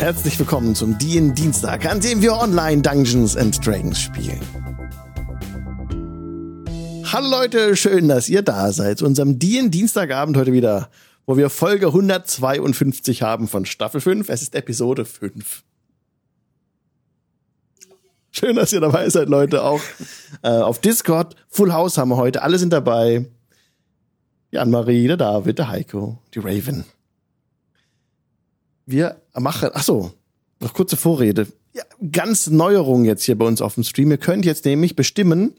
Herzlich willkommen zum DIN Dienstag, an dem wir online Dungeons and Dragons spielen. Hallo Leute, schön, dass ihr da seid zu unserem DIN Dienstagabend heute wieder, wo wir Folge 152 haben von Staffel 5. Es ist Episode 5. Schön, dass ihr dabei seid, Leute. Auch äh, auf Discord. Full House haben wir heute. Alle sind dabei. Jan-Marie, der David, der Heiko, die Raven. Wir machen, ach so, noch kurze Vorrede. Ja, ganz Neuerung jetzt hier bei uns auf dem Stream. Ihr könnt jetzt nämlich bestimmen,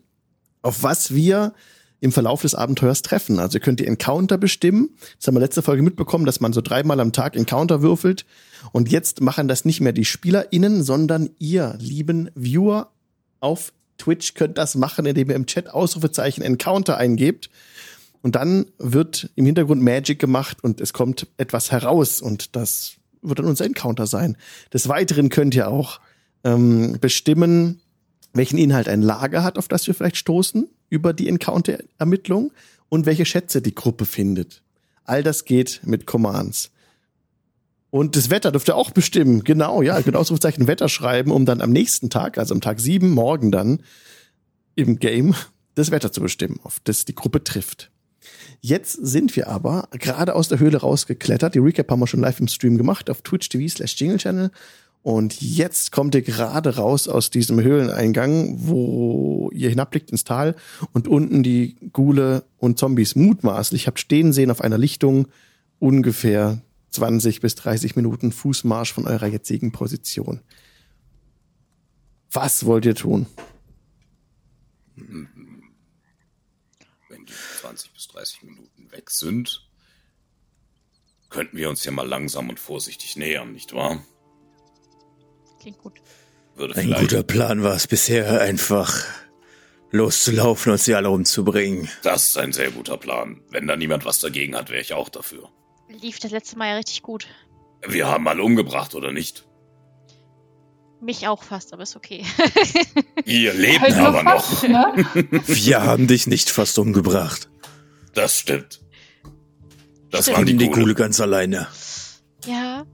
auf was wir im Verlauf des Abenteuers treffen. Also ihr könnt die Encounter bestimmen. Das haben wir letzte Folge mitbekommen, dass man so dreimal am Tag Encounter würfelt. Und jetzt machen das nicht mehr die SpielerInnen, sondern ihr, lieben Viewer auf Twitch, könnt das machen, indem ihr im Chat Ausrufezeichen Encounter eingebt. Und dann wird im Hintergrund Magic gemacht und es kommt etwas heraus und das wird dann unser Encounter sein. Des Weiteren könnt ihr auch ähm, bestimmen, welchen Inhalt ein Lager hat, auf das wir vielleicht stoßen über die Encounter-Ermittlung und welche Schätze die Gruppe findet. All das geht mit Commands. Und das Wetter dürft ihr auch bestimmen. Genau, ja, ihr könnt Ausrufezeichen Wetter schreiben, um dann am nächsten Tag, also am Tag sieben, morgen dann im Game das Wetter zu bestimmen, auf das die Gruppe trifft. Jetzt sind wir aber gerade aus der Höhle rausgeklettert. Die Recap haben wir schon live im Stream gemacht auf Twitch TV slash Jingle Channel. Und jetzt kommt ihr gerade raus aus diesem Höhleneingang, wo ihr hinabblickt ins Tal und unten die Gule und Zombies mutmaßlich habt stehen sehen auf einer Lichtung ungefähr 20 bis 30 Minuten Fußmarsch von eurer jetzigen Position. Was wollt ihr tun? Wenn die 20 bis 30 Minuten weg sind, könnten wir uns ja mal langsam und vorsichtig nähern, nicht wahr? Klingt gut. Würde Ein guter Plan war es bisher, einfach loszulaufen und sie alle umzubringen. das ist ein sehr guter Plan. Wenn da niemand was dagegen hat, wäre ich auch dafür. Lief das letzte Mal ja richtig gut. Wir haben alle umgebracht, oder nicht? Mich auch fast, aber ist okay. Ihr lebt Halt aber noch. fast, ne? Wir haben dich nicht fast umgebracht. Das stimmt. Das Stimmt. waren die die. Gule ganz alleine. ja.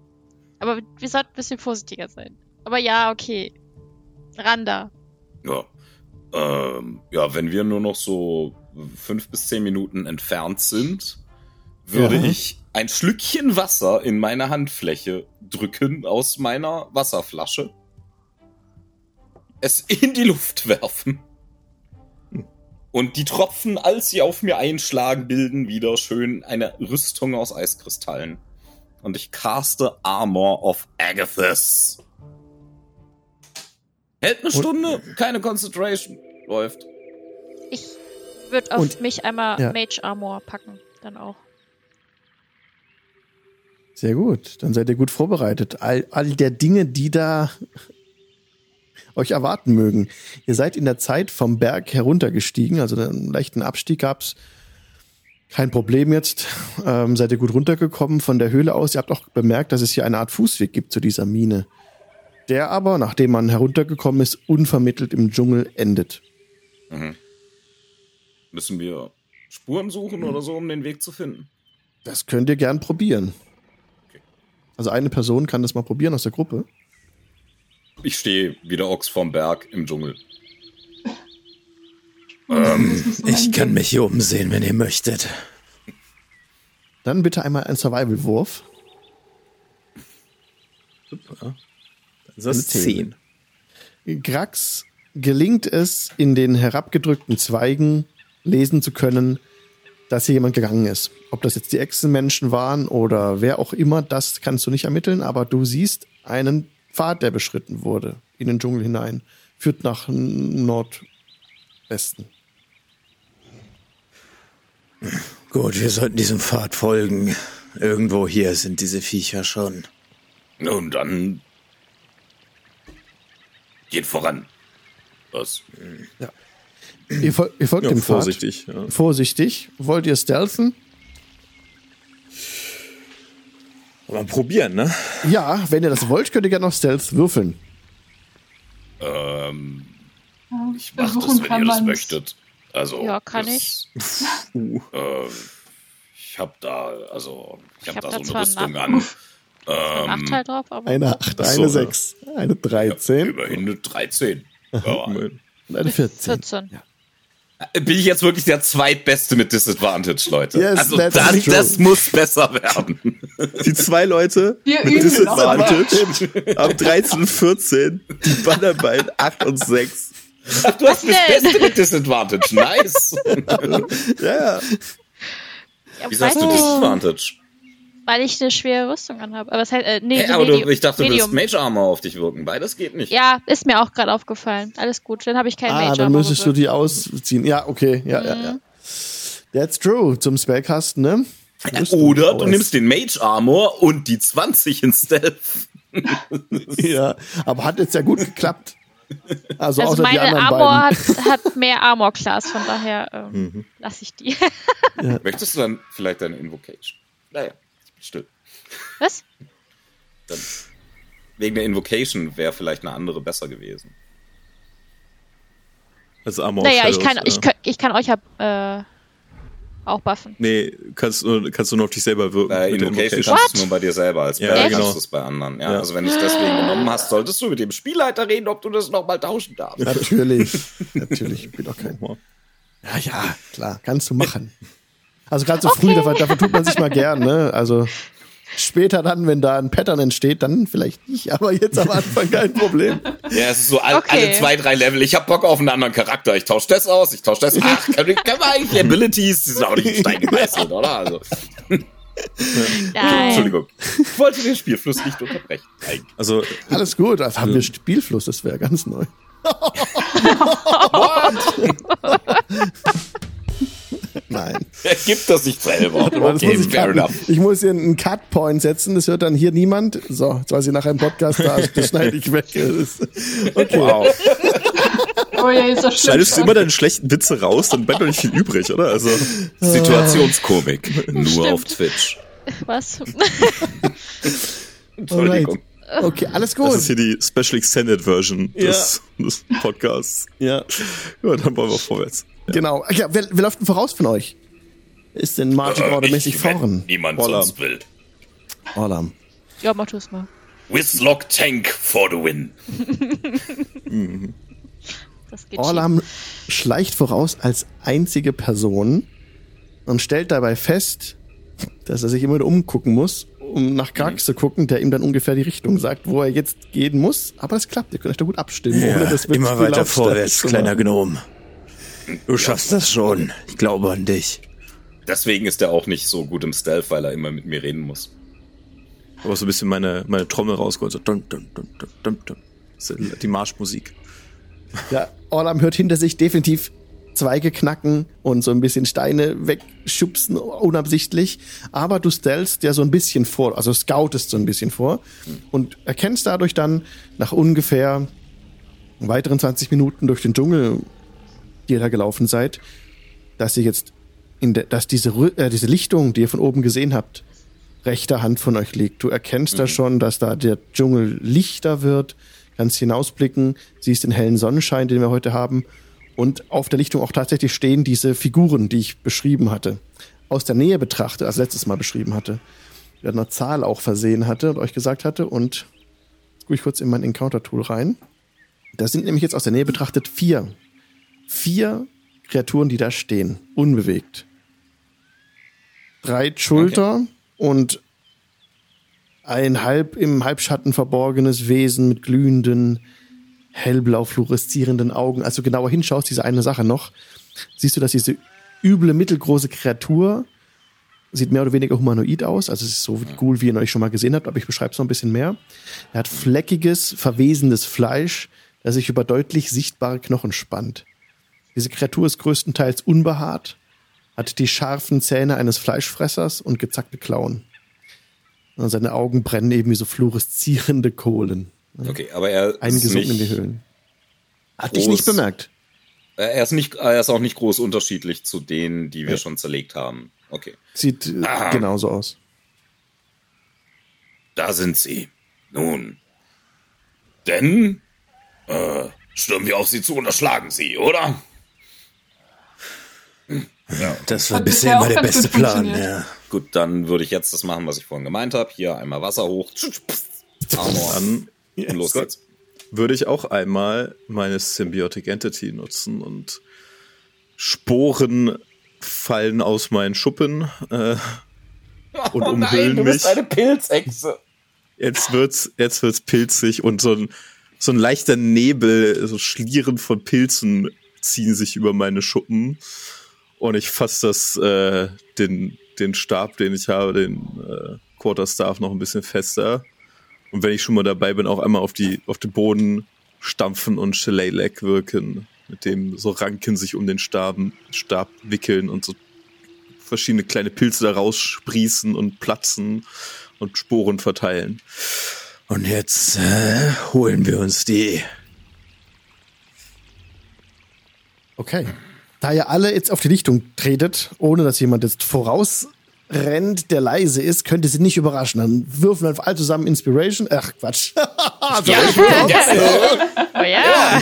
Aber wir sollten ein bisschen vorsichtiger sein. Aber ja, okay. Randa. Ja. Ähm, ja, wenn wir nur noch so fünf bis zehn Minuten entfernt sind, würde Ja. ich ein Schlückchen Wasser in meine Handfläche drücken aus meiner Wasserflasche, es in die Luft werfen und die Tropfen, als sie auf mir einschlagen, bilden wieder schön eine Rüstung aus Eiskristallen. Und ich caste Armor of Agathis. Hält eine Stunde, keine Concentration. Läuft. Ich würde auf Und- mich einmal ja. Mage Armor packen. Dann auch. Sehr gut, dann seid ihr gut vorbereitet. All, all der Dinge, die da euch erwarten mögen. Ihr seid in der Zeit vom Berg heruntergestiegen, also einen leichten Abstieg gab's. Kein Problem jetzt. Ähm, seid ihr gut runtergekommen von der Höhle aus. Ihr habt auch bemerkt, dass es hier eine Art Fußweg gibt zu dieser Mine. Der aber, nachdem man heruntergekommen ist, unvermittelt im Dschungel endet. Mhm. Müssen wir Spuren suchen oder so, um den Weg zu finden? Das könnt ihr gern probieren. Also eine Person kann das mal probieren aus der Gruppe. Ich stehe wie der Ochs vorm Berg im Dschungel. Ähm, Ich kann mich hier umsehen, wenn ihr möchtet. Dann bitte einmal ein Survival-Wurf. Das ist Eine 10. Grax gelingt es, in den herabgedrückten Zweigen lesen zu können, dass hier jemand gegangen ist. Ob das jetzt die Echsenmenschen waren oder wer auch immer, das kannst du nicht ermitteln, aber du siehst einen Pfad, der beschritten wurde in den Dschungel hinein. Führt nach Nordwesten. Gut, wir sollten diesem Pfad folgen. Irgendwo hier sind diese Viecher schon. Nun dann. Geht voran. Was? Ihr, fol ihr folgt dem Pfad. vorsichtig. Ja. Vorsichtig. Wollt ihr stealthen? Mal probieren, ne? Ja, wenn ihr das wollt, könnt ihr gerne noch Stealth würfeln. Ähm, ich Ja, mach das, versuchen wenn kann ihr das möchtet. Also. Ja, kann das, Uh. Äh, ich hab da, also, ich hab, hab da so eine Rüstung an. Ähm, Nachteil drauf, aber. Eine 8, Ach so, eine ja. 6, eine 13 immerhin eine 13. Ja. und eine 14. 14. Bin ich jetzt wirklich der zweitbeste mit Disadvantage, Leute? Yes, also das, das muss besser werden. Die zwei Leute Wir mit Disadvantage haben 13 und 14, die Bannerbein 8 und 6. Du hast das? Beste mit Disadvantage. Nice. Ja, ja. Wieso hast du Disadvantage? Weil ich eine schwere Rüstung anhabe. Aber es halt, äh, nee, so aber Medium, du, ich dachte, du willst Medium. Mage Armor auf dich wirken. Beides geht nicht. Ja, ist mir auch gerade aufgefallen. Alles gut, dann habe ich keinen Ah, Mage dann Armor müsstest du die ausziehen. Ja, okay, ja, ja, ja. That's true. Zum Spellcasten, ne? Oder du nimmst den Mage Armor und die 20 in Stealth. Ja, aber hat jetzt ja gut geklappt. Also, Also meine Armor hat, hat mehr Armor-Class, von daher ähm, Mhm. lasse ich die. Möchtest du dann vielleicht deine Invocation? Naja, still. Was? Dann, wegen der Invocation wäre vielleicht eine andere besser gewesen. Also Armor naja, ich Shadows, kann, ja. ich, kann, ich kann euch ja äh, auch buffen. Nee, kannst, du- kannst du nur auf dich selber wirken. Der Invocation Invocation. kannst du nur bei dir selber als Ja, Bär genau. kannst du es bei anderen. Ja, Ja. Also wenn du es deswegen genommen hast, solltest du mit dem Spielleiter reden, ob du das nochmal tauschen darfst. Natürlich, natürlich. Ich bin doch kein. Ja, ja, klar, kannst du machen. Also gerade so früh, dafür, dafür tut man sich mal gern, ne? Also später dann, wenn da ein Pattern entsteht, dann vielleicht nicht, aber jetzt am Anfang kein Problem. Ja, es ist so all, Okay. alle zwei, drei Level. Ich hab Bock auf einen anderen Charakter. Ich tausche das aus, ich tausche das. Ach, können, wir- können wir eigentlich Abilities? Die sind auch nicht in Stein gemeißelt, oder? Also, Nein. Entschuldigung. Ich wollte den Spielfluss nicht unterbrechen. Eigentlich. Also, Alles gut, also haben wir Spielfluss, das wäre ganz neu. Nein. Er gibt das nicht selber. Aber das Okay, muss ich, fair enough. ich muss hier einen Cut-Point setzen, das hört dann hier niemand. So, jetzt weiß ich nachher im Podcast da, das schneide ich weg. Okay. Wow. Oh ja, ist das schneidest du immer deine schlechten Witze raus, dann bleibt doch nicht viel übrig, oder? Also, Situationskomik. Nur Stimmt. auf Twitch. Was? Entschuldigung. Okay, alles das ist gut. hier die Special Extended Version des, des Podcasts. Ja, Ja, dann wollen wir vorwärts. Genau. Ja, wer, wer läuft denn voraus von euch? Ist denn Martin mäßig Äh, wenn vorn? Niemand Orlam. sonst will. Orlam. ja, mach du's mal. Whistlock Tank for the win. Das geht Orlam schleicht voraus als einzige Person und stellt dabei fest, dass er sich immer wieder umgucken muss, um nach Krax zu gucken, der ihm dann ungefähr die Richtung sagt, wo er jetzt gehen muss. Aber es klappt, ihr könnt euch da gut abstimmen. ohne das wirklich immer weiter vorwärts, kleiner machen. Gnom. Du schaffst das schon. Ich glaube an dich. Deswegen ist er auch nicht so gut im Stealth, weil er immer mit mir reden muss. Aber so ein bisschen meine, meine Trommel rausgeholt. So dun, dun, dun, dun, dun, dun. Das ist die Marschmusik. Ja, Orlam hört hinter sich definitiv Zweige knacken und so ein bisschen Steine wegschubsen, unabsichtlich. Aber du stellst ja so ein bisschen vor, also scoutest so ein bisschen vor und erkennst dadurch dann nach ungefähr weiteren 20 Minuten durch den Dschungel, die ihr da gelaufen seid, dass ihr jetzt in der, dass diese, äh, diese Lichtung, die ihr von oben gesehen habt, rechter Hand von euch liegt. Du erkennst da schon, dass da der Dschungel lichter wird, kannst hinausblicken, siehst den hellen Sonnenschein, den wir heute haben. Und auf der Lichtung auch tatsächlich stehen diese Figuren, die ich beschrieben hatte. Aus der Nähe betrachtet, als letztes Mal beschrieben hatte. Mit einer Zahl auch versehen hatte und euch gesagt hatte. Und jetzt gucke ich kurz in mein Encounter-Tool rein. Da sind nämlich jetzt aus der Nähe betrachtet vier. Vier Kreaturen, die da stehen, unbewegt. Drei Schulter und ein halb im Halbschatten verborgenes Wesen mit glühenden, hellblau fluoreszierenden Augen. Als du genauer hinschaust, diese eine Sache noch, siehst du, dass diese üble, mittelgroße Kreatur sieht mehr oder weniger humanoid aus. Also es ist so cool, wie ihr euch schon mal gesehen habt, aber ich beschreibe es noch ein bisschen mehr. Er hat fleckiges, verwesendes Fleisch, das sich über deutlich sichtbare Knochen spannt. Diese Kreatur ist größtenteils unbehaart, hat die scharfen Zähne eines Fleischfressers und gezackte Klauen. Und seine Augen brennen eben wie so fluoreszierende Kohlen. Okay, aber er ist Eingesunken in die Höhlen. Hat dich nicht bemerkt. er ist nicht, er ist auch nicht groß unterschiedlich zu denen, die wir schon zerlegt haben. Okay. Sieht äh, Ah. genauso aus. Da sind sie. Nun. Denn, äh, stürmen wir auf sie zu und erschlagen sie, oder? Das war Hat bisher immer der beste Plan, ja. Gut, dann würde ich jetzt das machen, was ich vorhin gemeint habe. Hier einmal Wasser hoch. Armor. Dann und los geht's. würde ich auch einmal meine Symbiotic Entity nutzen und Sporen fallen aus meinen Schuppen äh, und oh umhüllen nein, du mich. bist eine Pilzechse. Jetzt wird's, jetzt wird's pilzig und so ein, so ein leichter Nebel, so Schlieren von Pilzen ziehen sich über meine Schuppen. Und ich fasse das, äh, den, den Stab, den ich habe, den äh, Quarterstaff noch ein bisschen fester. Und wenn ich schon mal dabei bin, auch einmal auf die, auf den Boden stampfen und Shillelagh wirken, mit dem so Ranken sich um den Staben, Stab wickeln und so verschiedene kleine Pilze da raussprießen und platzen und Sporen verteilen. Und jetzt äh, holen wir uns die. Okay. Da ihr alle jetzt auf die Lichtung tretet, ohne dass jemand jetzt vorausrennt, der leise ist, könnt ihr sie nicht überraschen. Dann würfeln einfach alle zusammen Inspiration. Ach, Quatsch. so, Ja. ich würfel auch. Oh ja.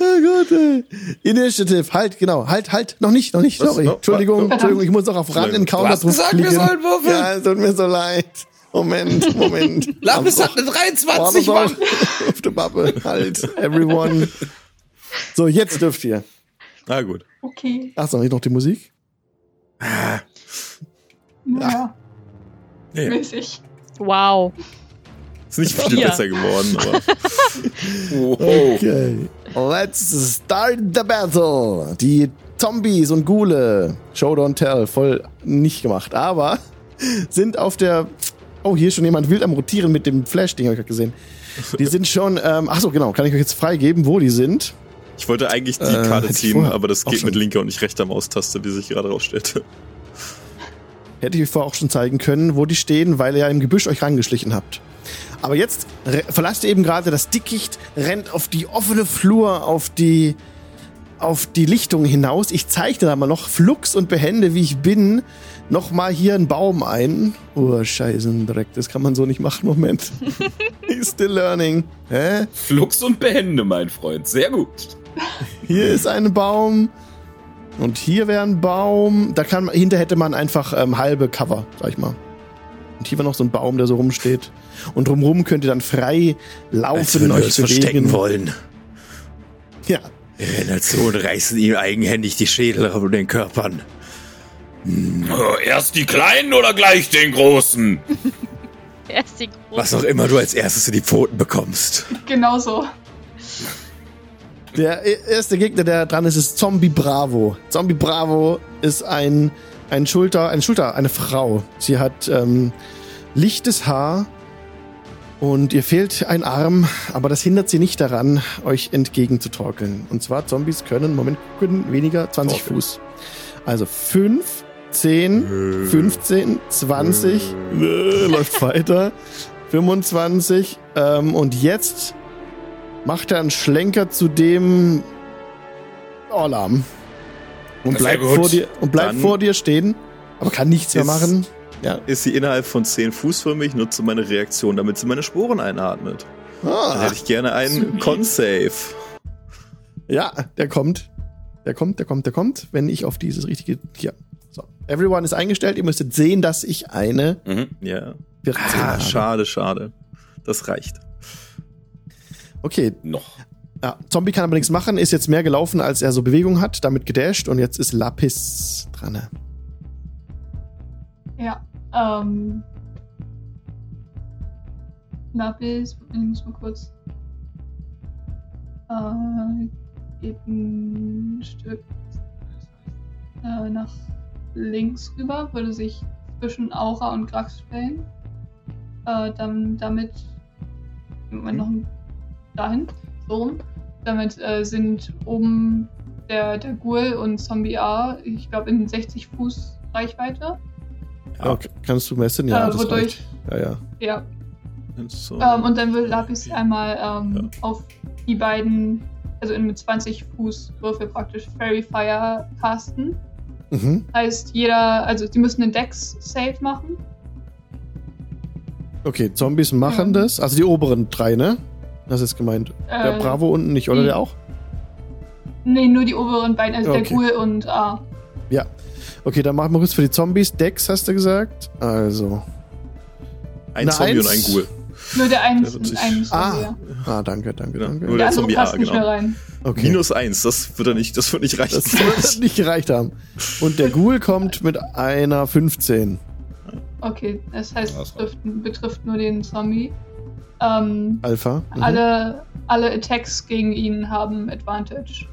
Oh Gott, ey. Initiative, halt, genau. Halt, halt, noch nicht, noch nicht, Was? sorry. No, Entschuldigung, wa- Entschuldigung, ich muss noch auf Run Du Encounter hast gesagt, wir sollen würfeln. Ja, es tut mir so leid. Moment, Moment. Lapis hat eine 23, Warte Mann. Auf der Mappe, halt, everyone. So, jetzt dürft ihr. Ah, gut. Okay. Ach so, hier noch die Musik. Naja, Nee, mäßig. Wow. ist nicht viel Vier. besser geworden, aber Oh. Okay. Let's start the battle. Die Zombies und Ghule, Showdown Tell, voll nicht gemacht, aber sind auf der. Oh, hier ist schon jemand wild am Rotieren mit dem Flash-Ding, habe ich gerade gesehen. Die sind schon. Ähm, ach so, genau. Kann ich euch jetzt freigeben, wo die sind? Ich wollte eigentlich die Äh, Karte ziehen, aber das geht mit linker und nicht rechter Maustaste, wie sich gerade rausstellte. Hätte ich euch vorher auch schon zeigen können, wo die stehen, weil ihr ja im Gebüsch euch rangeschlichen habt. Aber jetzt verlasst ihr eben gerade das Dickicht, rennt auf die offene Flur, auf die, auf die Lichtung hinaus. Ich zeichne da mal noch flugs und behende, wie ich bin, noch mal hier einen Baum ein. Oh, Scheißendreck, das kann man so nicht machen. Moment. He's still learning. Hä? Flux und Behände, mein Freund. Sehr gut. Hier ist ein Baum. Und hier wäre ein Baum. Da kann man, hinter hätte man einfach ähm, halbe Cover, sag ich mal. Und hier war noch so ein Baum, der so rumsteht. Und drumherum könnt ihr dann frei Als laufen, wenn wir euch uns verstecken wollen. Ja. Und reißen ihm eigenhändig die Schädel von den Körpern. Oh, erst die Kleinen oder gleich den Großen? Er ist die große. Was auch immer du als erstes in die Pfoten bekommst. Genau so. Der erste Gegner, der dran ist, ist Zombie Bravo. Zombie Bravo ist ein, ein Schulter, eine Schulter, eine Frau. Sie hat ähm, lichtes Haar und ihr fehlt ein Arm, aber das hindert sie nicht daran, euch entgegenzutorkeln. Und zwar Zombies können, Moment, können weniger 20 Torkeln. Fuß. Also 5, 10, 15, 20, äh, läuft weiter, 25 ähm, und jetzt macht er einen Schlenker zu dem Orlam. Und bleibt, vor dir, und bleibt vor dir stehen, aber kann nichts mehr machen. Ja. Ist sie innerhalb von 10 Fuß von mich, nutze meine Reaktion, damit sie meine Sporen einatmet. Dann Ah, hätte ich gerne einen. Con-Save. ja, der kommt. Der kommt, der kommt, der kommt, wenn ich auf dieses richtige. Hier. So. Everyone ist eingestellt. Ihr müsstet sehen, dass ich eine Mhm. Ja. 14 Ah, schade, schade. Das reicht. Okay, Noch. ja, Zombie kann aber nichts machen, ist jetzt mehr gelaufen, als er so Bewegung hat, damit gedasht und jetzt ist Lapis dran. Ja. Ähm. Lapis, ich muss mal kurz. Äh, geht ein Stück äh, nach links rüber, würde sich zwischen Aura und Grax stellen. Äh, dann damit. Moment, noch dahin. So rum. Damit äh, sind oben der, der Ghoul und Zombie A, ich glaube, in 60 Fuß Reichweite. Ja. Okay, kannst du messen? Ja, Äh, das wodurch? Ja, ja. Ja, So. Ähm, und dann will Lapis einmal ähm, auf die beiden, also in mit 20 Fuß Würfel praktisch Fairy Fire casten. Mhm. Heißt, jeder, also die müssen einen Dex-Save machen. Okay, Zombies machen Ja. das. Also die oberen drei, ne? Das ist gemeint. Der Äh, Bravo unten nicht, oder die- der auch? Nee, nur die oberen beiden, also Okay. der Ghoul und A. Okay, dann machen wir kurz für die Zombies. Dex hast du gesagt. Also. Ein Zombie und Eins. ein Ghoul. Nur der eine, ein Ah. Ah, danke, danke, Genau. danke. Nur Der der andere Zombie passt A, nicht mehr genau. rein. Okay. Minus eins, das wird er nicht, das wird nicht reichen. das wird nicht gereicht haben. Und der Ghoul kommt mit einer 15. Okay, das heißt, Das es betrifft, betrifft nur den Zombie. Ähm, Alpha. Mhm. alle, alle Attacks gegen ihn haben Advantage.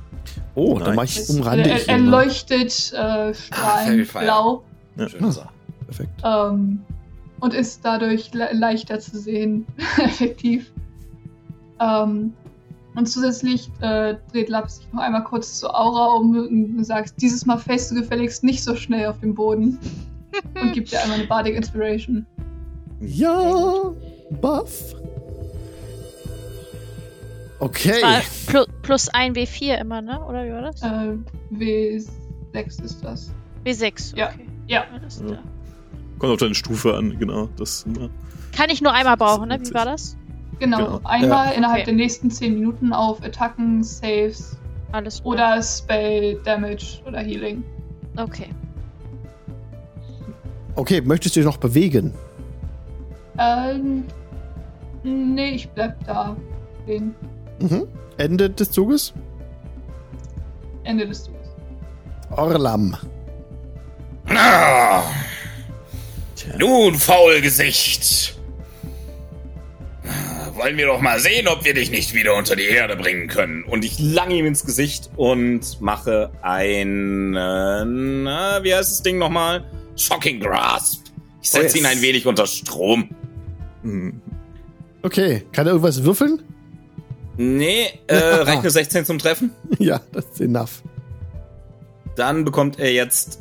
Oh, dann Nice. mach ich Es- umrande er, ich er ihn mal. leuchtet äh, Ah, strahlend Fire. blau Schöne Sache. Perfekt. ähm, und ist dadurch le leichter zu sehen, effektiv. Ähm, und zusätzlich äh, dreht Lab sich noch einmal kurz zur Aura um und sagt, dieses Mal fällst du gefälligst nicht so schnell auf den Boden. und gibt dir einmal eine Bardic Inspiration. Ja, Buff. Okay. Plus, plus ein W4 immer, ne? Oder wie war das? Äh, W6 ist das. W6. Ja. Okay. Ja, Alles Ja. klar. Kommt auf deine Stufe an, genau. Das, ja. Kann ich nur einmal brauchen, ne? Wie war das? genau. Genau. Einmal Ja. innerhalb Okay. der nächsten 10 Minuten auf Attacken, Saves Alles klar. oder Spell, Damage oder Healing. Okay. Okay, möchtest du dich noch bewegen? Ähm, nee, ich bleib da. Mhm. Ende des Zuges? Ende des Zuges. Orlam. Ah, nun, Faulgesicht. Wollen wir doch mal sehen, ob wir dich nicht wieder unter die Erde bringen können. Und ich lange ihm ins Gesicht und mache einen, na, wie heißt das Ding nochmal? Shocking Grasp. Ich setze Oh, yes. ihn ein wenig unter Strom. Okay, kann er irgendwas würfeln? Nee, äh, reicht eine 16 zum Treffen? ja, das ist enough. Dann bekommt er jetzt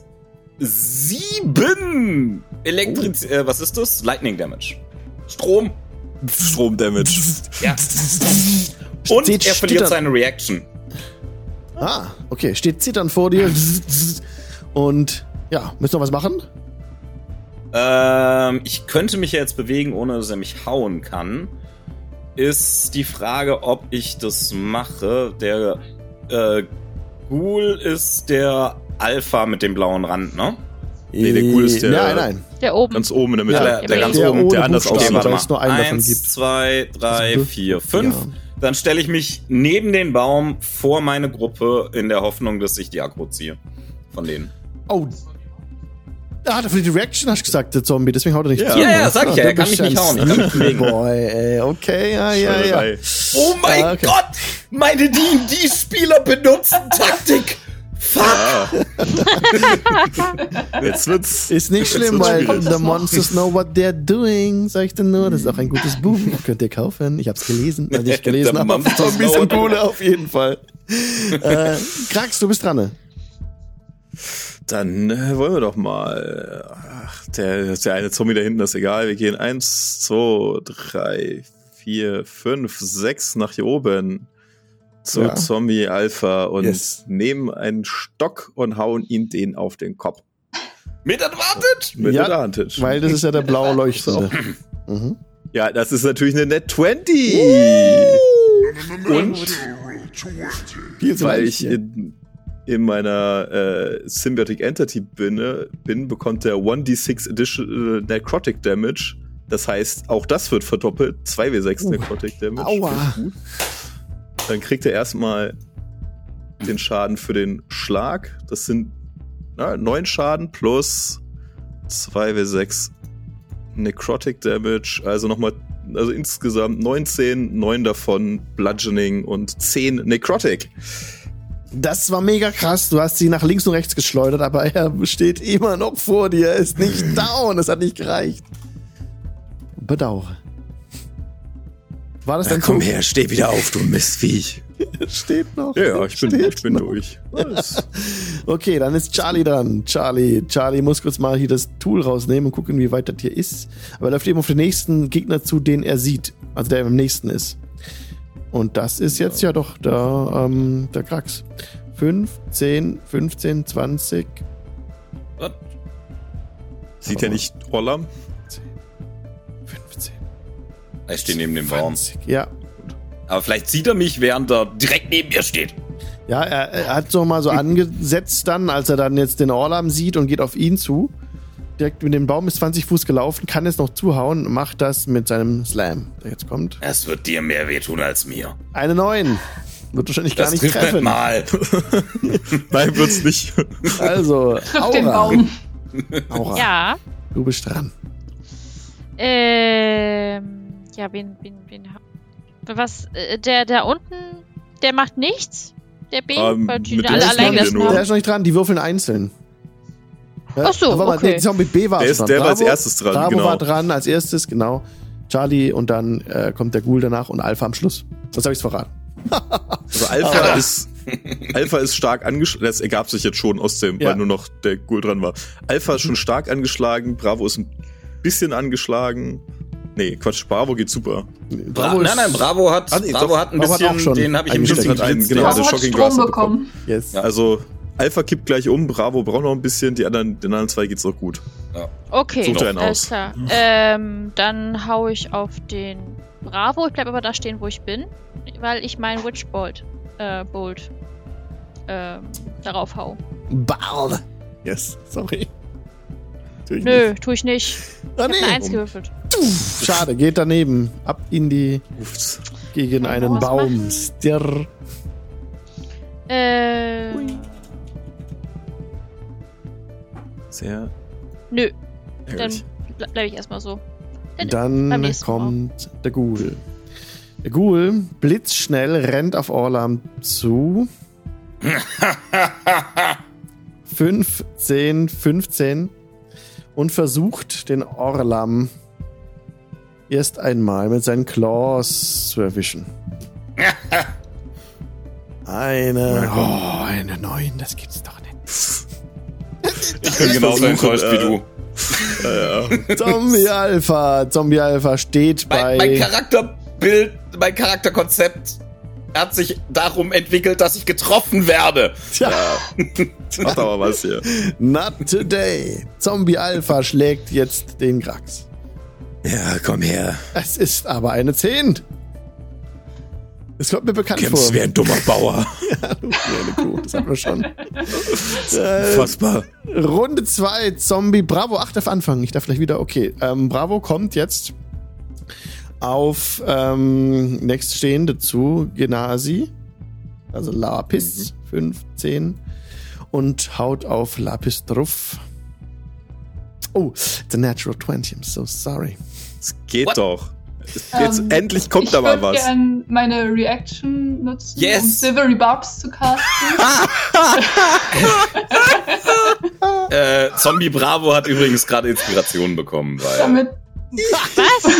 sieben Elektriz... Äh, was ist das? Lightning Damage. Strom. Strom-Damage. Ja. Und Steht er verliert zittern. seine Reaction. Ah, okay, steht zittern vor dir. Und ja, müssen wir was machen? Ähm, ich könnte mich ja jetzt bewegen, ohne dass er mich hauen kann. Ist die Frage, ob ich das mache. Der äh, Ghoul ist der Alpha mit dem blauen Rand, ne? Nee, der Ghoul ist der- Nein, nein. Der oben. Ganz oben in der Mitte. Ja, der, der ganz der oben, der anders aussieht. einen davon Eins, gibt. zwei, drei, vier, fünf. Ja. Dann stelle ich mich neben den Baum vor meine Gruppe in der Hoffnung, dass ich die Aggro ziehe. Von denen. Oh. Ah, für die Reaction hast du gesagt, der Zombie, deswegen haut er nicht Ja. zu. Ja, ja, sag ich ja, du er kann mich nicht hauen, ich. Boy, ey, okay, ja, ja, ja. Oh mein Ah, okay. Gott! Meine D&D-Spieler benutzen Taktik! Fuck! Ah. Jetzt wird's. Ist nicht schlimm, weil the monsters know what they're doing, sag ich dir nur. Das ist auch ein gutes Buch, könnt ihr kaufen. Ich hab's gelesen, also nicht gelesen, The aber Zombies what- coole auf jeden Fall. äh, Krax, du bist dran. ne? Dann äh, wollen wir doch mal. Ach, der, der eine Zombie da hinten ist egal. Wir gehen eins, zwei, drei, vier, fünf, sechs nach hier oben zu Ja. Zombie Alpha und Yes. nehmen einen Stock und hauen ihn den auf den Kopf. Mit Advantage! Mit Ja, Advantage. Weil das ist ja der blaue Leuchtende. Mhm. ja, das ist natürlich eine Net 20. Und Viel zu weil ich in, in meiner äh, Symbiotic Entity bin, bin, bekommt der 1d6 Additional Necrotic Damage. Das heißt, auch das wird verdoppelt. 2w6 Uh. Necrotic Damage. Aua. Dann kriegt er erstmal den Schaden für den Schlag. Das sind na, 9 Schaden plus 2w6 Necrotic Damage. Also nochmal, also insgesamt 19, 9 davon Bludgeoning und 10 Necrotic. Das war mega krass. Du hast sie nach links und rechts geschleudert, aber er steht immer noch vor dir. Er ist nicht down. Es hat nicht gereicht. Bedauere. War das Na, dein komm Zug? her, steh wieder auf, du Mistviech. Steht noch. Ja, ja, ich bin, Steht ich bin noch. durch. Okay, dann ist Charlie dran. Charlie, Charlie muss kurz mal hier das Tool rausnehmen und gucken, wie weit das hier ist. Aber er läuft eben auf den nächsten Gegner zu, den er sieht. Also der am nächsten ist. Und das ist jetzt ja doch der, ähm, der Krax. 5, 10, 15, 20. Was? Sieht er nicht Orlam? 15, Ich stehe neben dem Baum. 20. Ja. Aber vielleicht sieht er mich, während er direkt neben mir steht. Ja, er, er hat so mal so angesetzt dann, als er dann jetzt den Orlam sieht und geht auf ihn zu. Direkt mit dem Baum ist 20 Fuß gelaufen, kann jetzt noch zuhauen, macht das mit seinem Slam, der jetzt kommt. Es wird dir mehr wehtun als mir. Eine 9. Wird wahrscheinlich gar Das nicht trifft nicht treffen. mal. Nein, wird's nicht. Also, Trifft den. Baum. Aura, Ja. du bist dran. Ähm, ja, wen, wen, wen, was, äh, der, der unten, der macht nichts? Der B, Ähm, weil die mit alle dem allein gelassen. Der ist noch nicht dran, die würfeln einzeln. Ja, Ach so, warte, okay. Der Zombie B war Der, ist, der dran. war als Bravo- erstes dran, Bravo genau. war dran als erstes, genau. Charlie und dann äh, kommt der Ghoul danach und Alpha am Schluss. Das habe ich's verraten. Also Alpha ist Alpha ist stark angeschlagen. Das ergab sich jetzt schon aus dem, Ja. weil nur noch der Ghoul dran war. Alpha ist schon stark angeschlagen, Bravo ist ein bisschen angeschlagen. Nee, Quatsch, Bravo geht super. Bra nein, nein, Bravo hat, Ah, nee, Bravo doch. hat ein Bravo hat auch bisschen, schon den habe ich ein bisschen Hat einen, geblitzt. genau, ja. also Bravo hat Shocking Strom Grasser bekommen. Yes. Also Alpha kippt gleich um, Bravo braucht noch ein bisschen, die anderen, den anderen zwei geht's auch gut. Okay, Sucht einen alles aus. klar. Ähm, dann hau ich auf den Bravo. Ich bleib aber da stehen, wo ich bin, weil ich meinen Witchbolt, äh, Bolt, ähm, darauf hau. Ball. Yes, sorry. Tu ich Nö, nicht. tu ich nicht. Ah, Ich hab eine Eins nee. gewürfelt. Schade, geht daneben. Ab in die, Ups. gegen einen Baum. machen? Stirr. Äh, Sehr nö, dann ärgerlich. ble bleib ich erstmal so. Dann- Dann nächsten Mal. kommt der Ghoul. Der Ghoul blitzschnell rennt auf Orlam zu. 5, 10, 15 und versucht den Orlam erst einmal mit seinen Claws zu erwischen. Eine, oh, eine 9, das gibt's doch nicht. Ich bin genauso enttäuscht wie äh, du. Zombie Alpha, Zombie Alpha steht bei Mein, mein Charakterbild, mein Charakterkonzept hat sich darum entwickelt, dass ich getroffen werde. Tja, Macht aber was hier. Not today. Zombie Alpha schlägt jetzt den Grax. Ja, komm her. Es ist aber eine 10. Es kommt mir bekannt Kämpfst vor. wie ein dummer Bauer. Du kleine Kuh, das haben wir schon. äh, Fassbar. Runde 2, Zombie Bravo. Ach, darf anfangen. Ich darf gleich wieder. Okay, ähm, Bravo kommt jetzt auf ähm, nächststehende zu Genasi. Also Lapis, 15. Und haut auf Lapis drauf. Oh, the natural 20. I'm so sorry. Es geht What? doch. Jetzt Ähm, endlich kommt ich da mal was. gern meine Reaction nutzen, Yes. um Silvery Barbs zu casten. Äh, Zombie Bravo hat übrigens gerade Inspiration bekommen, weil damit Was?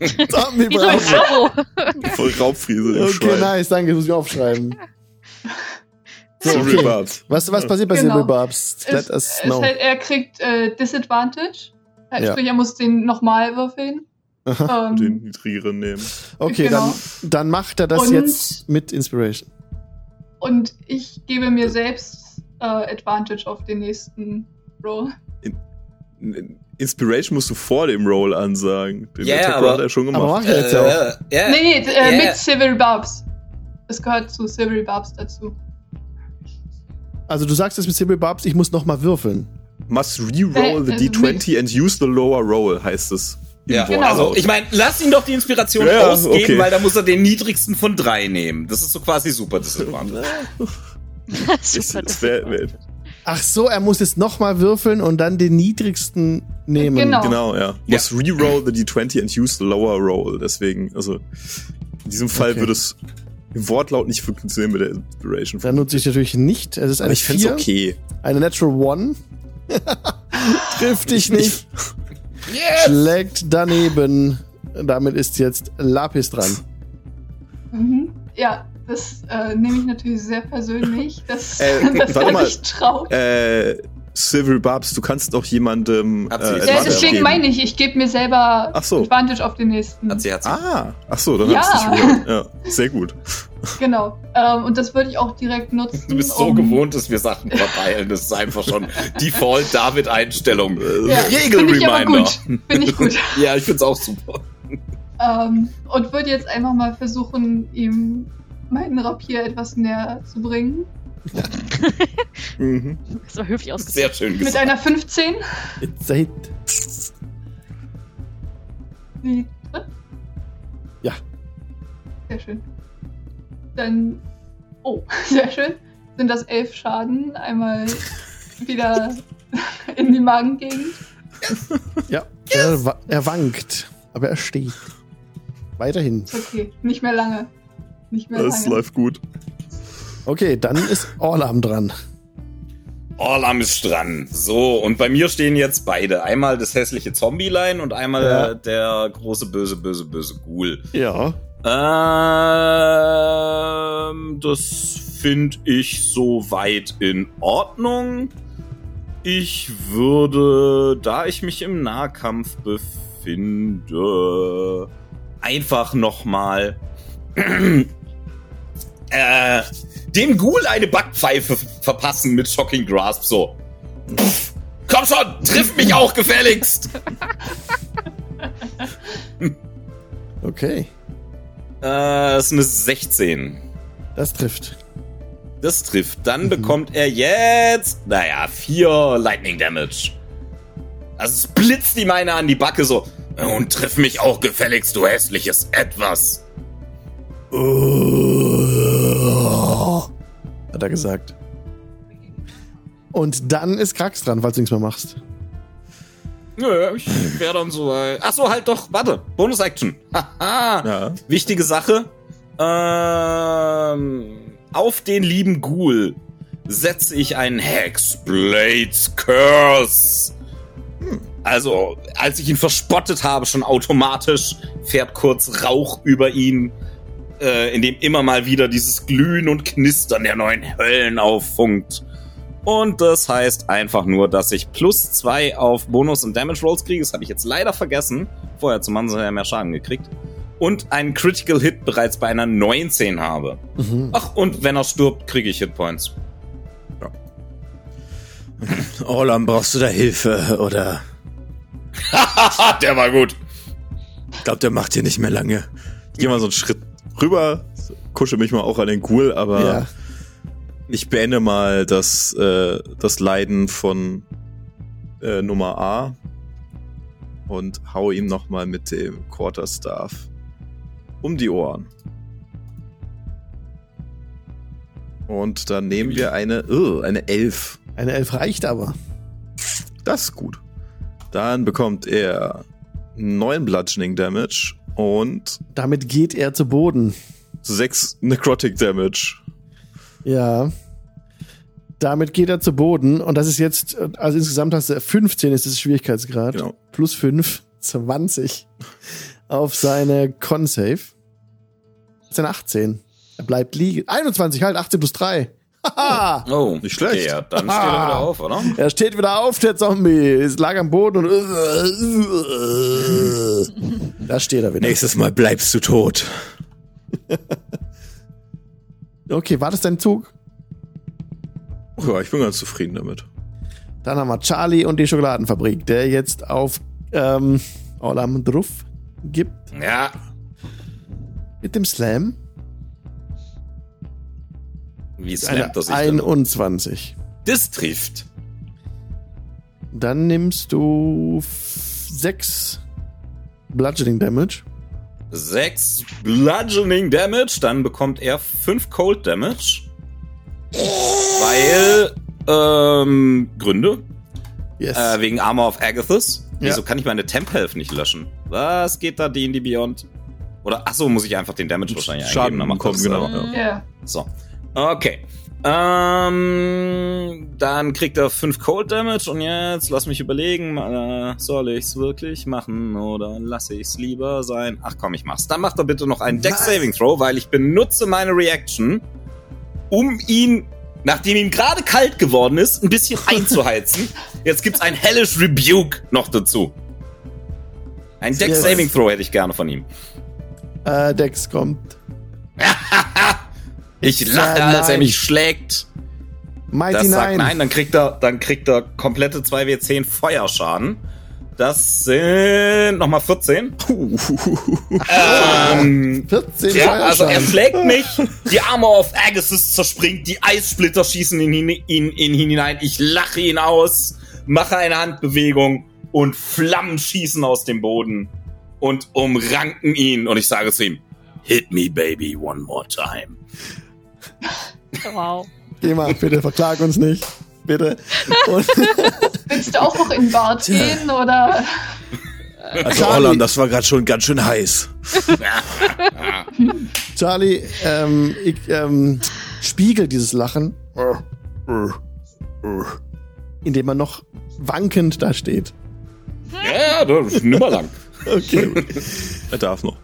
Zombie Bravo. Voll Raubfriese, Okay, nice, danke, muss ich aufschreiben. So, Silvery okay. Barbs. Was, was passiert bei Genau. Silver Barbs? Let es, us know. halt, er kriegt äh, Disadvantage. Äh, Ja. Sprich, er muss den nochmal würfeln. Aha. Ähm, Den niedrigeren nehmen. Okay, genau. dann, dann macht er das Und- jetzt mit Inspiration. und ich gebe mir selbst äh, Advantage auf den nächsten Roll. Inspiration musst du vor dem Roll ansagen. Den Ja, Attack aber- hat er schon Aber gemacht. mach ich jetzt ja auch. äh, ja. Nee, nee, äh, Yeah. mit Silvery Barbs. Es gehört zu Silvery Barbs dazu. Also du sagst jetzt mit Silver Barbs, ich muss noch mal würfeln. Must re-roll the Äh, D20 and use the lower roll, heißt es. Ja. Genau. also ich meine, lass ihn doch die Inspiration Ja, ja, ausgeben, okay. weil da muss er den niedrigsten von drei nehmen. Das ist so quasi super Disadvantage. Ich- Super. wär, Ach so, er muss jetzt noch mal würfeln und dann den niedrigsten nehmen. Genau. genau, ja. Ja. Must re-roll the D20 and use the lower roll. Deswegen, also in diesem Fall Okay. würde es im Wortlaut nicht funktionieren mit der Inspiration. Dann nutze ich natürlich nicht. Es ist Aber eine ich find's 4, okay. eine Natural One. Trifft dich nicht. Yes! Schlägt daneben. Damit ist jetzt Lapis dran. Mhm. Ja, das äh, nehme ich natürlich sehr persönlich. Das, Äh, das warte mal. nicht traut. Äh, Silvery Barbs, du kannst doch jemandem äh, Hat sie- Ja, Ja, deswegen geben. meine ich, ich gebe mir selber Ach so. Advantage auf den nächsten. Hat sie, hat sie. Ah, ach so, dann Ja. nicht gehört. Ja, sehr gut. Genau. Ähm, und das würde ich auch direkt nutzen. Du bist so um, gewohnt, dass wir Sachen verteilen. Das ist einfach schon Default David-Einstellung. Ja, finde ich aber Regel-Reminder. gut. Finde ich gut. Ja, ich find's auch super. ähm, und würde jetzt einfach mal versuchen, ihm meinen Rapier etwas näher zu bringen. Mhm. Das war höflich ausgesagt. Sehr schön Mit gesagt. einer 15. It's a hit. Die tritt. Ja. Sehr schön. Dann. Oh, sehr schön. Sind das elf Schaden. Einmal wieder in die Magengegend. Ja, er, wa- er wankt, aber er steht. Weiterhin. Okay. Nicht mehr lange. Nicht mehr Das lange. läuft gut. Okay, dann ist Orlam dran. Orlam ist dran. So, und bei mir stehen jetzt beide. Einmal das hässliche Zombie-Line und einmal Ja. der große, böse, böse, böse Ghoul. Ja. Ähm, das finde ich soweit in Ordnung. Ich würde, da ich mich im Nahkampf befinde, einfach nochmal äh, dem Ghoul eine Backpfeife verpassen mit Shocking Grasp. So. Pff, komm schon, triff mich auch gefälligst. Okay, Äh, das ist eine 16. das trifft. Das trifft. Dann bekommt er jetzt, naja, vier Lightning Damage. Also es blitzt ihm einer an die Backe so. Und triff mich auch gefälligst, du hässliches Etwas. Hat er gesagt. Und dann ist Krax dran, falls du nichts mehr machst. Nö, ich wäre dann so. Äh, ach so, halt doch, warte. Bonus Action. Haha. Ja. Wichtige Sache. Ähm, auf den lieben Ghoul setze ich einen Hexblades Curse. Also, als ich ihn verspottet habe, schon automatisch fährt kurz Rauch über ihn, äh, in dem immer mal wieder dieses Glühen und Knistern der neuen Höllen auffunkt. Und das heißt einfach nur, dass ich plus zwei auf Bonus und Damage Rolls kriege. Das habe ich jetzt leider vergessen. Vorher zum Mann ja mehr Schaden gekriegt. Und einen Critical Hit bereits bei einer 19 habe. Mhm. Ach, und wenn er stirbt, kriege ich Hitpoints. Orlam, brauchst du da Hilfe? Oder der war gut. ich glaube, der macht hier nicht mehr lange. Ich gehe mal so einen Schritt rüber, kusche mich mal auch an den Ghoul, aber Ja. ich beende mal das, äh, das Leiden von äh, Nummer A und hau ihm nochmal mit dem Quarterstaff um die Ohren. Und dann nehmen wir eine, uh, eine Elf. Eine Elf reicht aber. Das ist gut. Dann bekommt er 9 Bludgeoning Damage und Damit geht er zu Boden. 6 Necrotic Damage. Ja. Damit geht er zu Boden. Und das ist jetzt, also insgesamt hast du 15 ist das Schwierigkeitsgrad. Genau. Plus 5, 20 auf seine Con-Save. Das ist eine 18. Er bleibt liegen. 21, halt, 18 plus 3. Oh, Nicht schlecht. Okay, ja, dann steht er wieder auf, oder? Er steht wieder auf, der Zombie. Es lag am Boden und. Da steht er wieder. nächstes Mal bleibst du tot. Okay, war das dein Zug? Ja, ich bin ganz zufrieden damit. Dann haben wir Charlie und die Schokoladenfabrik, der jetzt auf ähm, Olam drauf gibt Ja, mit dem Slam. Wie Eine slammt er sich denn? 21. Das trifft. Dann nimmst du 6 Bludgeoning Damage. Sechs Bludgeoning Damage, dann bekommt er fünf Cold Damage. Weil, ähm, Gründe. Yes. Äh, wegen Armor of Agathis. Ja. Wieso kann ich meine Temp Health nicht löschen? Was geht da D&D Beyond? Oder, ach so, muss ich einfach den Damage wahrscheinlich Schaden eingeben. dann genau. Ja. So. Okay. Ähm, dann kriegt er 5 Cold Damage und jetzt lass mich überlegen, äh, soll ich's wirklich machen oder lasse ich's lieber sein? Ach komm, ich mach's. Dann macht er bitte noch einen Deck Saving Throw, weil ich benutze meine Reaction, um ihn, nachdem ihm gerade kalt geworden ist, ein bisschen einzuheizen. Jetzt gibt's ein Hellish Rebuke noch dazu. Ein Deck. Saving Throw hätte ich gerne von ihm. äh, Dex kommt. Ich lache, als er nein. mich schlägt. Mighty Das sagt Nine. nein, dann kriegt er, dann kriegt er komplette 2W10 Feuerschaden. Das sind nochmal 14. ähm, 14 ja, also er schlägt mich, die Armor of Agassiz zerspringt, die Eissplitter schießen in ihn, in, in ihn hinein, ich lache ihn aus, mache eine Handbewegung und Flammen schießen aus dem Boden und umranken ihn und ich sage zu ihm, Hit me, baby, one more time. Wow. Geh mal, bitte verklag uns nicht. Bitte. Und Willst du auch noch in Bad gehen oder? Also Charlie. Orlan, das war gerade schon ganz schön heiß. Charlie ähm, ich, ähm, spiegelt dieses Lachen, indem er noch wankend da steht. Ja, das ist nimmer lang. Okay. Er darf noch.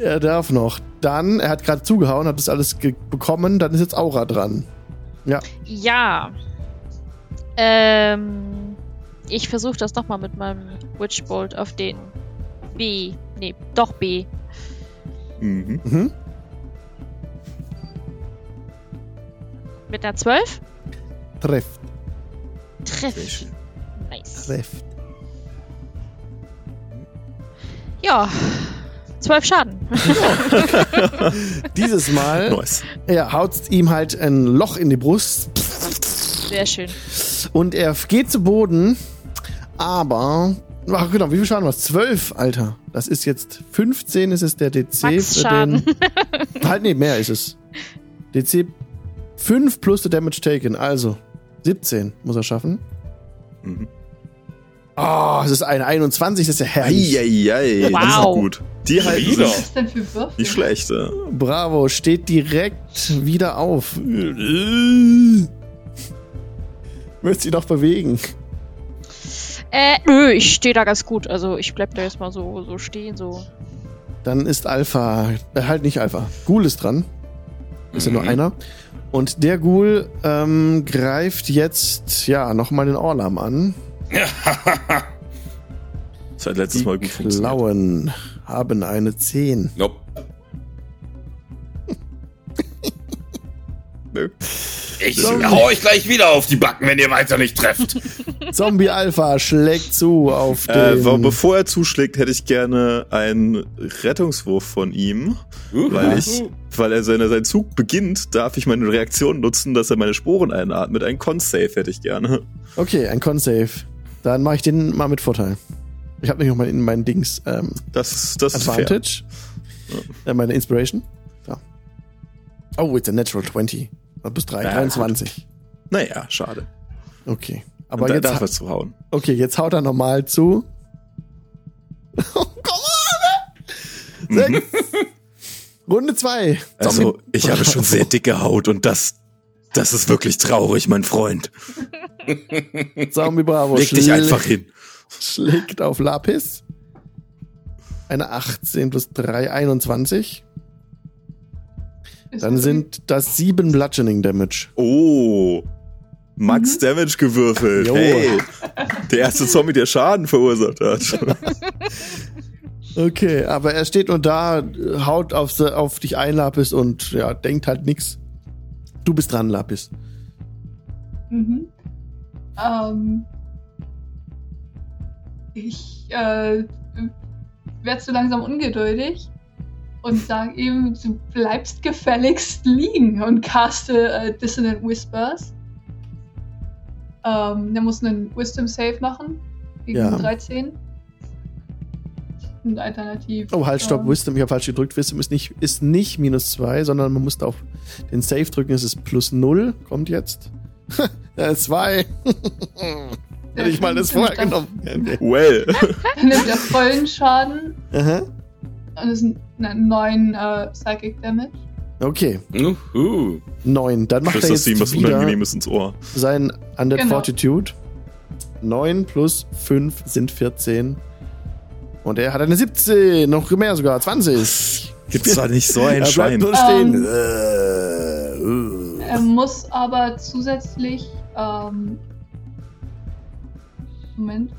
Er darf noch. Dann, er hat gerade zugehauen, hat das alles bekommen, dann ist jetzt Aura dran. Ja. Ja. Ähm, ich versuche das nochmal mit meinem Witchbolt auf den B. Nee, doch B. Mhm. Mhm. Mit einer 12? Trifft, Treff. Nice. trifft. Ja. 12 Schaden. Dieses Mal Nice. ja, haut ihm halt ein Loch in die Brust Sehr schön. und er geht zu Boden, aber. Ach genau, wie viel Schaden war es? 12, Alter. Das ist jetzt 15, ist es der DC Max für Schaden. den. Halt, nee, mehr ist es. DC 5 plus the damage taken, also 17 muss er schaffen. Mhm. Oh, es ist eine 21, das ist ja herrlich. Eieiei, das ist Wow. gut. Die halten Wieder. Was ist denn für Würfel? Nicht schlecht, ja. Bravo, steht direkt wieder auf. Möchte sich noch bewegen. Äh, nö, ich stehe da ganz gut. Also ich bleib da jetzt mal so, so stehen, so. Dann ist Alpha, äh, halt nicht Alpha. Ghoul ist dran. Ist ja nur Mhm. einer. Und der Ghoul ähm, greift jetzt, ja, nochmal den Orlam an. Das hat letztes Die Mal gut funktioniert. Klauen haben eine 10. Nope. Nö. Ich hau euch gleich wieder auf die Backen, wenn ihr weiter nicht trefft. Zombie Alpha schlägt zu auf den... Äh, bevor er zuschlägt, hätte ich gerne einen Rettungswurf von ihm, weil ich, weil er seine, sein Zug beginnt, darf ich meine Reaktion nutzen, dass er meine Sporen einatmet. Ein Con-Save hätte ich gerne. okay, ein Con-Save. Dann mache ich den mal mit Vorteil. Ich habe nämlich noch mal in meinen Dings ähm, Das, das. Advantage. Äh, meine Inspiration. Ja. Oh, it's a natural 20. Äh, Plus 3, Ja, 23. Naja, schade. Okay. Aber Aber da jetzt, darf er zuhauen. okay, jetzt haut er normal zu. Oh, komm on! Sechs. Runde 2. Also, ich habe schon sehr dicke Haut und das, das ist wirklich traurig, mein Freund. Zombie Bravo. Leg dich einfach hin. Schlägt auf Lapis. Eine 18 plus 3, 21. Ist Dann sind das 7 Bludgeoning Damage. Oh. Max Damage gewürfelt. Jo. Hey. Der erste Zombie, der Schaden verursacht hat. Okay, aber er steht nur da, haut auf, auf dich ein, Lapis, und ja, denkt halt nix. Du bist dran, Lapis. Mhm. Ähm, ich äh, werde so langsam ungeduldig und sage ihm, du bleibst gefälligst liegen und caste äh, Dissonant Whispers. Ähm, der muss einen Wisdom Save machen gegen Ja. 13. Und alternativ. Oh, halt, stopp, ähm, Wisdom, ich habe falsch gedrückt. Wisdom ist nicht, ist nicht minus 2, sondern man muss auf den Save drücken, es ist plus 0, kommt jetzt. Ja, 2. Hätte ich mal das vorher genommen. Well. Dann nimmt er vollen Schaden Aha. und es sind ne, 9 äh, Psychic Damage. Okay, Uhu. 9. Dann macht er Flüsterst jetzt ihm was wieder Unangenehmes ins Ohr. sein Undead Genau. Fortitude. 9 plus 5 sind 14. Und er hat eine 17, noch mehr sogar, 20. Gibt's da nicht so ein Er bleibt Schwein? nur stehen. Ähm. Äh, äh. Er muss aber zusätzlich. Ähm, Moment.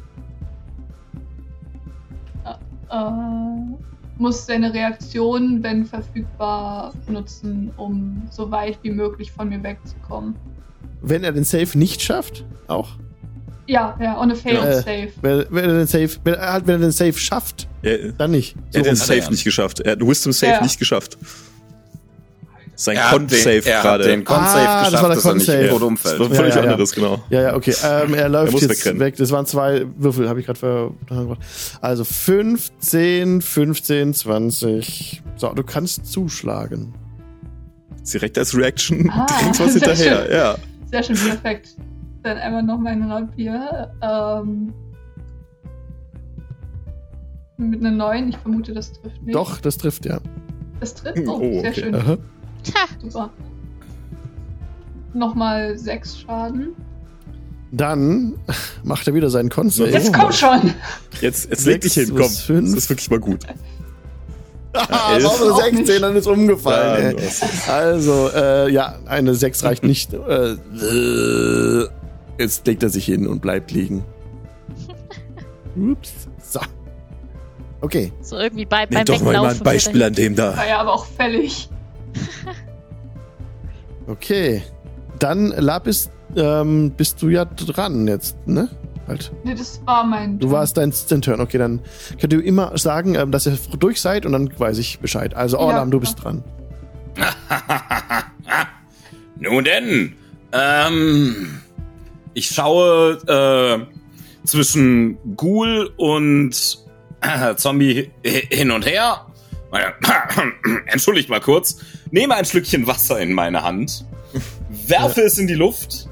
Äh, äh, muss seine Reaktion, wenn verfügbar, nutzen, um so weit wie möglich von mir wegzukommen. Wenn er den Save nicht schafft, auch. Ja, ja, on a failed Äh, save. Wenn, wenn er den Safe, wenn er, halt, wenn er den Safe schafft, Er, dann nicht. er hat den. Safe ja. nicht geschafft. Er hat den Wisdom Save Ja. nicht geschafft. Sein Er Con-Save er gerade. den Con-Save Ah, das geschafft, war der dass er nicht Con-Save. tot Das umfällt. war Ja, völlig ja, ja. anderes, genau. Ja, ja, okay. Ähm, er läuft muss jetzt wegrennen. weg. Das waren zwei Würfel, habe ich gerade ver. Also 15, 15, 20. So, du kannst zuschlagen. Direkt als Reaction, Ah, direkt was hinterher. schön. Ja. Sehr schön, perfekt. Dann einmal noch mein Rapier. Ähm, mit einer 9. Ich vermute, das trifft nicht. Doch, das trifft ja. Das trifft. Oh, Oh, sehr okay. schön. Aha. Tja, Super. Nochmal 6 Schaden. Dann macht er wieder seinen Con-Save. Jetzt komm schon! Jetzt, jetzt leg dich Sechs hin, komm. fünf. Das ist wirklich mal gut. Ah, Auch eine 16, dann ist umgefallen. Ja, Also, äh, ja, eine 6 reicht nicht. Äh, äh, jetzt legt er sich hin und bleibt liegen. Ups. So. Okay. so irgendwie bei, beim doch mal Weglaufen. mal ein Beispiel an dem da. War ja aber auch fällig. Okay. Dann, Lapis, ähm, bist du ja dran jetzt, ne? Halt. Nee, das war mein. Du warst dein, dein Turn. Okay, dann könnt ihr immer sagen, ähm, dass ihr durch seid und dann weiß ich Bescheid. Also, Orlam, du bist dran. Nun denn, ähm, ich schaue äh, zwischen Ghoul und äh, Zombie hi- hin und her. Entschuldigt mal kurz. Nehme ein Schlückchen Wasser in meine Hand, werfe es in die Luft.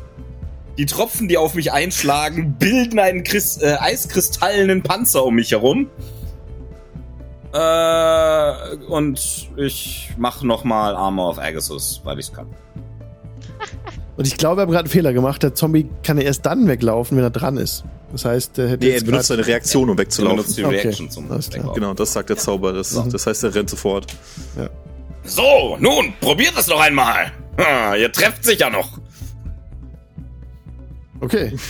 Die Tropfen, die auf mich einschlagen, bilden einen Chris äh, eiskristallenen Panzer um mich herum. Äh, und ich mache nochmal Armor of Agasus, weil ich es kann. Und ich glaube, er hat gerade einen Fehler gemacht. Der Zombie kann ja erst dann weglaufen, wenn er dran ist. Das heißt, er hätte Nee, er benutzt seine Reaktion, um wegzulaufen. benutzt die Okay, Reaction zum. Weglaufen. Genau, das sagt der Zauber. Das, das heißt, er rennt sofort. So, nun, probiert es noch einmal. Ha, ihr trefft sich ja noch. Okay.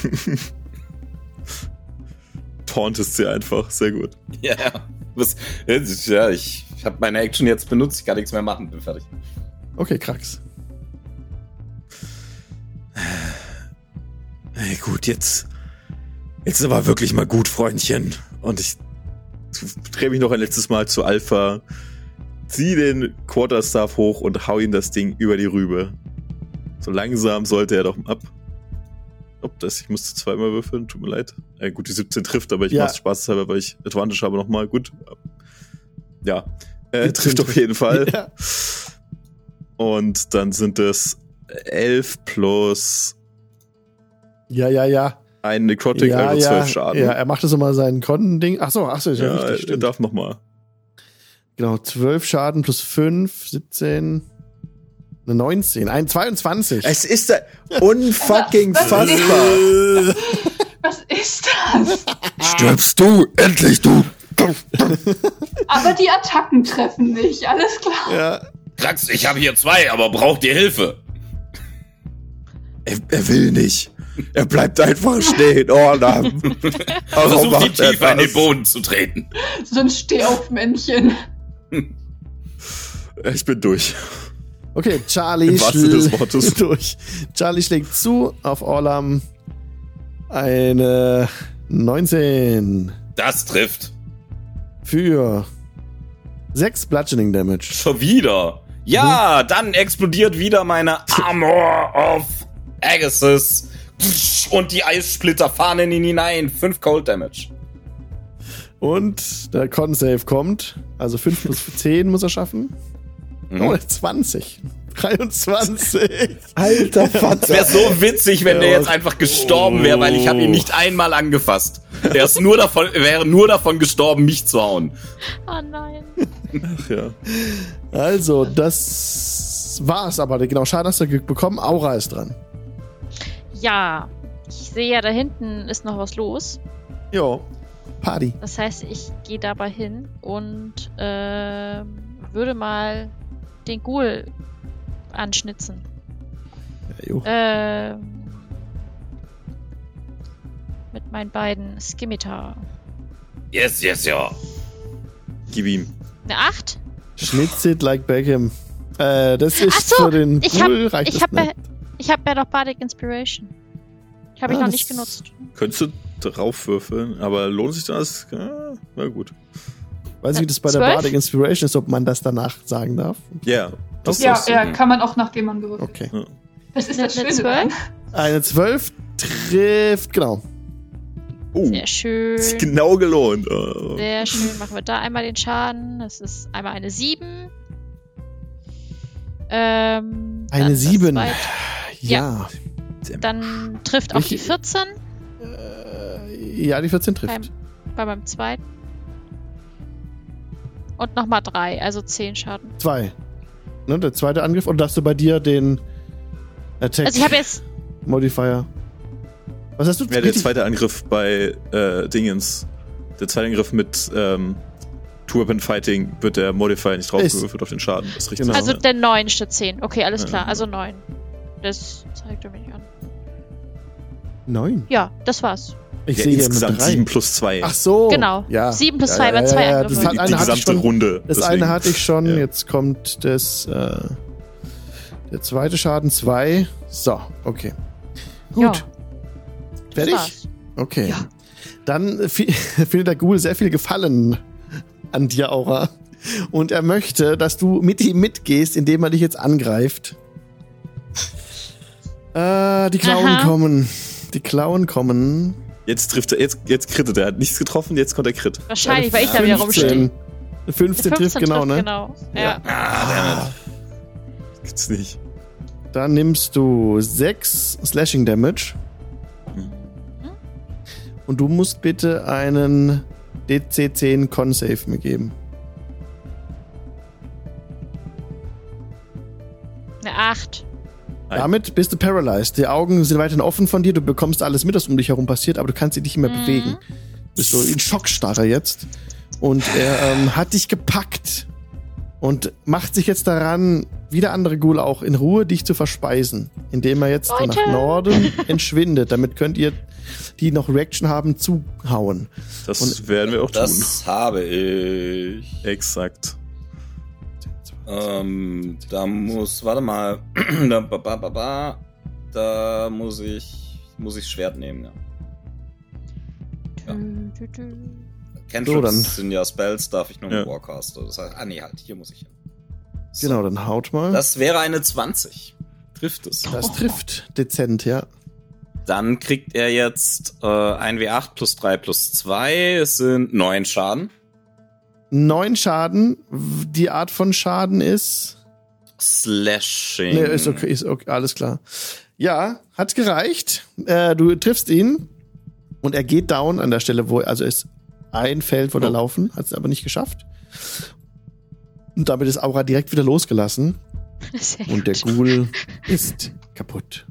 Tauntest sie einfach. Sehr gut. Ja, was, ja ich, habe meine Action jetzt benutzt, ich kann nichts mehr machen, bin fertig. Okay, Krax. Hey, gut, jetzt. Jetzt ist aber wirklich mal gut, Freundchen. Und ich drehe mich noch ein letztes Mal zu Alpha, zieh den Quarterstaff hoch und hau ihm das Ding über die Rübe. So langsam sollte er doch ab. Ob das, ich musste zweimal würfeln, tut mir leid. Äh, gut, die 17 trifft, aber ich Ja. mach's spaßeshalber, weil ich Advantage habe nochmal. Gut. Ja. Äh, 17 trifft auf jeden Fall. Ja. Und dann sind es 11 plus Ja, ja, ja. ein Necrotic, ja, also ja. 12 Schaden. Ja, er macht das immer sein Kontending. Ach so, ach so, ist ja, Ja, richtig. er Stimmt. darf nochmal. Genau, 12 Schaden plus 5, 17, eine 19, ein 22. Es ist da unfucking fassbar. Was ist das? Stirbst du, endlich du. Aber die Attacken treffen nicht, alles klar. Ja, Krax, ich habe hier zwei, aber braucht ihr Hilfe? Er, er will nicht. Er bleibt einfach stehen. Oh, na. Warum Versucht die tiefer in den? Boden zu treten. So ein Stehaufmännchen. Ich bin durch. okay, Charlie Im wahrsten des schl- Wortes. durch. Charlie schlägt zu auf Orlam eine 19 Das trifft. für 6 Bludgeoning Damage. Schon wieder. Ja, dann explodiert wieder meine Armor of Agassiz. Und die Eissplitter fahren in ihn hinein. 5 Cold Damage. Und der Con-Save kommt. Also 5 plus 10 muss er schaffen. Mhm. Oh, 20. 23. Alter Es wäre Vater. so witzig, wenn der jetzt einfach gestorben wäre, weil ich habe ihn nicht einmal angefasst. Er ist nur davon, wäre nur davon gestorben, mich zu hauen. Oh nein. Ach ja. Also, das war's aber. Genau, Schaden hast du ge- bekommen. Aura ist dran. Ja, ich sehe ja, da hinten ist noch was los. Jo. Party. Das heißt, ich gehe dabei hin und ähm, würde mal den Ghoul anschnitzen. Ja, jo. Ähm, mit meinen beiden Skimitar. Yes, yes, ja. Gib ihm. Eine 8? Schnitz it like Beckham. Äh, das ist Ach so, für den ich hab- Ghoul reicht Ich habe ja, ich hab ja doch Bardic Inspiration. Habe ich Ah, noch nicht genutzt. Könntest du drauf würfeln, aber lohnt sich das? Ja, na gut. Weiß ich, wie das bei der Zwölf? Bardic Inspiration ist, ob man das danach sagen darf. Ja. Das Ja, ist, ja, kann man auch nachdem man gewürfelt. Okay. Das ist Eine- das eine Schöne daran. Eine 12 trifft, genau. Oh, Sehr schön. ist genau gelohnt. Oh. Sehr schön. Machen wir da einmal den Schaden. Das ist einmal eine 7. Ähm, Eine das 7. zweite- Ja. Dann trifft auch die Welche- 14 Äh, ja, die 14 beim, trifft. bei meinem zweiten. Und nochmal 3, also 10 Schaden. Zwei. Ne, der zweite Angriff. Und darfst du bei dir den Attack Also ich habe jetzt. Modifier. Was hast du? Ja, der zweite Angriff bei äh, Dingens. Der zweite Angriff mit ähm, Two Weapon Fighting wird der Modifier nicht draufgewürfelt auf den Schaden. Das ist richtig. Genau. Also der 9 statt 10. Okay, alles Ja. klar. Also 9. Das zeigt er mir nicht an. Neun. Ja, das war's. Ich ja, sehe insgesamt drei. 7 plus 2. Ach so. Genau. Ja. Sieben plus ja, zwei ja, waren ja, zwei ja, Angriffe. Das, die, hat, die eine hatte ich gesamte schon. Runde. Das deswegen. eine hatte ich schon. Ja. Jetzt kommt das. Äh, der zweite Schaden 2. So, okay. Gut. Ja, Fertig? war's. Okay. Ja. Dann fi- findet der Ghoul sehr viel Gefallen an dir, Aura. Und er möchte, dass du mit ihm mitgehst, indem er dich jetzt angreift. Äh, die Klauen Aha. kommen. Die Klauen kommen. Jetzt trifft er, jetzt, jetzt krittet er. Er hat nichts getroffen, jetzt kommt er Crit. Wahrscheinlich, weil ich da wieder rumstehe. 15. 15 trifft genau, ne? Genau. Ja. Ah, Gibt's nicht. Dann nimmst du 6 Slashing Damage. Mhm. Und du musst bitte einen DC10 Con Save mir geben. Eine 8. Nein. Damit bist du paralyzed. Die Augen sind weiterhin offen von dir. Du bekommst alles mit, was um dich herum passiert, aber du kannst dich nicht mehr Mhm. bewegen. Bist so in Schockstarre jetzt. Und er ähm, hat dich gepackt und macht sich jetzt daran, wie der andere Ghoul auch, in Ruhe dich zu verspeisen, indem er jetzt Leute. nach Norden entschwindet. Damit könnt ihr, die noch Reaction haben, zuhauen. Das Und- werden wir auch tun. Das habe ich. Exakt. Ähm, da muss, warte mal. da, ba, ba, ba, ba, da muss ich, muss ich Schwert nehmen, ja. Ja. Cantrips dann. sind ja Spells, darf ich nur mit Ja. Warcaster. Das heißt, ah nee, halt, hier muss ich hin. So, Genau, dann haut mal. Das wäre eine 20. Trifft es. das trifft dezent, ja. Dann kriegt er jetzt äh, ein W8 plus 3 plus 2. Es sind 9 Schaden. Neun Schaden. Die Art von Schaden ist. Slashing. Nee, ist okay, ist okay, alles klar. Ja, hat gereicht. Äh, du triffst ihn und er geht down an der Stelle, wo, also ist ein Feld, wo er Oh. laufen, hat es aber nicht geschafft. Und damit ist Aura direkt wieder losgelassen Sehr und der. Ghoul ist kaputt.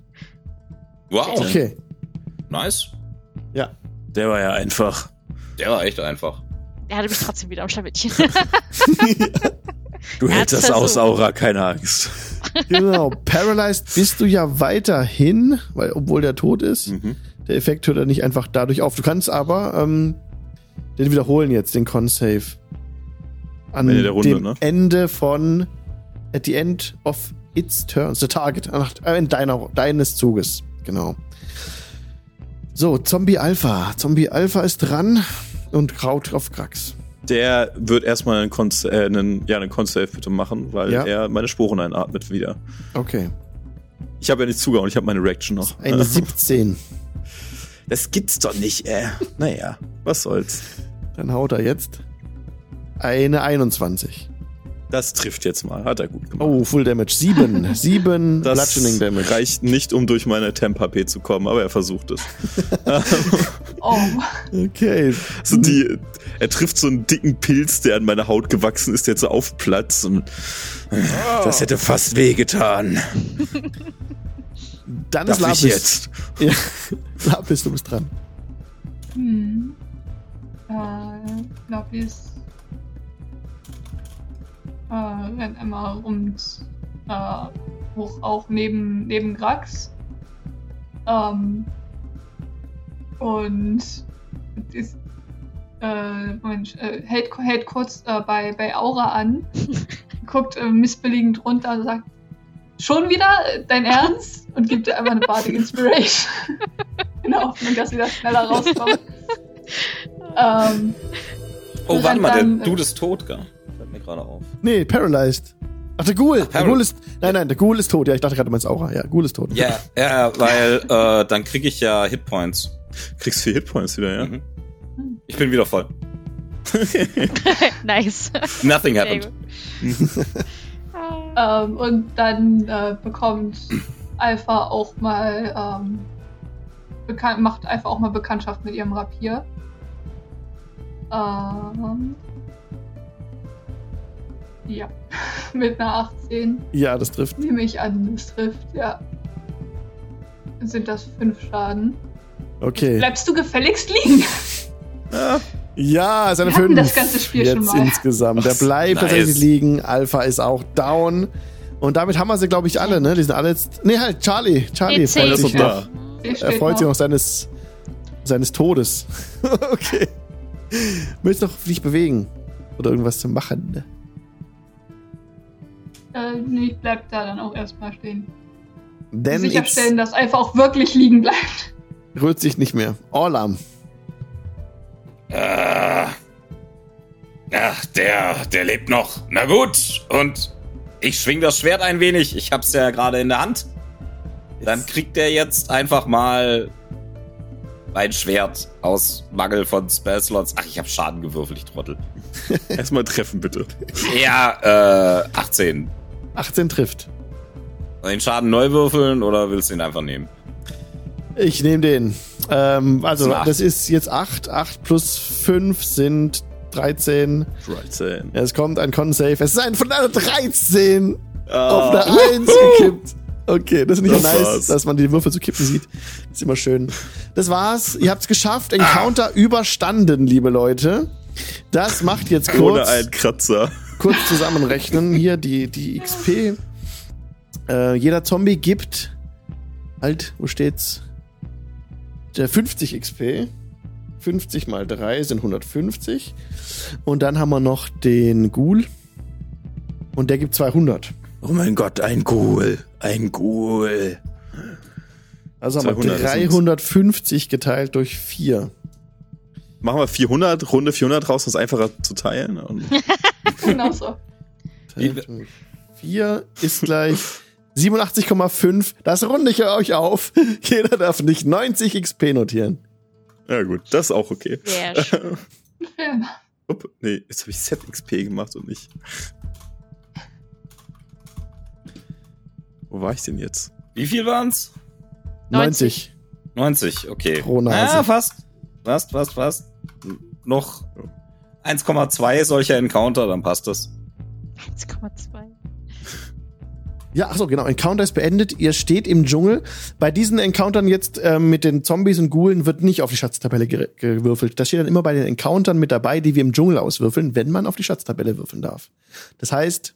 Wow. Okay. Nice. Ja. Der war ja einfach. Der war echt einfach. Er hatte mich trotzdem wieder am Schlawittchen. Du hältst das aus. Aura, keine Angst. Genau. Paralyzed bist du ja weiterhin, weil, obwohl der tot ist. Mhm. Der Effekt hört er nicht einfach dadurch auf. Du kannst aber ähm, den wiederholen jetzt, den Con-Save. An Ende der Runde, dem ne? Ende von at the end of its turns, the target, ach, äh, in deiner, deines Zuges. Genau. So, Zombie Alpha. Zombie Alpha ist dran und kraut auf Krax. Der wird erstmal einen, Con äh, einen, ja, einen Con-Save bitte machen, weil Ja. er meine Sporen einatmet wieder. Okay. Ich habe ja nicht zugehauen, ich habe meine Reaction noch. Eine 17. Das gibt's doch nicht, äh. Naja, was soll's. Dann haut er jetzt eine 21. Das trifft jetzt mal. Hat er gut gemacht. Oh, Full Damage. 7. 7 das Bludgeoning Damage. reicht nicht, um durch meine Temp-HP zu kommen, aber er versucht es. Oh, Okay. so die, er trifft so einen dicken Pilz, der an meine Haut gewachsen ist, der so aufplatzt. Und das hätte fast wehgetan. Dann Darf ist Lapis. ich jetzt? Ja. Lapis, du bist dran. hm. Äh, Lapis. Äh, rennt einmal rund äh, hoch auch neben, neben Grax. Ähm, und ist, äh, Moment, äh, hält, hält kurz äh, bei, bei Aura an, guckt äh, missbilligend runter und sagt, schon wieder dein Ernst? Und gibt dir einfach eine Bardic Inspiration. in der Hoffnung, dass sie da schneller rauskommen. ähm, Oh, warte mal, Dann- der Dude ist tot, gell? Mir gerade auf. Nee, paralyzed. Ach, der Ghoul. der Paral- Ghoul ist. Nein, nein, der Ghoul ist tot. Ja, ich dachte gerade, du meinst Aura. Ja, Ghoul ist tot. Ja, ja, weil äh, dann kriege ich ja Hitpoints. Kriegst vier Hitpoints wieder, ja? Mhm. Ich bin wieder voll. nice. Nothing happened. ähm, und dann äh, bekommt Alpha auch mal ähm, bekannt, macht Alpha auch mal Bekanntschaft mit ihrem Rapier. Ähm, ja, mit einer 18 Ja, das trifft. nehme ich an, es trifft, ja. Sind das fünf Schaden? Okay. Bleibst du gefälligst liegen? Ja, Ja, seine Wir hatten fünf. das ganze Spiel jetzt schon mal. insgesamt. Der bleibt nice. tatsächlich liegen. Alpha ist auch down. Und damit haben wir sie, glaube ich, alle, ne? Die sind alle jetzt. Nee, halt, Charlie. Charlie Nee, freut sich ist noch Er freut sich noch. seines, seines Todes. okay. Willst du noch dich bewegen? Oder irgendwas zu machen? Äh, nee, ich bleib da dann auch erstmal stehen. Denn Sicherstellen, dass Alpha auch wirklich liegen bleibt. rührt sich nicht mehr. Orlam. Äh, ach, der, der lebt noch. Na gut. Und ich schwing das Schwert ein wenig. Ich hab's ja gerade in der Hand. Dann kriegt er jetzt einfach mal mein Schwert aus Mangel von Spellslots. Ach, ich hab Schaden gewürfelt, ich Trottel. Erstmal treffen, bitte. Ja, äh, 18. 18 trifft. Den Schaden neu würfeln oder willst du ihn einfach nehmen? Ich nehme den. Ähm, also, Das das ist jetzt 8. 8 plus 5 sind 13. 13. Es kommt ein Con-Save. Es ist ein von einer 13 auf Ah, eine 1 gekippt. Okay, das ist nicht Das nice, war's. dass man die Würfel zu kippen sieht. ist immer schön. Das war's. Ihr habt's geschafft. Encounter überstanden, liebe Leute. Das macht jetzt ohne kurz, einen Kratzer. Kurz zusammenrechnen. Hier die, die XP. Äh, jeder Zombie gibt halt, wo steht's? Der 50 XP. 50 mal 3 sind 150. Und dann haben wir noch den Ghoul. Und der gibt 200. Oh mein Gott, ein Ghoul. Ein Ghoul. Also haben wir 200 sind's. 350 geteilt durch 4. Machen wir 400, Runde 400 raus, um es einfacher zu teilen. Genau so. 4 ist gleich 87,5. Das runde ich euch auf. Jeder darf nicht 90 XP notieren. ja gut, das ist auch okay. Sehr schön. Ja. Upp, nee, jetzt habe ich Set XP gemacht und nicht. Wo war ich denn jetzt? Wie viel waren's? 90. 90, okay. Pro Nase. Ah, fast. Fast, fast, fast. Noch 1,2 solcher Encounter, dann passt das. 1,2. Ja, achso, genau. Encounter ist beendet. Ihr steht im Dschungel. Bei diesen Encountern jetzt ähm, mit den Zombies und Ghoulen wird nicht auf die Schatztabelle ge gewürfelt. Das steht dann immer bei den Encountern mit dabei, die wir im Dschungel auswürfeln, wenn man auf die Schatztabelle würfeln darf. Das heißt,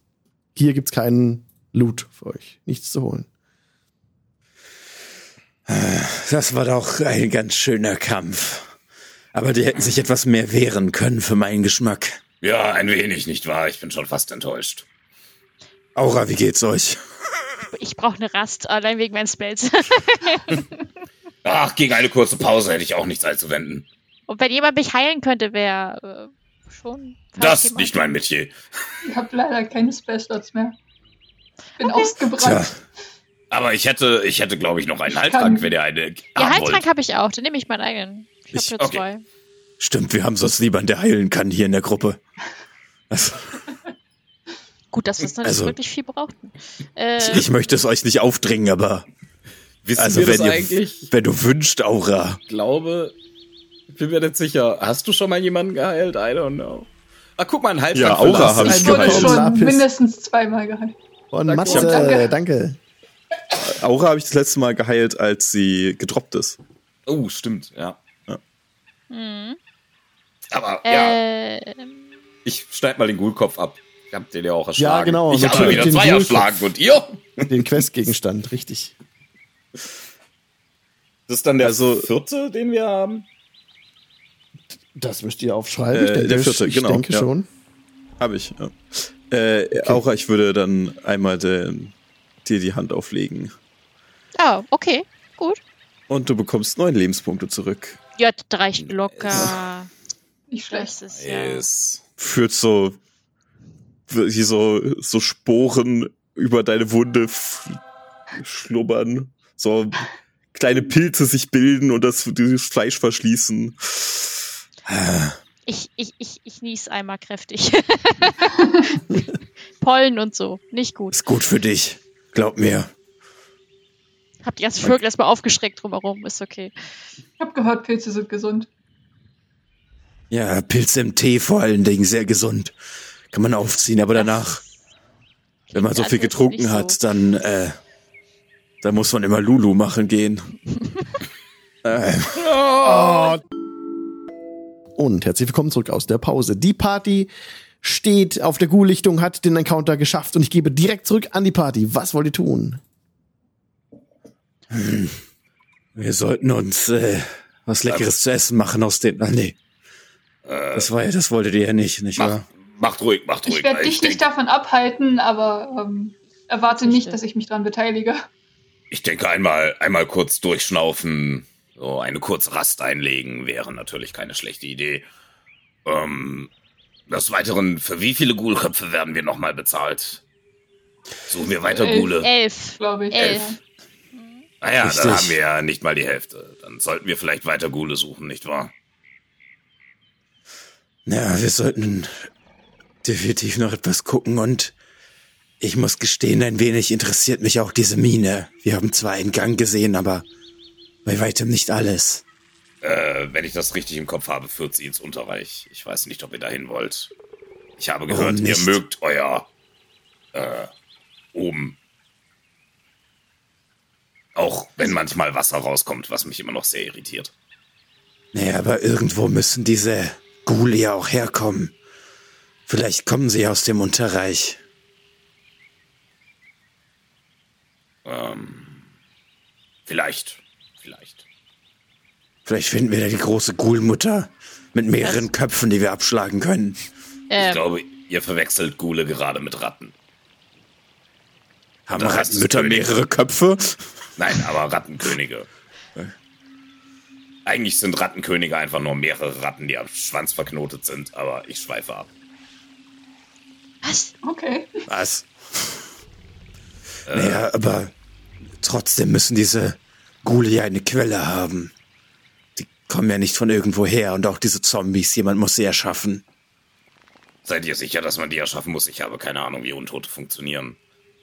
hier gibt's keinen Loot für euch. Nichts zu holen. Das war doch ein ganz schöner Kampf. Aber die hätten sich etwas mehr wehren können für meinen Geschmack. Ja, ein wenig, nicht wahr? Ich bin schon fast enttäuscht. Aura, wie geht's euch? Ich brauche eine Rast, allein wegen meinen Spells. Ach, gegen eine kurze Pause hätte ich auch nichts einzuwenden. Und wenn jemand mich heilen könnte, wäre äh, schon. Das ist jemand- nicht mein Metier. Ich habe leider keine Spellslots mehr. Bin Okay. ausgebrannt. Tja, Aber ich hätte, ich hätte, glaube ich, noch einen Heiltrank, wenn ihr eine Ja, Heiltrank habe ich auch, dann nehme ich meinen eigenen. Ich Ich- habe nur okay. zwei. stimmt, wir haben sonst niemanden, der heilen kann hier in der Gruppe. Also, Gut, dass wir es dann Also- nicht wirklich viel brauchten. Äh, ich möchte es euch nicht aufdringen, aber Wissen also wir das wenn, ihr, eigentlich? wenn du wünscht, Aura. Ich glaube, ich bin mir nicht sicher. Hast du schon mal jemanden geheilt? I don't know. Ah, guck mal, ein Heiltrank Ja, Aura Lars. hab ich Ich wurde geheilt. schon Lapis. mindestens zweimal geheilt. Und Danke. Matze, Danke. danke. Aura habe ich das letzte Mal geheilt, als sie gedroppt ist. Oh, stimmt, ja. Hm. Aber ja, äh, ich schneid mal den Ghoulkopf ab. Ich hab den ja auch erschlagen. Ja, genau, Ich habe wieder den zwei Ghoulkopf. erschlagen. Und ihr? Den Questgegenstand, richtig. Das ist dann der Also- vierte, den wir haben. Das müsst ihr aufschreiben. Äh, der vierte, ich genau, denke ja. schon. Habe ich, ja. Äh, Aura, ich würde dann einmal den, dir die Hand auflegen. oh, okay, gut. Und du bekommst neun Lebenspunkte zurück. Das reicht locker. Nicht schlecht. Das ist ja. Ist Führt so, wie so, so Sporen über deine Wunde schlummern. So kleine Pilze sich bilden und das, dieses Fleisch verschließen. Ich, ich, ich, ich nies einmal kräftig. Pollen und so. Nicht gut. Ist gut für dich. Glaub mir. Hab die ganzen Vögel erstmal aufgeschreckt drumherum. Ist okay. Ich habe gehört, Pilze sind gesund. Ja, Pilze im Tee vor allen Dingen sehr gesund. Kann man aufziehen, aber danach, wenn man so viel getrunken so. hat, dann, äh, dann muss man immer Lulu machen gehen. äh, Und herzlich willkommen zurück aus der Pause. Die Party steht auf der Ghoul-Lichtung, hat den Encounter geschafft und ich gebe direkt zurück an die Party. Was wollt ihr tun? Wir sollten uns äh, was Leckeres zu essen machen aus den. Ah, nee. Das war ja, das wolltet ihr ja nicht, nicht Mach, wahr? macht ruhig, macht ruhig. Ich werde dich nicht davon abhalten, aber ähm, erwarte nicht, dass ich mich daran beteilige. Ich denke, einmal, einmal kurz durchschnaufen, so eine kurze Rast einlegen, wäre natürlich keine schlechte Idee. Ähm, des Weiteren, für wie viele Ghoulköpfe werden wir nochmal bezahlt? Suchen wir weiter Elf. Ghule? Elf. Glaube ich. Elf. Ja. Naja, Richtig. dann haben wir ja nicht mal die Hälfte. Dann sollten wir vielleicht weiter Ghule suchen, nicht wahr? Ja, wir sollten definitiv noch etwas gucken und ich muss gestehen, ein wenig interessiert mich auch diese Mine. Wir haben zwar einen Gang gesehen, aber bei weitem nicht alles. Äh, wenn ich das richtig im Kopf habe, führt sie ins Unterreich. Ich weiß nicht, ob ihr dahin wollt. Ich habe Warum gehört, ihr mögt euer äh, oben. Auch wenn manchmal Wasser rauskommt, was mich immer noch sehr irritiert. Naja, aber irgendwo müssen diese Ghule ja auch herkommen. Vielleicht kommen sie aus dem Unterreich. Ähm, vielleicht, vielleicht. Vielleicht finden wir da die große Ghoulmutter mit mehreren Köpfen, die wir abschlagen können. Ich Ähm, glaube, ihr verwechselt Gule gerade mit Ratten. Haben Rattenmütter mehrere Köpfe? Nein, aber Rattenkönige. Eigentlich sind Rattenkönige einfach nur mehrere Ratten, die am Schwanz verknotet sind, aber ich schweife ab. was? Okay. Was? Naja, aber trotzdem müssen diese Ghule ja eine Quelle haben. Die kommen ja nicht von irgendwo her und auch diese Zombies, jemand muss sie erschaffen. Seid ihr sicher, dass man die erschaffen muss? Ich habe keine Ahnung, wie Untote funktionieren.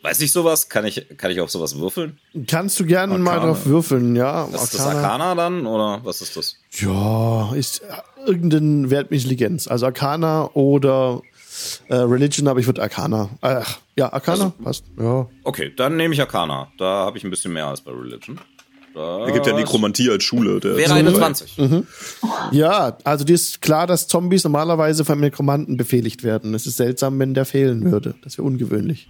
Weiß ich sowas? Kann ich, kann ich auf sowas würfeln? Kannst du gerne mal Arcana. drauf würfeln, ja? Das ist das Arcana dann? Oder was ist das? Ja, ist äh, irgendein Wert mit Intelligenz. Also Arcana oder äh, Religion, aber ich würde Arcana. Ach, ja, Arcana, Also- passt. Ja. Okay, dann nehme ich Arcana. Da habe ich ein bisschen mehr als bei Religion. Da gibt ja Nekromantie als Schule. Der Wäre eine 20. ja, also dir ist klar, dass Zombies normalerweise vom Nekromanten befehligt werden. Es ist seltsam, wenn der fehlen würde. Das wäre ungewöhnlich.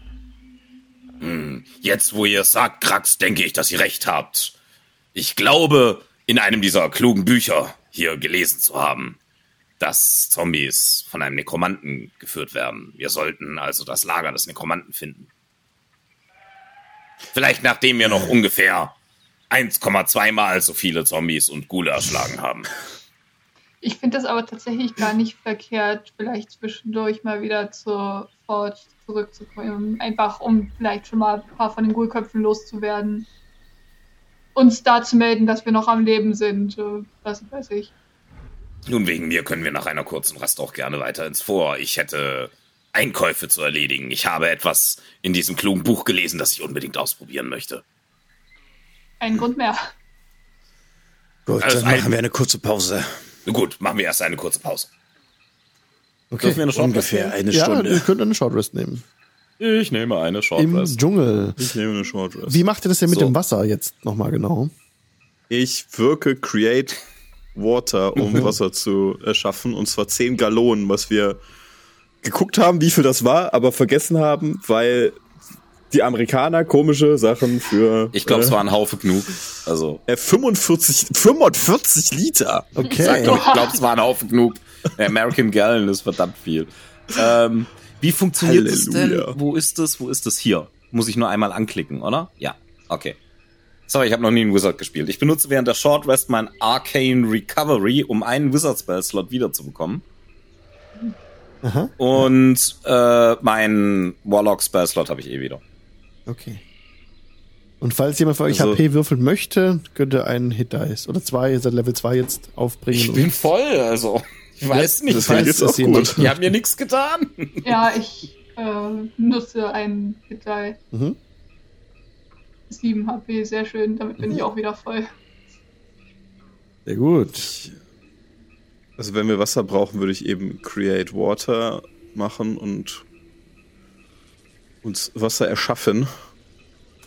Jetzt, wo ihr es sagt, Krax, denke ich, dass ihr recht habt. Ich glaube, in einem dieser klugen Bücher hier gelesen zu haben, dass Zombies von einem Nekromanten geführt werden. Wir sollten also das Lager des Nekromanten finden. Vielleicht nachdem wir noch ungefähr 1,2 mal so viele Zombies und Ghule erschlagen haben. Ich finde das aber tatsächlich gar nicht verkehrt, vielleicht zwischendurch mal wieder zur Forge zurückzukommen. Einfach, um vielleicht schon mal ein paar von den Ghoulköpfen loszuwerden. Uns da zu melden, dass wir noch am Leben sind. äh, Was weiß ich. Nun, wegen mir können wir nach einer kurzen Rast auch gerne weiter ins Vor. Ich hätte Einkäufe zu erledigen. Ich habe etwas in diesem klugen Buch gelesen, das ich unbedingt ausprobieren möchte. Ein Grund mehr. Gut, Also dann ein- machen wir eine kurze Pause. Gut, machen wir erst eine kurze Pause. Okay. Dürfen wir eine Short Ungefähr eine ja, Stunde. ihr könnt eine Short Rest nehmen. Ich nehme eine Short Im Dschungel. Ich nehme eine Short Rest. Wie macht ihr das denn mit So. dem Wasser jetzt nochmal genau? Ich wirke Create Water, um Mhm. Wasser zu erschaffen. Und zwar 10 Gallonen, was wir geguckt haben, wie viel das war, aber vergessen haben, weil die Amerikaner komische Sachen für Ich glaube, es äh, war ein Haufe genug. Also, äh, 45, 45 Liter. sag Okay. doch, ich glaube, es war ein Haufen genug. American Gallon ist verdammt viel. Ähm, wie funktioniert es denn? Halleluja. Wo ist es? Wo ist es? Hier. Muss ich nur einmal anklicken, oder? Ja. Okay. Sorry, ich habe noch nie einen Wizard gespielt. Ich benutze während der Short Rest mein Arcane Recovery, um einen Wizard Spell Slot wiederzubekommen. Aha. Und äh, meinen Warlock Spell Slot habe ich eh wieder. Okay. Und falls jemand von euch Also- HP würfeln möchte, könnte ein Hit Dice oder zwei, ihr seid Level 2 jetzt aufbringen. Ich bin voll, also. Ich weiß nicht. das falls jetzt es auch gut. Die haben mir nichts getan. Ja, ich äh, nutze einen Detail. Mhm. 7 HP, sehr schön. Damit bin ich auch wieder voll. Sehr gut. Also wenn wir Wasser brauchen, würde ich eben Create Water machen und uns Wasser erschaffen,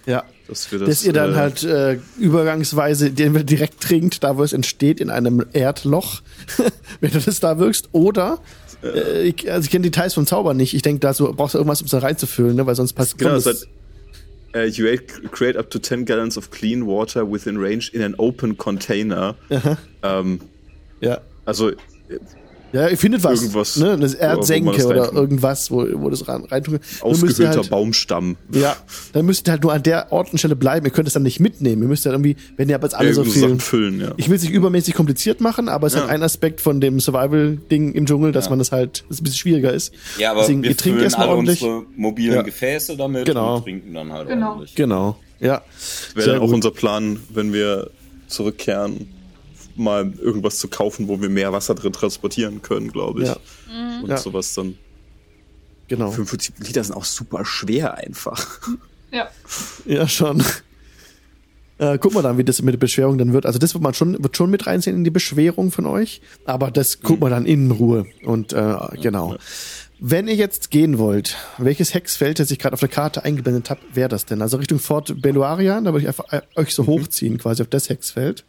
Ja. dass wir das. Dass ihr dann äh, halt äh, übergangsweise den direkt trinkt, da wo es entsteht, in einem Erdloch, wenn du das da wirkst. Oder, äh, ich, also ich kenne Details vom Zauber nicht. Ich denke, da so, brauchst du irgendwas, um es da reinzufüllen, ne? weil sonst passt Genau, es hat, äh, you create up to 10 gallons of clean water within range in an open container. Ähm, ja. also Ja, ihr findet was. Irgendwas, ne? Das man Erdsenke das oder irgendwas, wo, wo das rein, reintun müsst ihr ausgehöhlter halt, Baumstamm. Ja, dann müsst ihr halt nur an der Ort und Stelle bleiben. Ihr könnt es dann nicht mitnehmen. Ihr müsst ja irgendwie, wenn ihr aber jetzt alle so Irgendwo viel. Sachen füllen, ja. Ich will es nicht übermäßig kompliziert machen, aber es ist Ja. halt ein Aspekt von dem Survival-Ding im Dschungel, dass man das halt, dass es ein bisschen schwieriger ist. Ja, aber Deswegen, wir ihr trinkt erstmal alle ordentlich. unsere mobilen Ja. Gefäße damit Genau. und trinken dann halt Genau. ordentlich. Genau. Ja. Wäre Sehr dann auch gut. unser Plan, wenn wir zurückkehren, mal irgendwas zu kaufen, wo wir mehr Wasser drin transportieren können, glaube ich. Ja. Und Ja. sowas dann. Genau. 45 Liter sind auch super schwer einfach. Ja. Ja, schon. Äh, guck mal dann, wie das mit der Beschwerung dann wird. Also das wird man schon, wird schon mit reinziehen in die Beschwerung von euch. Aber das guckt man dann in Ruhe. Und äh, genau. Wenn ihr jetzt gehen wollt, welches Hexfeld, das ich gerade auf der Karte eingeblendet habe, wäre das denn? Also Richtung Fort Beluarian, da würde ich einfach äh, euch so hochziehen, quasi auf das Hexfeld.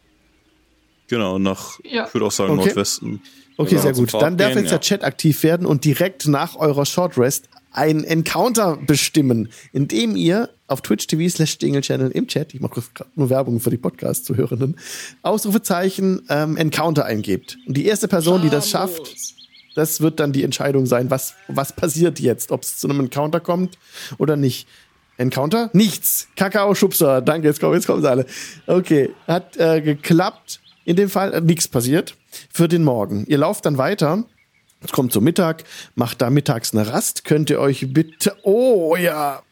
Genau, nach, Ja. ich würde auch sagen, Okay. Nordwesten. Okay, Genau, sehr gut. Fort Dann darf gehen, jetzt ja. der Chat aktiv werden und direkt nach eurer Short Rest ein Encounter bestimmen, indem ihr auf Twitch TV slash Channel im Chat, ich mache gerade nur Werbung für die Podcast-Zuhörenden, Ausrufezeichen ähm, Encounter eingebt. Und die erste Person, die das schafft, das wird dann die Entscheidung sein, was, was passiert jetzt, ob es zu einem Encounter kommt oder nicht. Encounter? Nichts. Kakao-Schubser. Danke, jetzt kommen, jetzt kommen sie alle. Okay, hat äh, geklappt. In dem Fall äh, nichts passiert. Für den Morgen. Ihr lauft dann weiter. Es kommt zum Mittag, macht da mittags eine Rast. Könnt ihr euch bitte, oh ja,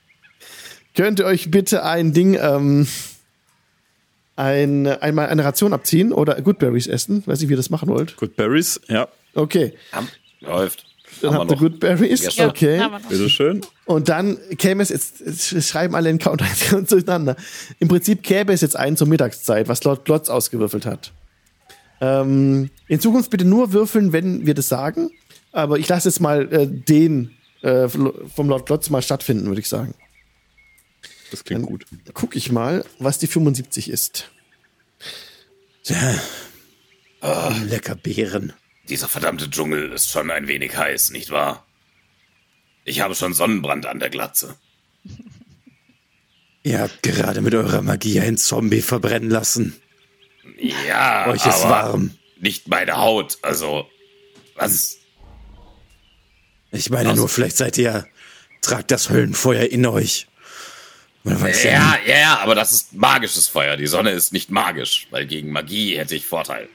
könnt ihr euch bitte ein Ding, ähm, ein, einmal eine Ration abziehen oder Goodberries essen? Weiß nicht, wie ihr das machen wollt. Good Berries, ja, Okay, läuft. dann Haben habt ihr noch. Goodberries. Ja, okay. noch. bitteschön. Und dann käme es jetzt, jetzt schreiben alle Encounter durcheinander. Im Prinzip käme es jetzt ein zur Mittagszeit, was Lord Glotz ausgewürfelt hat. Ähm, in Zukunft bitte nur würfeln, wenn wir das sagen. Aber ich lasse jetzt mal äh, den äh, vom Lord Glotz mal stattfinden, würde ich sagen. Das klingt Dann gut. Guck ich mal, was die 75 ist. Lecker Beeren. Dieser verdammte Dschungel ist schon ein wenig heiß, nicht wahr? Ich habe schon Sonnenbrand an der Glatze. Ihr habt gerade mit eurer Magie einen Zombie verbrennen lassen. Ja, Euch ist aber warm. nicht meine Haut. Also, was? Ich meine nur, vielleicht seid ihr, tragt das Höllenfeuer in euch. Ja, ja, ja, aber das ist magisches Feuer. Die Sonne ist nicht magisch, weil gegen Magie hätte ich Vorteil.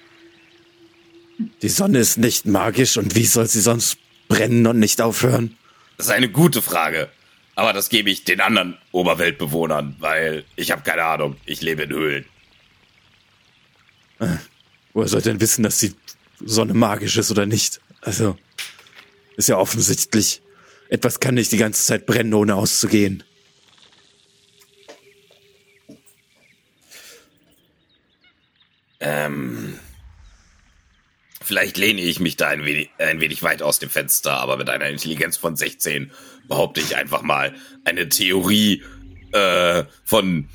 Die Sonne ist nicht magisch und wie soll sie sonst brennen und nicht aufhören? Das ist eine gute Frage. Aber das gebe ich den anderen Oberweltbewohnern, weil ich habe keine Ahnung. Ich lebe in Höhlen. Woher sollt ihr denn wissen, dass die Sonne magisch ist oder nicht? Also, ist ja offensichtlich. Etwas kann nicht die ganze Zeit brennen, ohne auszugehen. Ähm, vielleicht lehne ich mich da ein wenig, ein wenig weit aus dem Fenster, aber mit einer Intelligenz von 16 behaupte ich einfach mal eine Theorie äh, von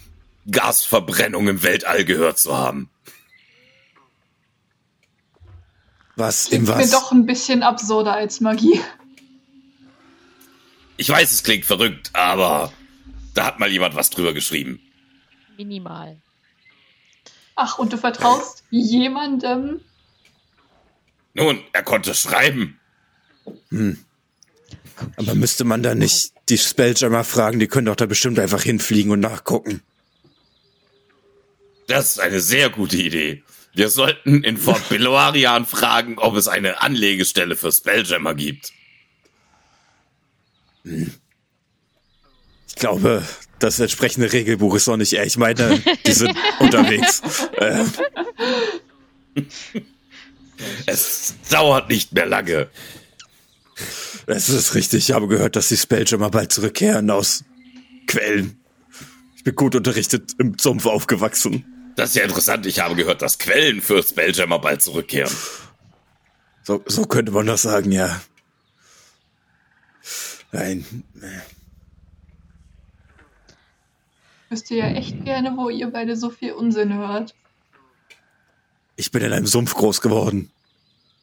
Gasverbrennung im Weltall gehört zu haben. Was im Klingt mir was? doch ein bisschen absurder als Magie. Ich weiß, es klingt verrückt, aber da hat mal jemand was drüber geschrieben. Minimal. Ach, und du vertraust jemandem? Nun, er konnte schreiben. Aber müsste man da nicht die Spelljammer fragen? Die können doch da bestimmt einfach hinfliegen und nachgucken. Das ist eine sehr gute Idee. Wir sollten in Fort Beloarian fragen, ob es eine Anlegestelle für Spelljammer gibt. Ich glaube, das entsprechende Regelbuch ist noch nicht er. Ich meine, die sind unterwegs. Äh, Es dauert nicht mehr lange. es ist richtig. Ich habe gehört, dass die Spelljammer bald zurückkehren aus Quellen. Ich bin gut unterrichtet im Sumpf aufgewachsen. Das ist ja interessant. Ich habe gehört, dass Quellen für Spelljammer bald zurückkehren. So, so könnte man das sagen, ja. Nein. Wüsste ja echt gerne, wo ihr beide so viel Unsinn hört. Ich bin in einem Sumpf groß geworden.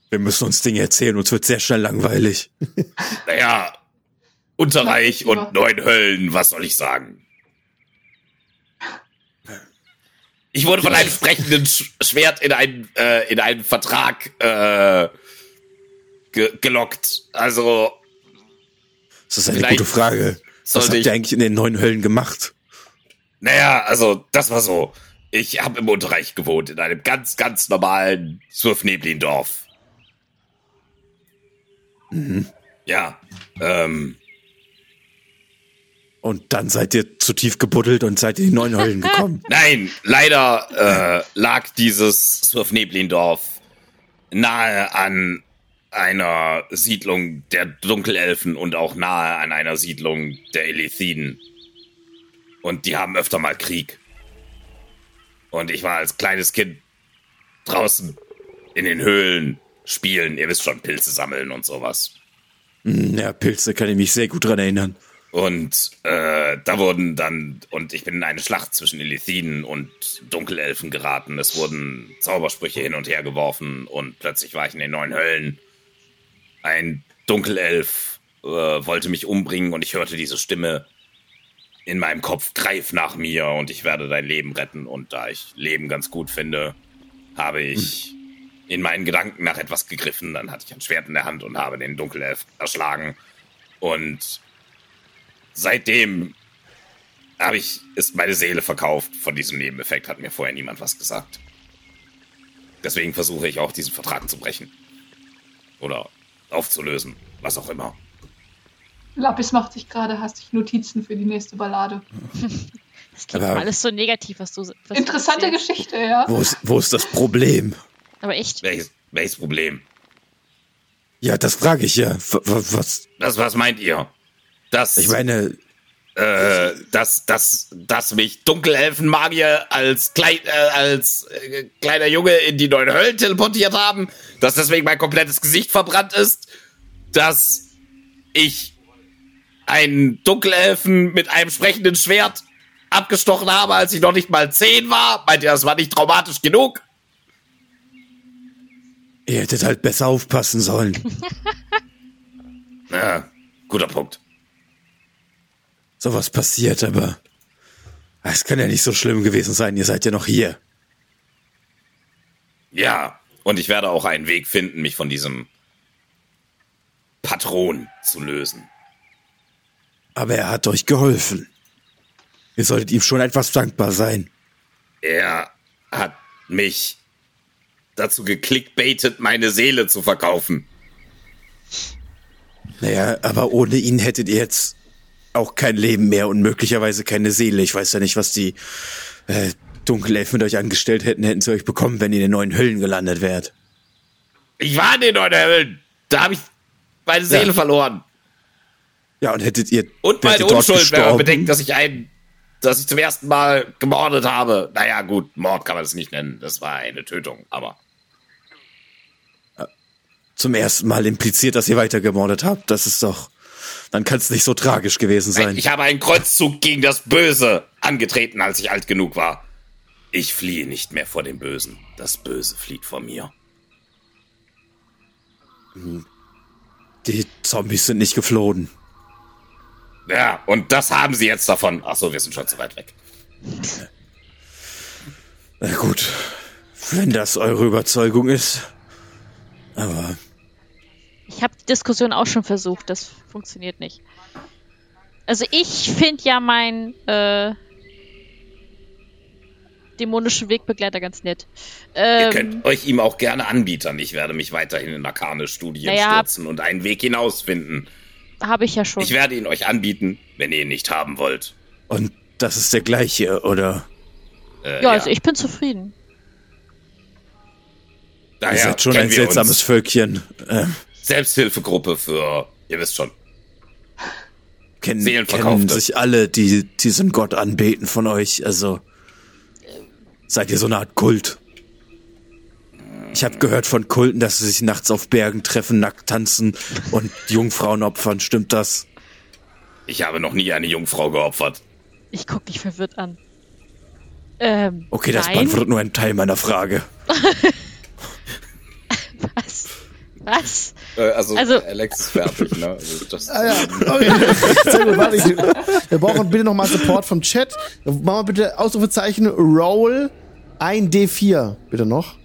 Wir müssen uns Dinge erzählen, uns wird sehr schnell langweilig. Naja, Unterreich und neun Höllen, was soll ich sagen? Ich wurde von einem sprechenden Sch Schwert in einen, äh, in einen Vertrag äh, ge gelockt. Also, Das ist eine gute Frage. Was habt ihr eigentlich in den neuen Höllen gemacht? naja, also, das war so. Ich habe im Unterreich gewohnt, in einem ganz, ganz normalen Surfneblin-Dorf. Ja, ähm, Und dann seid ihr zu tief gebuddelt und seid in die neuen Höllen gekommen. Nein, leider äh, lag dieses Surfneblin-Dorf nahe an einer Siedlung der Dunkelelfen und auch nahe an einer Siedlung der Elithiden. Und die haben öfter mal Krieg. Und ich war als kleines Kind draußen in den Höhlen spielen, ihr wisst schon, Pilze sammeln und sowas. Hm, Ja, Pilze kann ich mich sehr gut dran erinnern. Und äh, da wurden dann, und ich bin in eine Schlacht zwischen Elithiden und Dunkelelfen geraten. Es wurden Zaubersprüche hin und her geworfen und plötzlich war ich in den neuen Höllen. Ein Dunkelelf äh, wollte mich umbringen und ich hörte diese Stimme in meinem Kopf, greif nach mir und ich werde dein Leben retten. Und da ich Leben ganz gut finde, habe ich in meinen Gedanken nach etwas gegriffen. Dann hatte ich ein Schwert in der Hand und habe den Dunkelelf erschlagen. Und seitdem habe ich, ist meine Seele verkauft. Von diesem Nebeneffekt hat mir vorher niemand was gesagt. Deswegen versuche ich auch, diesen Vertrag zu brechen. Oder aufzulösen. Was auch immer. Lapis macht sich gerade hastig Notizen für die nächste Ballade. Das klingt Aber- alles so negativ, was du was du Interessante erzählst. Geschichte, ja. Wo ist, wo ist das Problem? Aber echt. Welches, welches Problem? Ja, das frage ich ja. W- was? Das, was meint ihr? Das, Ich meine, äh, dass, dass, dass mich Dunkelelfenmagier als, klein, äh, als äh, kleiner Junge in die neuen Höllen teleportiert haben, dass deswegen mein komplettes Gesicht verbrannt ist, dass ich einen Dunkelelfen mit einem sprechenden Schwert abgestochen habe, als ich noch nicht mal zehn war. Meint ihr, das war nicht traumatisch genug? ihr hättet halt besser aufpassen sollen. Ja, guter Punkt. Sowas passiert, aber es kann ja nicht so schlimm gewesen sein. Ihr seid ja noch hier. Ja, und ich werde auch einen Weg finden, mich von diesem Patron zu lösen. Aber er hat euch geholfen. Ihr solltet ihm schon etwas dankbar sein. Er hat mich dazu geklickbaitet, meine Seele zu verkaufen. Naja, aber ohne ihn hättet ihr jetzt auch kein Leben mehr und möglicherweise keine Seele. Ich weiß ja nicht, was die äh, Dunkelelfen mit euch angestellt hätten, hätten sie euch bekommen, wenn ihr in den neuen Höllen gelandet wärt. Ich war in den neuen Höhlen. Da habe ich meine Seele Ja. verloren. Ja, und hättet ihr Und meine Unschuld, wenn man bedenkt, dass ich einen, dass ich zum ersten Mal gemordet habe. Naja, gut, Mord kann man das nicht nennen. Das war eine Tötung, aber. zum ersten Mal impliziert, dass ihr weitergemordet habt. Das ist doch, dann kann es nicht so tragisch gewesen sein. Ich habe einen Kreuzzug gegen das Böse angetreten, als ich alt genug war. Ich fliehe nicht mehr vor dem Bösen. Das Böse flieht vor mir. Die Zombies sind nicht geflohen. Ja, und das haben sie jetzt davon. Ach so, wir sind schon zu weit weg. Na gut, wenn das eure Überzeugung ist. Aber Ich habe die Diskussion auch schon versucht, das funktioniert nicht. Also ich finde ja mein, äh, dämonischen Wegbegleiter ganz nett. Ihr Ähm, könnt euch ihm auch gerne anbietern. Ich werde mich weiterhin in arkane Studien Naja. stürzen und einen Weg hinausfinden. Habe ich ja schon. Ich werde ihn euch anbieten, wenn ihr ihn nicht haben wollt. Und das ist der gleiche, oder? Äh, ja, also ich bin zufrieden. Daher Ihr seid schon ein seltsames uns. Völkchen. Ähm, Selbsthilfegruppe für, ihr wisst schon. kennen, kennen sich alle, die diesen Gott anbeten von euch. Also seid ihr so eine Art Kult. Ich habe gehört von Kulten, dass sie sich nachts auf Bergen treffen, nackt tanzen und Jungfrauen opfern. Stimmt das? Ich habe noch nie eine Jungfrau geopfert. Ich guck dich verwirrt an. Ähm, Okay, das nein? beantwortet nur einen Teil meiner Frage. Was? Was? Äh, also, Also- Alex ist fertig, ne? Also das, Ah ja, okay. Sehr gut, warte, ich, wir brauchen bitte nochmal Support vom Chat. Machen wir bitte Ausrufezeichen Roll 1D4, bitte noch.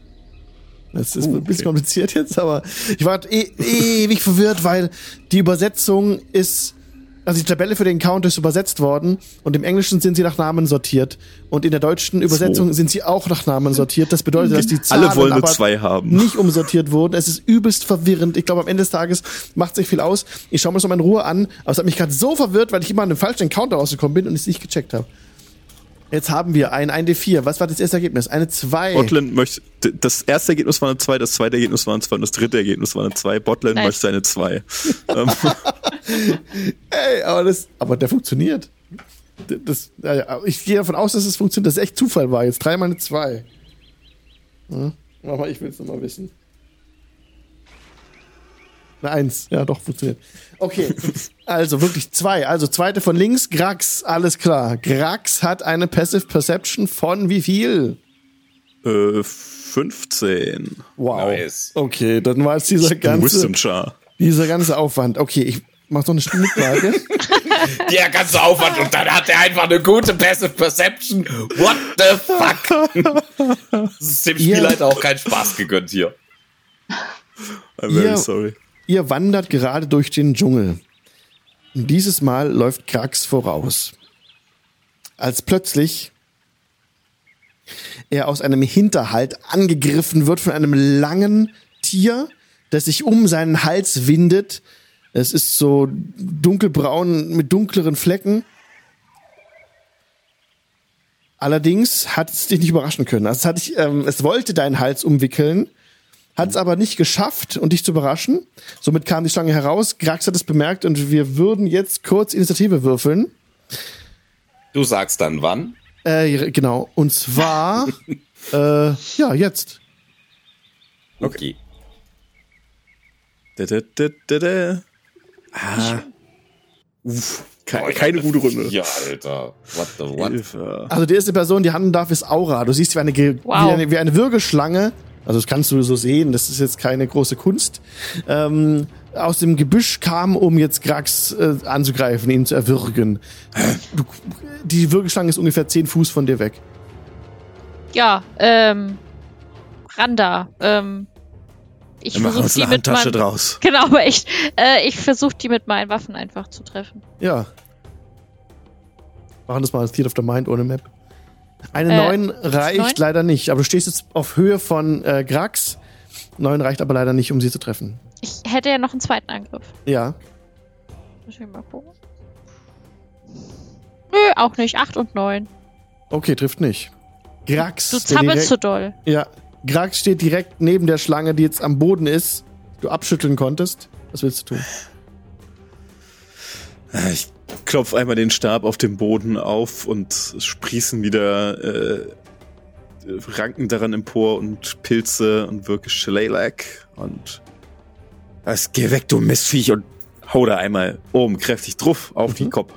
Das ist ein bisschen kompliziert jetzt, aber ich war e ewig verwirrt, weil die Übersetzung ist, also die Tabelle für den Count ist übersetzt worden und im Englischen sind sie nach Namen sortiert und in der deutschen Übersetzung sind sie auch nach Namen sortiert. Das bedeutet, dass die Zahlen Alle wollen aber zwei haben. nicht umsortiert wurden. Es ist übelst verwirrend. Ich glaube, am Ende des Tages macht sich viel aus. Ich schaue mir das nochmal in Ruhe an, aber es hat mich gerade so verwirrt, weil ich immer an einem falschen Counter rausgekommen bin und es nicht gecheckt habe. Jetzt haben wir ein 1D4. Was war das erste Ergebnis? Eine 2. Botland möchte, das erste Ergebnis war eine 2, das zweite Ergebnis war eine 2 und das dritte Ergebnis war eine 2. Botland Nice. möchte eine 2. ähm, Ey, aber das, aber der funktioniert. Das, ja, ja, ich gehe davon aus, dass es funktioniert, dass es echt Zufall war. Jetzt dreimal eine 2. Hm? Aber ich will es nochmal wissen. Eine Eins. Ja, doch, funktioniert. Okay. Also wirklich zwei. Also zweite von links, Grax, alles klar. Grax hat eine Passive Perception von wie viel? äh, 15. Wow. Nice. Okay, dann war es dieser ganze, Wisdom Char. dieser ganze Aufwand. Okay, ich mach noch eine Schnittfrage. Der ganze Aufwand und dann hat er einfach eine gute Passive Perception. What the fuck? Das ist dem Spielleiter auch keinen Spaß gegönnt hier. I'm very Ihr- sorry. Ihr wandert gerade durch den Dschungel. Dieses Mal läuft Krax voraus. Als plötzlich er aus einem Hinterhalt angegriffen wird von einem langen Tier, das sich um seinen Hals windet. Es ist so dunkelbraun mit dunkleren Flecken. Allerdings hat es dich nicht überraschen können. Es, hat dich, ähm, es wollte deinen Hals umwickeln, hat es aber nicht geschafft, und dich zu überraschen. Somit kam die Schlange heraus. Grax hat es bemerkt und wir würden jetzt kurz Initiative würfeln. Du sagst dann wann? Äh, genau. Und zwar, äh, ja, jetzt. Okay. Da, da, da, da, da. Ah. Uff, keine, keine gute Runde. Ja, Alter. What the what? Hilfe. Also die erste Person, die handeln darf, ist Aura. Du siehst wie eine, Wow. wie eine, wie eine Würgeschlange. Also das kannst du so sehen. Das ist jetzt keine große Kunst. Ähm, aus dem Gebüsch kam, um jetzt Grax äh, anzugreifen, ihn zu erwürgen. Du, die Würgeschlange ist ungefähr 10 Fuß von dir weg. Ja, ähm, Randa, ähm, ich versuche die mit meinen, draus. genau, aber ich, äh, ich versuche die mit meinen Waffen einfach zu treffen. Ja. Machen das mal als Theater of the Mind ohne Map. Eine Äh, 9 reicht neun? leider nicht, aber du stehst jetzt auf Höhe von äh, Grax. 9 reicht aber leider nicht, um sie zu treffen. Ich hätte ja noch einen zweiten Angriff. Ja. Muss ich mal gucken. Nö, auch nicht. 8 und 9. Okay, trifft nicht. Grax. Du zappelst zu direkt, doll. Ja. Grax steht direkt neben der Schlange, die jetzt am Boden ist. Du abschütteln konntest. Was willst du tun? Äh, Ich klopf einmal den Stab auf dem Boden auf und sprießen wieder äh, Ranken daran empor und Pilze und wirke Shalailak und Was, geh weg, du Mistviech, und hau da einmal oben kräftig drauf auf Mhm. Kopf.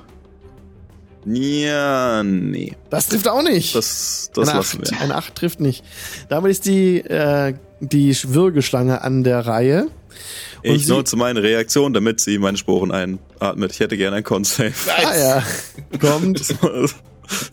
Ja, nee. Das trifft auch nicht. Das, das eine lassen 8. wir. Eine 8 trifft nicht. Damit ist die, äh, die Würgeschlange an der Reihe. Ich sie- nutze meine Reaktion, damit sie meine Sporen einatmet. Ich hätte gerne ein Con-Save. Ah ja. Kommt.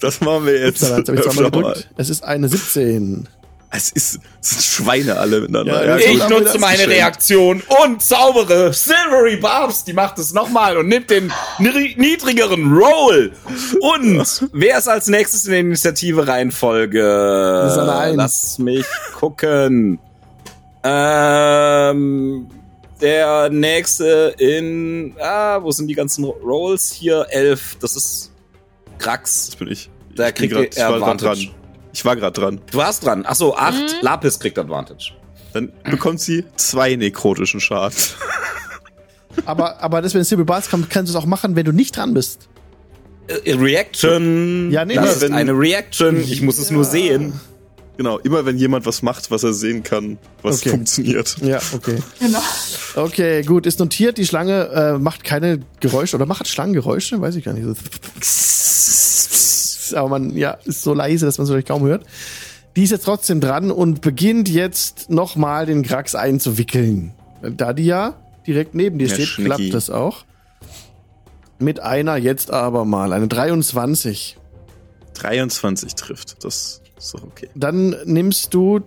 Das machen wir jetzt. Upsala, jetzt mal. Es ist eine 17. Es ist, es sind Schweine alle miteinander. Ja, Ja, Ich nutze meine. Reaktion und zaubere Silvery Barbs, die macht es nochmal und nimmt den niedrigeren Roll. Und wer ist als nächstes in der Initiative-Reihenfolge? Lass mich gucken. Ähm, der nächste in, ah, wo sind die ganzen Rolls? Hier, elf. Das ist Krax. Das bin ich. Da ich kriegt grad, ich war grad dran. Ich war gerade dran. Du warst dran. Achso, acht. Lapis kriegt Advantage. Dann bekommt sie zwei nekrotischen Schaden. Aber, aber das mit den Silver Bars kann, kannst du es auch machen, wenn du nicht dran bist. Äh, Reaction. Ja, nee, das nee, ist wenn- eine Reaction. Ich muss es nur sehen. Genau, immer wenn jemand was macht, was er sehen kann, was Okay. funktioniert. Ja, okay. Genau. Okay, gut, ist notiert. Die Schlange äh, macht keine Geräusche oder macht Schlangengeräusche? Weiß ich gar nicht. So- Aber man, ja, ist so leise, dass man es vielleicht kaum hört. Die ist jetzt trotzdem dran und beginnt jetzt nochmal den Krax einzuwickeln. Da die ja direkt neben dir Ja, steht, Schnicki. klappt das auch. Mit einer jetzt aber mal, eine 23. 23 trifft. Das doch okay. Dann nimmst du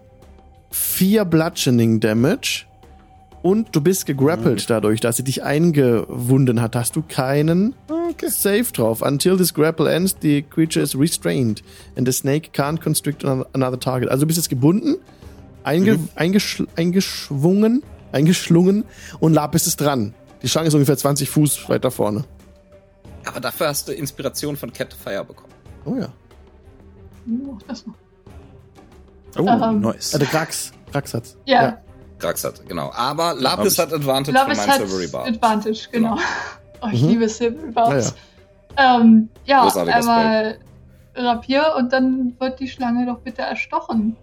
vier Bludgeoning Damage und du bist gegrappelt dadurch, dass sie dich eingewunden hat. Hast du keinen Save drauf. Until this grapple ends, the creature is restrained and the snake can't constrict another- target. Also du bist jetzt gebunden, einge eingeschl eingeschwungen, eingeschlungen und Lapis ist dran. Die Schlange ist ungefähr 20 Fuß weiter vorne. Aber dafür hast du Inspiration von Cat Fire bekommen. Oh ja. Oh, das noch. Oh, Ähm, nice. Der Krax. Krax hat's. Ja, Krax hat, genau. Aber Lapis hat Advantage Lapis meinem hat Silvery Bar. Advantage, genau. Oh, ich Mhm. liebe Silver Ja, Barbs. Ähm, ja, einmal Rapier und dann wird die Schlange doch bitte erstochen.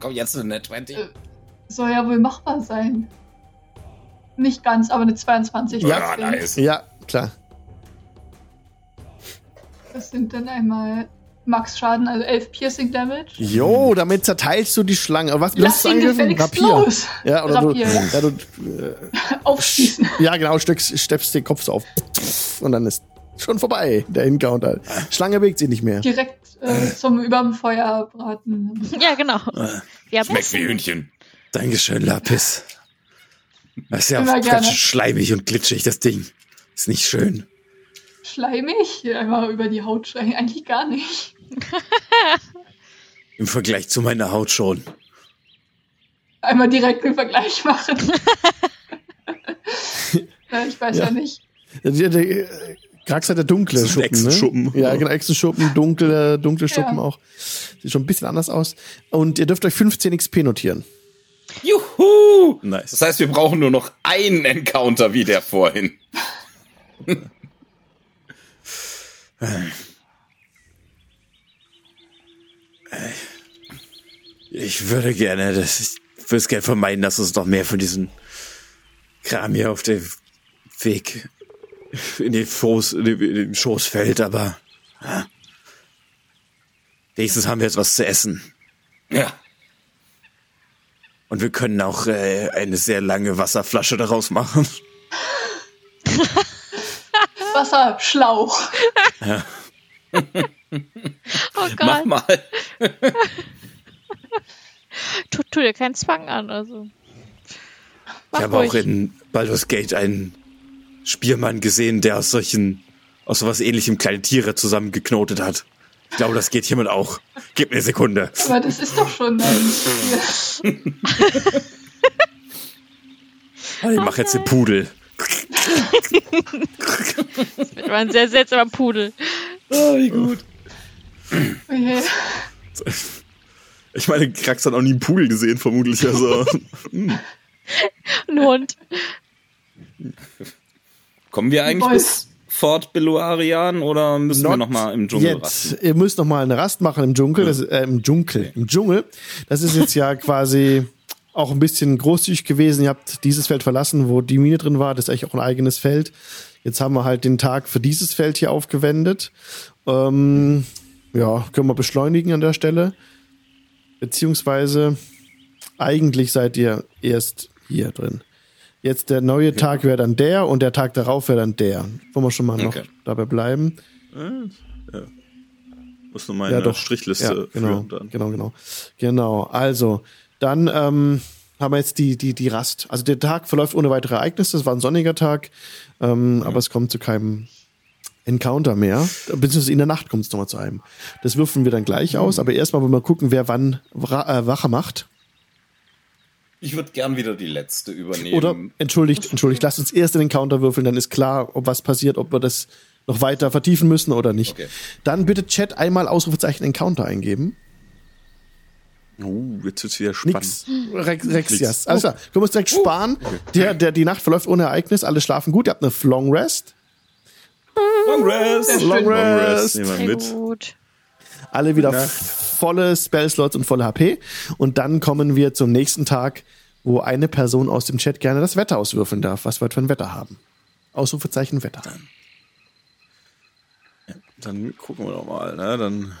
Komm, jetzt eine Net 20. Äh, Soll ja wohl machbar sein. Nicht ganz, aber eine 22. Ja, nice. Ja, klar. Das sind dann einmal Max Schaden, also 11 Piercing Damage. Jo, damit zerteilst du die Schlange. Was Lass ihn angegriffen? gefälligst los. Ja, oder Rapier, du, ja. ja, du äh, Aufschießen. ja genau, steckst, steppst den Kopf so auf und dann ist schon vorbei, der Encounter. Schlange bewegt sich nicht mehr. Direkt äh, zum überm Feuer braten. Ja, genau. Ja, Schmeckt wie Hühnchen. Dankeschön, Lapis. Das ist ja ganz schön schleimig und glitschig, das Ding. Ist nicht schön. Schleimig? Einmal über die Haut schreien. Eigentlich gar nicht. Im Vergleich zu meiner Haut schon. Einmal direkt den Vergleich machen. ja, ich weiß ja, Ja. nicht. Der, der, Krax hat der dunkle Das Schuppen, ne? Echsenschuppen. Ja, genau, Echsenschuppen, dunkle, dunkle Schuppen Ja. auch. Sieht schon ein bisschen anders aus. Und ihr dürft euch 15 XP notieren. Juhu! Nice. Das heißt, wir brauchen nur noch einen Encounter wie der vorhin. Ich würde gerne, das ich würde es gerne vermeiden, dass uns noch mehr von diesem Kram hier auf dem Weg in den Schoß, in den, in den Schoß fällt, aber ja. wenigstens haben wir jetzt was zu essen. Ja. Und wir können auch äh, eine sehr lange Wasserflasche daraus machen. Wasserschlauch. Oh Mach Gott, mal. tu, tu dir keinen Zwang an, also. Mach Ich habe ruhig. auch in Baldur's Gate einen Spielmann gesehen, der aus solchen, aus sowas ähnlichem kleine Tiere zusammengeknotet hat. Ich glaube, das geht hiermit auch. Gib mir eine Sekunde. Aber das ist doch schon ein Ich mache jetzt den Pudel. Das war ein sehr seltsamer Pudel. Oh, wie gut. Okay. Ich meine, Krax hat auch nie einen Pool gesehen, vermutlich. Also, Ein Hund. Kommen wir eigentlich Wolf. bis Fort Beluarian oder müssen wir Not noch mal im Dschungel jetzt. rasten? Ihr müsst noch mal eine Rast machen im Dschungel. Das, äh, Im Dschungel. Im Dschungel. Das ist jetzt ja quasi auch ein bisschen großzügig gewesen. Ihr habt dieses Feld verlassen, wo die Mine drin war. Das ist eigentlich auch ein eigenes Feld. Jetzt haben wir halt den Tag für dieses Feld hier aufgewendet. Ähm, ja, können wir beschleunigen an der Stelle. Beziehungsweise eigentlich seid ihr erst hier drin. Jetzt der neue Tag wäre dann der und der Tag darauf wäre dann der. Wollen wir schon mal noch Okay. dabei bleiben? Muss nur meine Ja, doch. Strichliste Ja, genau, führen dann. genau, genau. Genau. Also, dann ähm, haben wir jetzt die, die, die Rast. Also der Tag verläuft ohne weitere Ereignisse. Es war ein sonniger Tag, ähm, aber es kommt zu keinem Encounter mehr. Beziehungsweise in der Nacht kommt es nochmal zu einem. Das würfeln wir dann gleich aus, aber erstmal wollen wir gucken, wer wann äh, Wache macht. Ich würde gern wieder die letzte übernehmen. Oder, entschuldigt, entschuldigt, lasst uns erst den Encounter würfeln, dann ist klar, ob was passiert, ob wir das noch weiter vertiefen müssen oder nicht. Okay. Dann bitte Chat einmal Ausrufezeichen Encounter eingeben. Uh, jetzt wird's wieder spannend. Nix. Rex, Rexias. Alles klar. Können wir uns direkt sparen. Der, der, die Nacht verläuft ohne Ereignis. Alle schlafen gut. Ihr habt eine Long Rest. Long Rest. Long schön. Long Rest Rest. nehmen wir Sehr mit. gut. Alle wieder volle Spellslots und volle HP. Und dann kommen wir zum nächsten Tag, wo eine Person aus dem Chat gerne das Wetter auswürfeln darf, was wir heute für ein Wetter haben. Ausrufezeichen Wetter. Dann gucken wir doch mal, ne? Dann,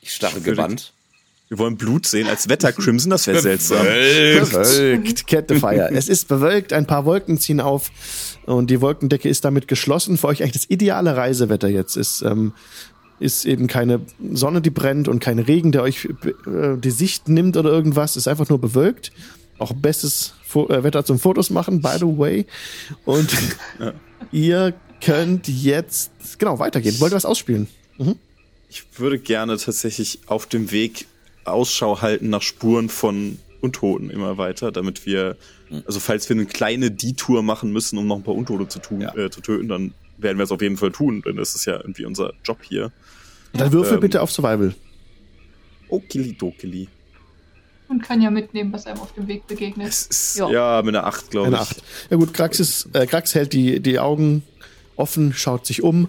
Ich starre gebannt. Wir wollen Blut sehen als Wetter Crimson, das wäre seltsam. Bewölkt, Cat the Fire. Es ist bewölkt, ein paar Wolken ziehen auf und die Wolkendecke ist damit geschlossen. Für euch eigentlich das ideale Reisewetter jetzt ist, ähm, ist eben keine Sonne, die brennt und kein Regen, der euch äh, die Sicht nimmt oder irgendwas. ist einfach nur bewölkt. Auch bestes Fo äh, Wetter zum Fotos machen, by the way. Und ihr könnt jetzt genau weitergehen. Wollt ihr was ausspielen? Ich würde gerne tatsächlich auf dem Weg Ausschau halten nach Spuren von Untoten immer weiter, damit wir, also falls wir eine kleine Detour machen müssen, um noch ein paar Untote zu tun, Ja. äh, zu töten, dann werden wir es auf jeden Fall tun, denn das ist ja irgendwie unser Job hier. Dann würfel Ähm, bitte auf Survival. Okilidokili. Und kann ja mitnehmen, was einem auf dem Weg begegnet. Es ist, Ja. ja, mit einer 8, glaube ich. Eine Acht. Ja gut, Krax, ist, äh, Krax hält die, die Augen offen, schaut sich um,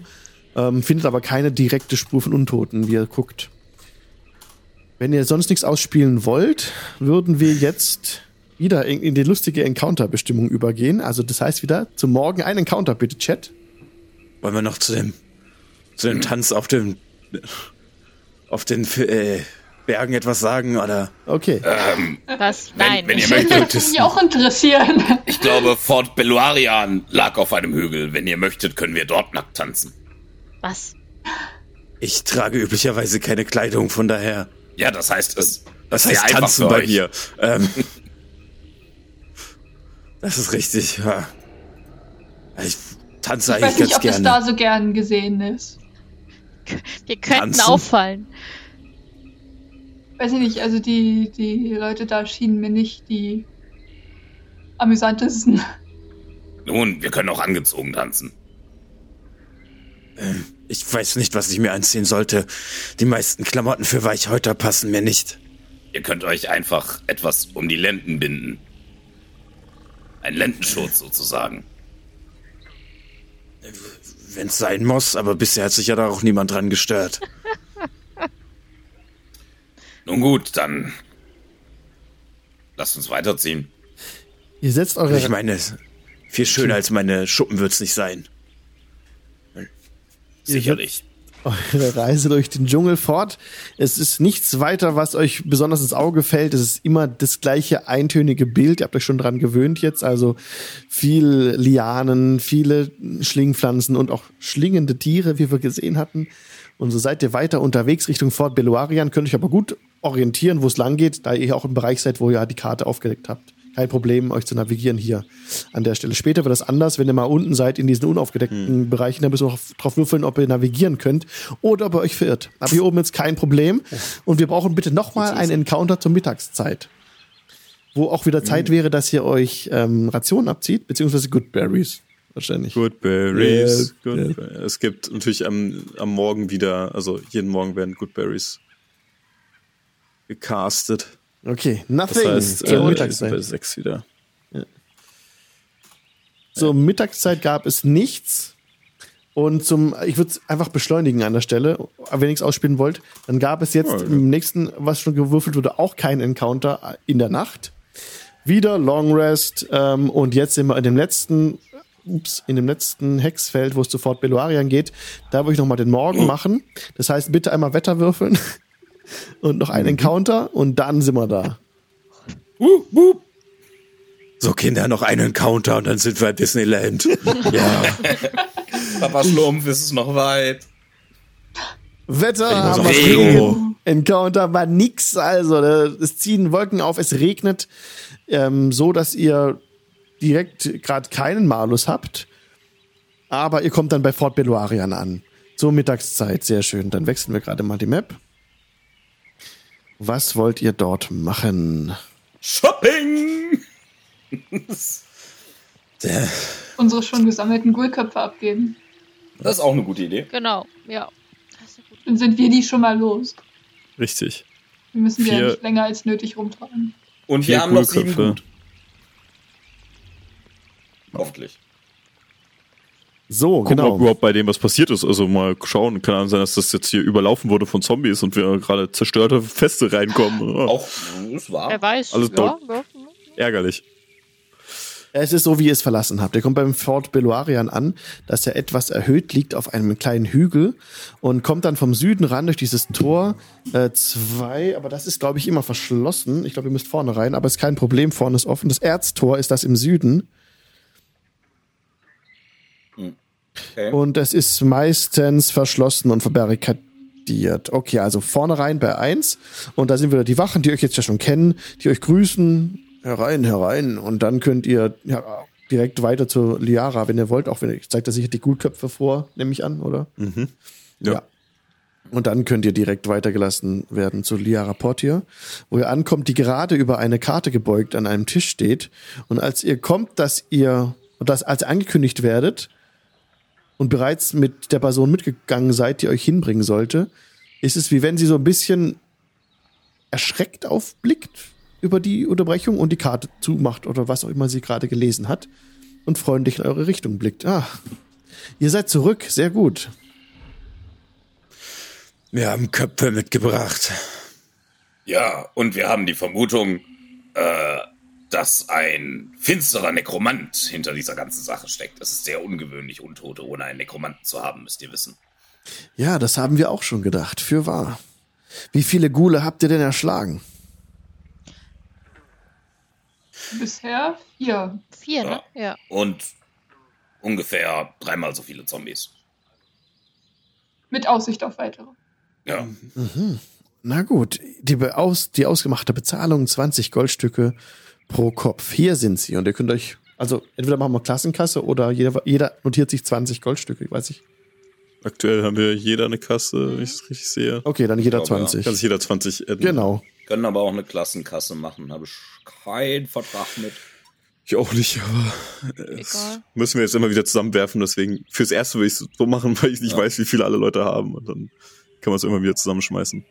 ähm, findet aber keine direkte Spur von Untoten, wie er guckt. Wenn ihr sonst nichts ausspielen wollt, würden wir jetzt wieder in, in die lustige Encounter-Bestimmung übergehen. Also das heißt wieder, zum Morgen ein Encounter, bitte, Chat. Wollen wir noch zu dem, zu dem Tanz auf dem, auf den äh, Bergen etwas sagen, oder? Okay. Was? Nein. wenn ihr Das würde mich auch interessieren. Ich glaube, Fort Beluarian lag auf einem Hügel. Wenn ihr möchtet, können wir dort nackt tanzen. Was? Ich trage üblicherweise keine Kleidung, von daher. Ja, das heißt, es Das sehr heißt einfach tanzen bei euch. mir. Ähm, das ist richtig, ja. Ich tanze Ich weiß eigentlich nicht, ganz ob das gerne. da so gern gesehen ist. Wir könnten Tanzen? auffallen. Weiß ich nicht, also die, die Leute da schienen mir nicht die amüsantesten. Nun, wir können auch angezogen tanzen. Ich weiß nicht, was ich mir anziehen sollte. Die meisten Klamotten für Weichhäuter passen mir nicht. Ihr könnt euch einfach etwas um die Lenden binden. Ein Lendenschutz sozusagen. Wenn es sein muss, aber bisher hat sich ja da auch niemand dran gestört. Nun gut, dann lasst uns weiterziehen. Ihr setzt eure Ich meine, viel schöner als meine Schuppen wird's nicht sein. Sicherlich. eure Reise durch den Dschungel fort. Es ist nichts weiter, was euch besonders ins Auge fällt. Es ist immer das gleiche eintönige Bild. Ihr habt euch schon dran gewöhnt jetzt. Also viel Lianen, viele Schlingpflanzen und auch schlingende Tiere, wie wir gesehen hatten. Und so seid ihr weiter unterwegs Richtung Fort Beluarian. Könnt euch aber gut orientieren, wo es lang geht, da ihr auch im Bereich seid, wo ihr die Karte aufgedeckt habt. Kein Problem, euch zu navigieren hier an der Stelle. Später wird das anders, wenn ihr mal unten seid in diesen unaufgedeckten Bereichen. Da müssen wir noch drauf würfeln, ob ihr navigieren könnt oder ob ihr euch verirrt. Aber hier oben ist kein Problem. Und wir brauchen bitte nochmal einen Encounter zur Mittagszeit. Wo auch wieder Zeit wäre, dass ihr euch ähm, Rationen abzieht, beziehungsweise Goodberries. Wahrscheinlich. Good Berries. Ja, Good Ber- Es gibt natürlich am, am Morgen wieder, also jeden Morgen werden Good Berries gecastet. Okay, Das nothing heißt, zur äh, bei Mittagszeit. sechs wieder. Zur Mittagszeit gab es nichts. Und zum, ich würde es einfach beschleunigen an der Stelle, wenn ihr nichts ausspielen wollt, dann gab es jetzt Ja, ja. im nächsten, was schon gewürfelt wurde, auch kein Encounter in der Nacht. Wieder Long Rest ähm, und jetzt sind wir in dem letzten, ups, in dem letzten Hexfeld, wo es zu Fort Beluarian geht. Da würde ich nochmal den Morgen machen. Das heißt, bitte einmal Wetter würfeln und noch einen Encounter und dann sind wir da. So, Kinder, noch einen Encounter und dann sind wir at Disneyland. ja. Papa Schlumpf ist es noch weit. Wetter Regen. Encounter war nix, also es ziehen Wolken auf, es regnet, ähm, so dass ihr direkt gerade keinen Malus habt, aber ihr kommt dann bei Fort Beluarian an. Zur Mittagszeit, sehr schön. Dann wechseln wir gerade mal die Map. Was wollt ihr dort machen? Shopping! Der, Unsere schon gesammelten Gulköpfe abgeben. Das ist auch eine gute Idee. Genau, ja. Dann sind wir die schon mal los. Richtig. Wir müssen die ja Vier- nicht länger als nötig rumtragen. Und Vier wir haben noch sieben gut. Hoffentlich. So, Gucken, genau. ob überhaupt bei dem was passiert ist. Also mal schauen. Kann sein, dass das jetzt hier überlaufen wurde von Zombies und wir gerade zerstörte Feste reinkommen. Auch, es war. Wer weiß. Alles ja, ja. ärgerlich. Es ist so, wie ihr es verlassen habt. Ihr kommt beim Fort Beluarian an, dass er etwas erhöht liegt auf einem kleinen Hügel und kommt dann vom Süden ran durch dieses Tor äh, zwei, aber das ist, glaube ich, immer verschlossen. Ich glaube, ihr müsst vorne rein, aber ist kein Problem, vorne ist offen. Das Erztor ist das im Süden Okay. und es ist meistens verschlossen und verbarrikadiert. Okay, also vorne rein bei eins und da sind wieder die Wachen, die euch jetzt ja schon kennen, die euch grüßen. Herein, herein. Und dann könnt ihr ja, direkt weiter zur Liara, wenn ihr wollt. Auch wenn ihr zeigt er sicher die Gutköpfe vor, nehme ich an, oder? Ja. Und dann könnt ihr direkt weitergelassen werden zu Liara Portier, wo ihr ankommt, die gerade über eine Karte gebeugt an einem Tisch steht. Und als ihr kommt, dass ihr, dass als ihr angekündigt werdet und bereits mit der Person mitgegangen seid, die euch hinbringen sollte, ist es wie wenn sie so ein bisschen erschreckt aufblickt über die Unterbrechung und die Karte zumacht oder was auch immer sie gerade gelesen hat und freundlich in eure Richtung blickt. Ah, ihr seid zurück, sehr gut. wir haben Köpfe mitgebracht. Ja, und wir haben die Vermutung, äh, dass ein finsterer Nekromant hinter dieser ganzen Sache steckt. Es ist sehr ungewöhnlich, Untote ohne einen Nekromanten zu haben, müsst ihr wissen. Ja, das haben wir auch schon gedacht. Für wahr. Wie viele Gule habt ihr denn erschlagen? Bisher vier. Vier, ne? Ja. Und ungefähr dreimal so viele Zombies. Mit Aussicht auf weitere. Ja. Na gut, die, aus, die ausgemachte Bezahlung 20 Goldstücke pro Kopf. Hier sind sie und ihr könnt euch, also entweder machen wir Klassenkasse oder jeder, jeder notiert sich 20 Goldstücke, weiß ich. Aktuell haben wir jeder eine Kasse, wenn ich es richtig sehe. Okay, dann jeder Ich glaube, ja. 20. Kann sich jeder 20 adden. Genau. Können aber auch eine Klassenkasse machen. Habe ich keinen Vertrag mit. Ich auch nicht, aber Egal. müssen wir jetzt immer wieder zusammenwerfen. Deswegen, fürs Erste will ich es so machen, weil ich nicht Ja. weiß, wie viele alle Leute haben. Und dann kann man es immer wieder zusammenschmeißen.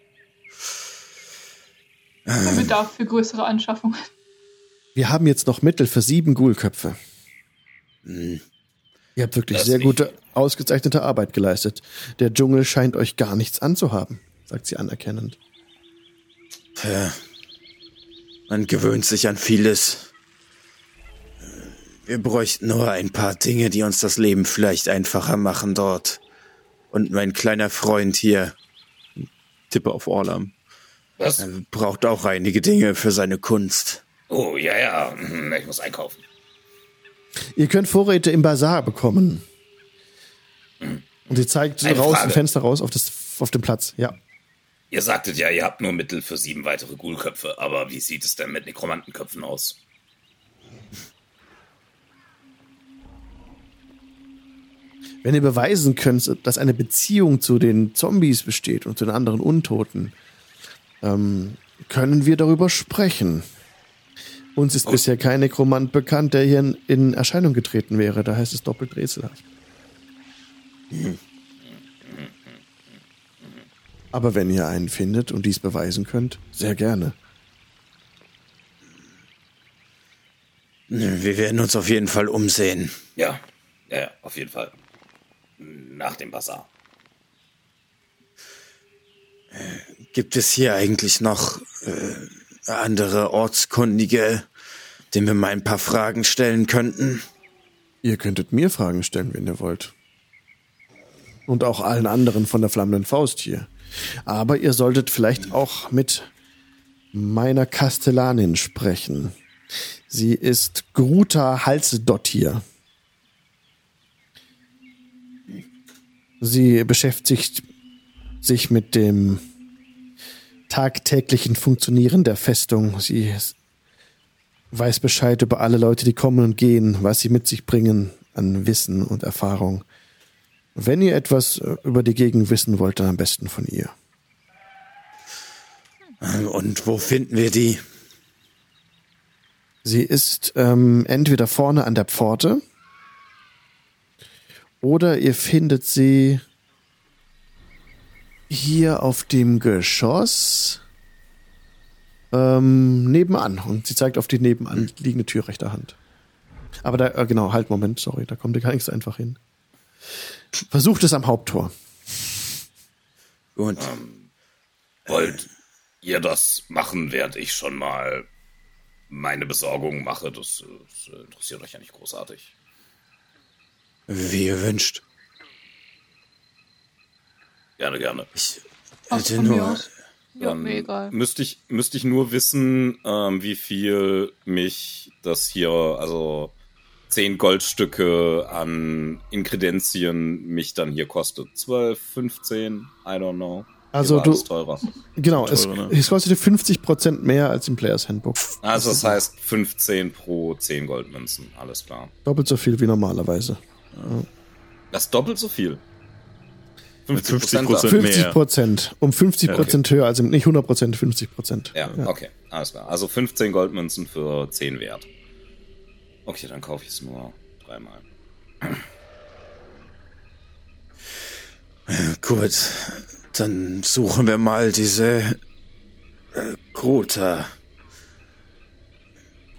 Der Bedarf für größere Anschaffungen. Wir haben jetzt noch Mittel für sieben Ghoulköpfe. Hm. Ihr habt wirklich Das sehr nicht. gute, ausgezeichnete Arbeit geleistet. Der Dschungel scheint euch gar nichts anzuhaben, sagt sie anerkennend. Ja. Man gewöhnt sich an vieles. Wir bräuchten nur ein paar Dinge, die uns das Leben vielleicht einfacher machen dort. Und mein kleiner Freund hier Tippe auf Orlam. Was? braucht auch einige Dinge für seine Kunst. Oh, ja, ja. Hm, Ich muss einkaufen. Ihr könnt Vorräte im Bazar bekommen. Und sie zeigt Eine raus, Frage. ein Fenster raus auf, das, auf den Platz. Ja. Ihr sagtet ja, ihr habt nur Mittel für sieben weitere Ghoulköpfe, aber wie sieht es denn mit Nekromantenköpfen aus? Wenn ihr beweisen könnt, dass eine Beziehung zu den Zombies besteht und zu den anderen Untoten, ähm, können wir darüber sprechen. Uns ist bisher kein Nekromant bekannt, der hier in, in Erscheinung getreten wäre. Da heißt es doppelt rätselhaft. Aber wenn ihr einen findet und dies beweisen könnt, sehr gerne. Wir werden uns auf jeden Fall umsehen. Ja, ja, ja, auf jeden Fall. Nach dem Bazar. Gibt es hier eigentlich noch äh, andere Ortskundige, denen wir mal ein paar Fragen stellen könnten? Ihr könntet mir Fragen stellen, wenn ihr wollt. Und auch allen anderen von der flammenden Faust hier. Aber ihr solltet vielleicht auch mit meiner Kastellanin sprechen. Sie ist Gruta Halsedottir. Sie beschäftigt sich mit dem tagtäglichen Funktionieren der Festung. Sie weiß Bescheid über alle Leute, die kommen und gehen, was sie mit sich bringen an Wissen und Erfahrung. Wenn ihr etwas äh, über die Gegend wissen wollt, dann am besten von ihr. Und wo finden wir die? Sie ist ähm, entweder vorne an der Pforte oder ihr findet sie hier auf dem Geschoss ähm, nebenan. Und sie zeigt auf die nebenan liegende Tür rechter Hand. Aber da, äh, genau, halt, Moment, sorry, da kommt ihr gar nichts einfach hin. Versucht es am Haupttor. Gut. Wollt ihr das machen, während ich schon mal meine Besorgung mache? Das, das interessiert euch ja nicht großartig. Wie ihr wünscht. Gerne, gerne. Ich Ach, hätte mir nur. Ja, Dann mir egal. Müsste ich, müsste ich nur wissen, ähm, wie viel mich das hier, also zehn Goldstücke an Inkredenzien mich dann hier kostet. 12, 15, I don't know. Also du- teurer. Genau, es, Teurer, ne? es kostet 50% mehr als im Players Handbook. Also das heißt 15 pro 10 Goldmünzen. Alles klar. Doppelt so viel wie normalerweise. Das ist doppelt so viel. 50%. da. 50 mehr. Prozent. Um 50 Prozent höher, also nicht 100 Prozent, 50 Prozent. Ja, okay, alles klar. Also 15 Goldmünzen für 10 wert. Okay, dann kaufe ich es nur dreimal. Gut. Dann suchen wir mal diese äh, Grota.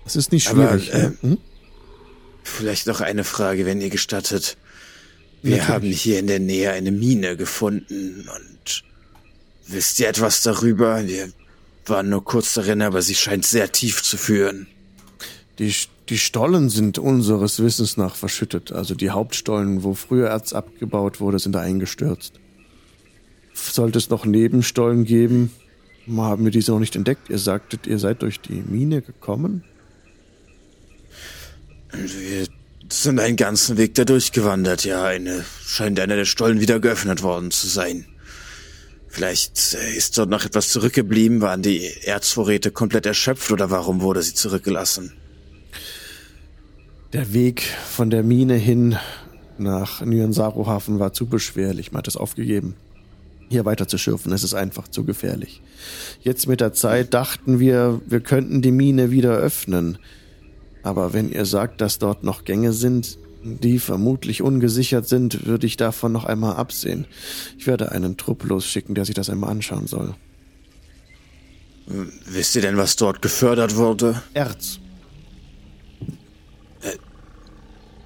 Das ist nicht Aber, schwierig. äh, ne? hm? Vielleicht noch eine Frage, wenn ihr gestattet. Wir Natürlich. haben hier in der Nähe eine Mine gefunden und wisst ihr etwas darüber? Wir waren nur kurz darin, aber sie scheint sehr tief zu führen. Die, die Stollen sind unseres Wissens nach verschüttet. Also die Hauptstollen, wo früher Erz abgebaut wurde, sind da eingestürzt. Sollte es noch Nebenstollen geben, haben wir diese noch nicht entdeckt. Ihr sagtet, ihr seid durch die Mine gekommen? Wir sind einen ganzen Weg da durchgewandert, ja. Eine, scheint einer der Stollen wieder geöffnet worden zu sein. Vielleicht äh, ist dort noch etwas zurückgeblieben, waren die Erzvorräte komplett erschöpft oder warum wurde sie zurückgelassen? Der Weg von der Mine hin nach Nyansaru-Hafen war zu beschwerlich. Man hat es aufgegeben. Hier weiter zu schürfen, es ist einfach zu gefährlich. Jetzt mit der Zeit dachten wir, wir könnten die Mine wieder öffnen. Aber wenn ihr sagt, dass dort noch Gänge sind, die vermutlich ungesichert sind, würde ich davon noch einmal absehen. Ich werde einen Trupp losschicken, der sich das einmal anschauen soll. Wisst ihr denn, was dort gefördert wurde? Erz.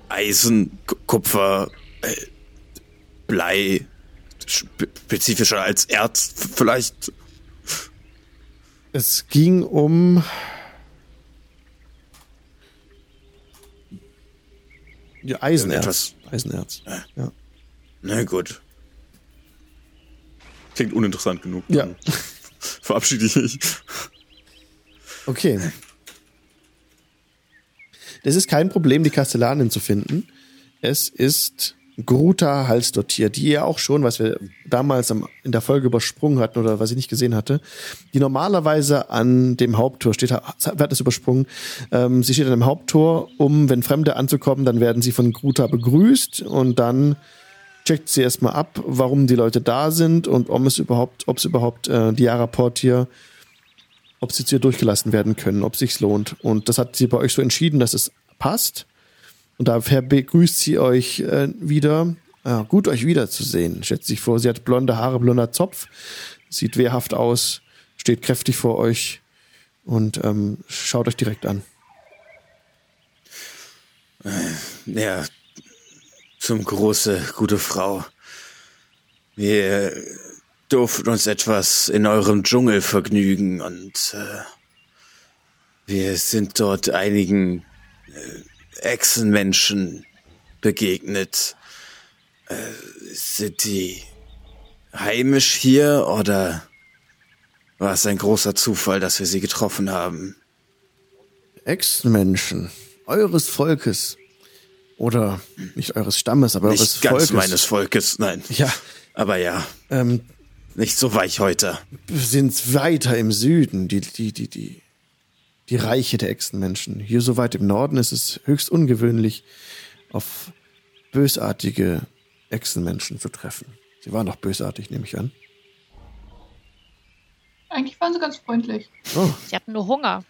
Eisen, K- Kupfer, äh, Blei, spe spezifischer als Erz vielleicht. Es ging um ja, Eisenerz. Eisenerz. Ja. Na gut. Klingt uninteressant genug. Ja. Verabschiede ich mich. Okay. Es ist kein Problem, die Kastellanin zu finden. Es ist Gruta Halsdottir, die ihr auch schon, was wir damals am, in der Folge übersprungen hatten oder was ich nicht gesehen hatte, die normalerweise an dem Haupttor steht, wird es übersprungen. Ähm, sie steht an dem Haupttor, um, wenn Fremde anzukommen, dann werden sie von Gruta begrüßt und dann checkt sie erstmal ab, warum die Leute da sind und ob es überhaupt, ob es überhaupt äh, die Raport hier ob sie zu ihr durchgelassen werden können, ob sich's lohnt. Und das hat sie bei euch so entschieden, dass es passt. Und daher begrüßt sie euch äh, wieder. Ja, gut, euch wiederzusehen, schätze ich vor. Sie hat blonde Haare, blonder Zopf, sieht wehrhaft aus, steht kräftig vor euch und ähm, schaut euch direkt an. Ja, zum große, gute Frau. Wir durften uns etwas in eurem Dschungel vergnügen und äh, wir sind dort einigen äh, Echsenmenschen begegnet. Äh, sind die heimisch hier oder war es ein großer Zufall, dass wir sie getroffen haben? Ex-Menschen eures Volkes oder nicht eures Stammes, aber eures Nicht ganz Volkes. meines Volkes, nein. Ja, Aber ja, ähm, nicht so weich heute. sind weiter im Süden, die, die, die, die, die Reiche der Echsenmenschen. Hier so weit im Norden ist es höchst ungewöhnlich, auf bösartige Echsenmenschen zu treffen. Sie waren doch bösartig, nehme ich an. Eigentlich waren sie ganz freundlich. Oh, Sie hatten nur Hunger.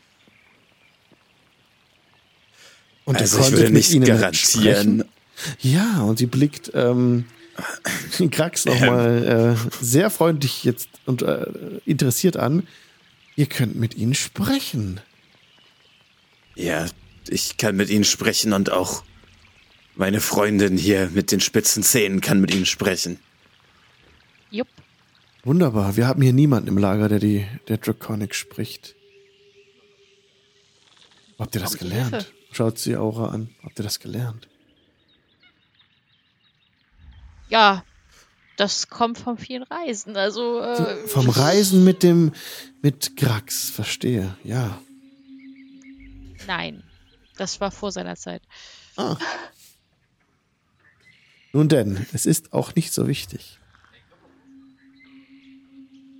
und Also ich würde mit nicht ihnen garantieren. sprechen? Ja, und sie blickt ähm, Krax nochmal äh, sehr freundlich jetzt und äh, interessiert an. Ihr könnt mit ihnen sprechen. Ja, ich kann mit ihnen sprechen und auch meine Freundin hier mit den spitzen Zähnen kann mit ihnen sprechen. Jupp. Wunderbar. Wir haben hier niemanden im Lager, der die der Draconic spricht. Habt ihr das ihr gelernt? Hilfe? Schaut sie Aura an. Habt ihr das gelernt? Ja, das kommt von vielen Reisen. Also äh, Vom Reisen mit dem mit Grax, verstehe. Ja. Nein, das war vor seiner Zeit. Ah. Nun denn, es ist auch nicht so wichtig.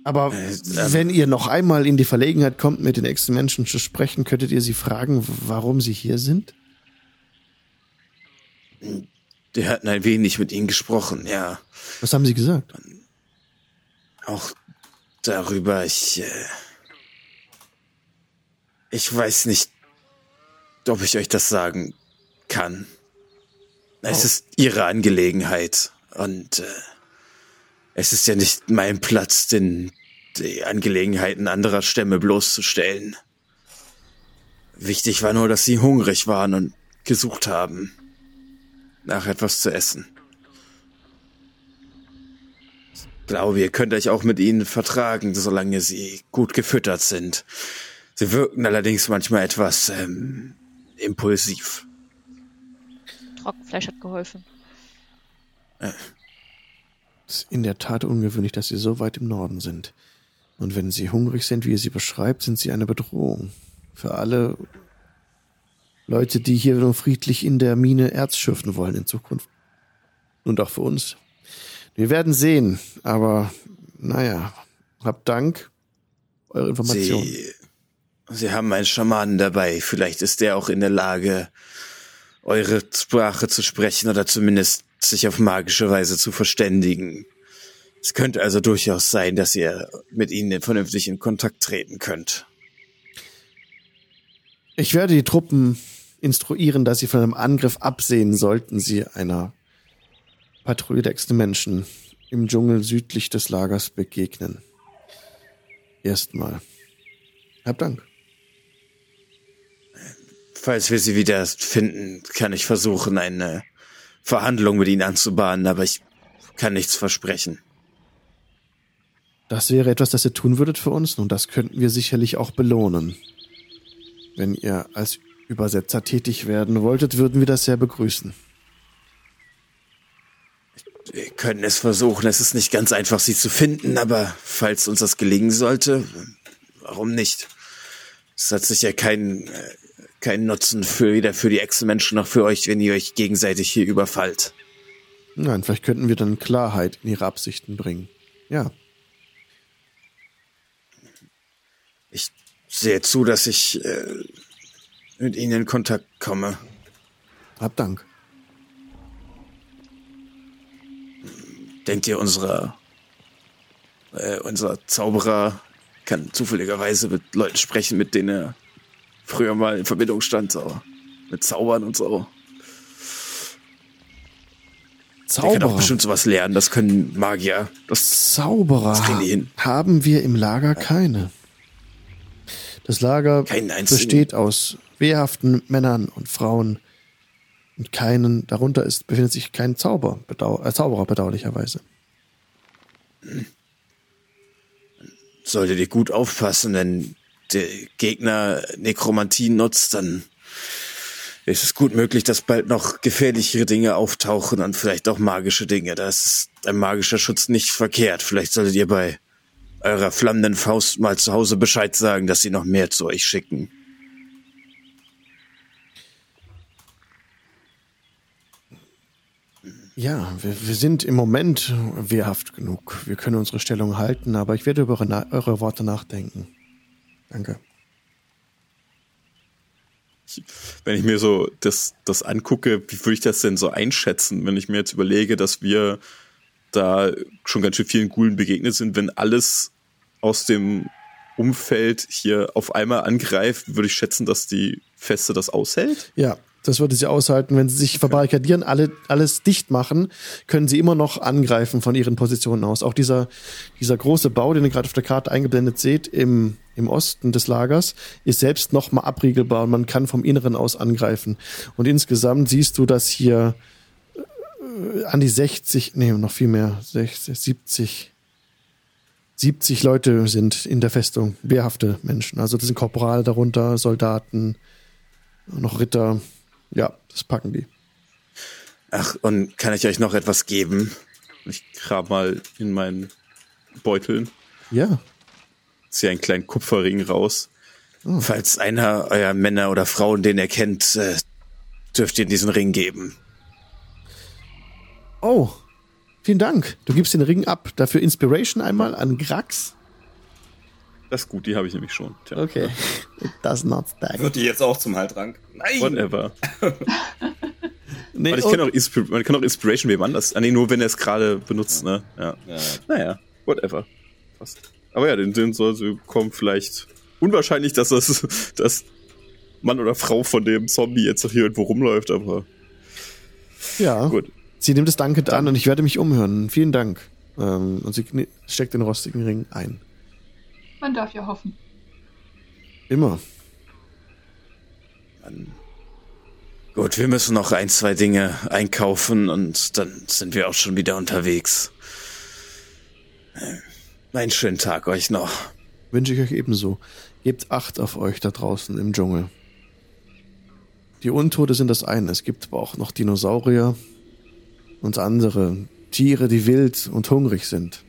Aber Äh, ähm. wenn ihr noch einmal in die Verlegenheit kommt, mit den nächsten Menschen zu sprechen, könntet ihr sie fragen, warum sie hier sind? Wir hatten ein wenig mit ihnen gesprochen, ja. Was haben sie gesagt? Auch darüber, ich, äh, ich weiß nicht, ob ich euch das sagen kann. Es ist ihre Angelegenheit und äh, es ist ja nicht mein Platz, den, die Angelegenheiten anderer Stämme bloßzustellen. Wichtig war nur, dass sie hungrig waren und gesucht haben nach etwas zu essen. Ich glaube, ihr könnt euch auch mit ihnen vertragen, solange sie gut gefüttert sind. Sie wirken allerdings manchmal etwas ähm, impulsiv. Trockenfleisch hat geholfen. Es ist in der Tat ungewöhnlich, dass sie so weit im Norden sind. Und wenn sie hungrig sind, wie ihr sie beschreibt, sind sie eine Bedrohung. Für alle Leute, die hier nur friedlich in der Mine Erz schürfen wollen in Zukunft. Und auch für uns. Wir werden sehen, aber naja, habt Dank. Eure Information. Sie, sie haben einen Schamanen dabei. Vielleicht ist der auch in der Lage, eure Sprache zu sprechen oder zumindest sich auf magische Weise zu verständigen. Es könnte also durchaus sein, dass ihr mit ihnen vernünftig in Kontakt treten könnt. Ich werde die Truppen instruieren, dass sie von einem Angriff absehen, sollten sie einer Patrouille der Menschen im Dschungel südlich des Lagers begegnen. Erstmal. Hab Dank. Falls wir sie wieder finden, kann ich versuchen, eine Verhandlung mit ihnen anzubahnen, aber ich kann nichts versprechen. Das wäre etwas, das ihr tun würdet für uns. Nun, das könnten wir sicherlich auch belohnen. Wenn ihr als Übersetzer tätig werden wolltet, würden wir das sehr begrüßen. Wir können es versuchen. Es ist nicht ganz einfach, sie zu finden, aber falls uns das gelingen sollte, warum nicht? Es hat sicher keinen, äh, keinen Nutzen für weder für die Echsenmenschen noch für euch, wenn ihr euch gegenseitig hier überfallt. Nein, vielleicht könnten wir dann Klarheit in ihre Absichten bringen. Ja, Ich sehe zu, dass ich äh, mit ihnen in Kontakt komme. hab Dank. Denkt ihr, unsere, äh, unser Zauberer kann zufälligerweise mit Leuten sprechen, mit denen er früher mal in Verbindung stand, so mit Zaubern und so? Der kann auch Zauberer. bestimmt sowas lernen. Das können Magier. Das Zauberer Das haben wir im Lager keine. Das Lager besteht aus wehrhaften Männern und Frauen und keinen, darunter ist, befindet sich kein Zauber, bedau äh, Zauberer bedauerlicherweise. solltet ihr gut aufpassen, wenn der Gegner Nekromantie nutzt, dann ist es gut möglich, dass bald noch gefährlichere Dinge auftauchen und vielleicht auch magische Dinge. Da ist ein magischer Schutz nicht verkehrt. Vielleicht solltet ihr bei eurer flammenden Faust mal zu Hause Bescheid sagen, dass sie noch mehr zu euch schicken. Ja, wir, wir sind im Moment wehrhaft genug. Wir können unsere Stellung halten, aber ich werde über eure, eure Worte nachdenken. Danke. Wenn ich mir so das, das angucke, wie würde ich das denn so einschätzen, wenn ich mir jetzt überlege, dass wir da schon ganz schön vielen Gulen begegnet sind, wenn alles aus dem Umfeld hier auf einmal angreift, würde ich schätzen, dass die Feste das aushält? Ja, das würde sie aushalten. Wenn sie sich verbarrikadieren, alle, alles dicht machen, können sie immer noch angreifen von ihren Positionen aus. Auch dieser, dieser große Bau, den ihr gerade auf der Karte eingeblendet seht, im, im Osten des Lagers, ist selbst noch mal abriegelbar und man kann vom Inneren aus angreifen. Und insgesamt siehst du, dass hier äh, an die 60, nee, noch viel mehr, 60, 70, 70 Leute sind in der Festung, wehrhafte Menschen. Also das sind Korporale darunter, Soldaten, noch Ritter. Ja, das packen die. Ach, und kann ich euch noch etwas geben? Ich grab mal in meinen Beuteln, Ja. ziehe einen kleinen Kupferring raus. Falls einer eurer Männer oder Frauen, den ihr kennt, äh, dürft ihr diesen Ring geben. Oh, vielen Dank. Du gibst den Ring ab. Dafür Inspiration einmal an Grax. Das ist gut, die habe ich nämlich schon. Tja, Okay. It does not stack. Wird die jetzt auch zum Haltrank? Nein! Whatever. Nee, oh, kann auch, Inspir man kann auch Inspiration wem anders. Ah, nee, nur wenn er es gerade benutzt, ne? Ja. Ja. Naja, whatever. Passt. Aber ja, den, den soll sie kommen vielleicht. Unwahrscheinlich, dass das, dass Mann oder Frau von dem Zombie jetzt noch hier irgendwo rumläuft, aber ja. gut. Sie nimmt es dankend an und ich werde mich umhören. Vielen Dank. Ähm, und sie steckt den rostigen Ring ein. Man darf ja hoffen. Immer. Gut, wir müssen noch ein, zwei Dinge einkaufen und dann sind wir auch schon wieder unterwegs. Einen schönen Tag euch noch. Wünsche ich euch ebenso. Gebt Acht auf euch da draußen im Dschungel. Die Untote sind das eine. Es gibt aber auch noch Dinosaurier und andere Tiere, die wild und hungrig sind.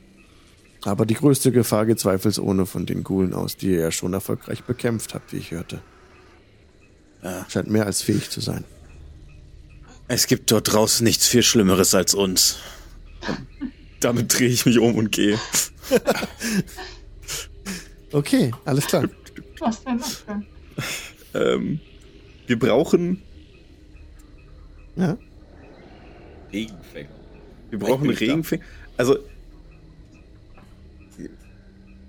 Aber die größte Gefahr geht zweifelsohne von den Gulen aus, die ihr ja schon erfolgreich bekämpft habt, wie ich hörte. Scheint mehr als fähig zu sein. Es gibt dort draußen nichts viel Schlimmeres als uns. Damit drehe ich mich um und gehe. Okay, alles klar. Was denn das denn? Ähm, wir brauchen, Ja. Regenfänger. wir brauchen. Regenfänger. Also,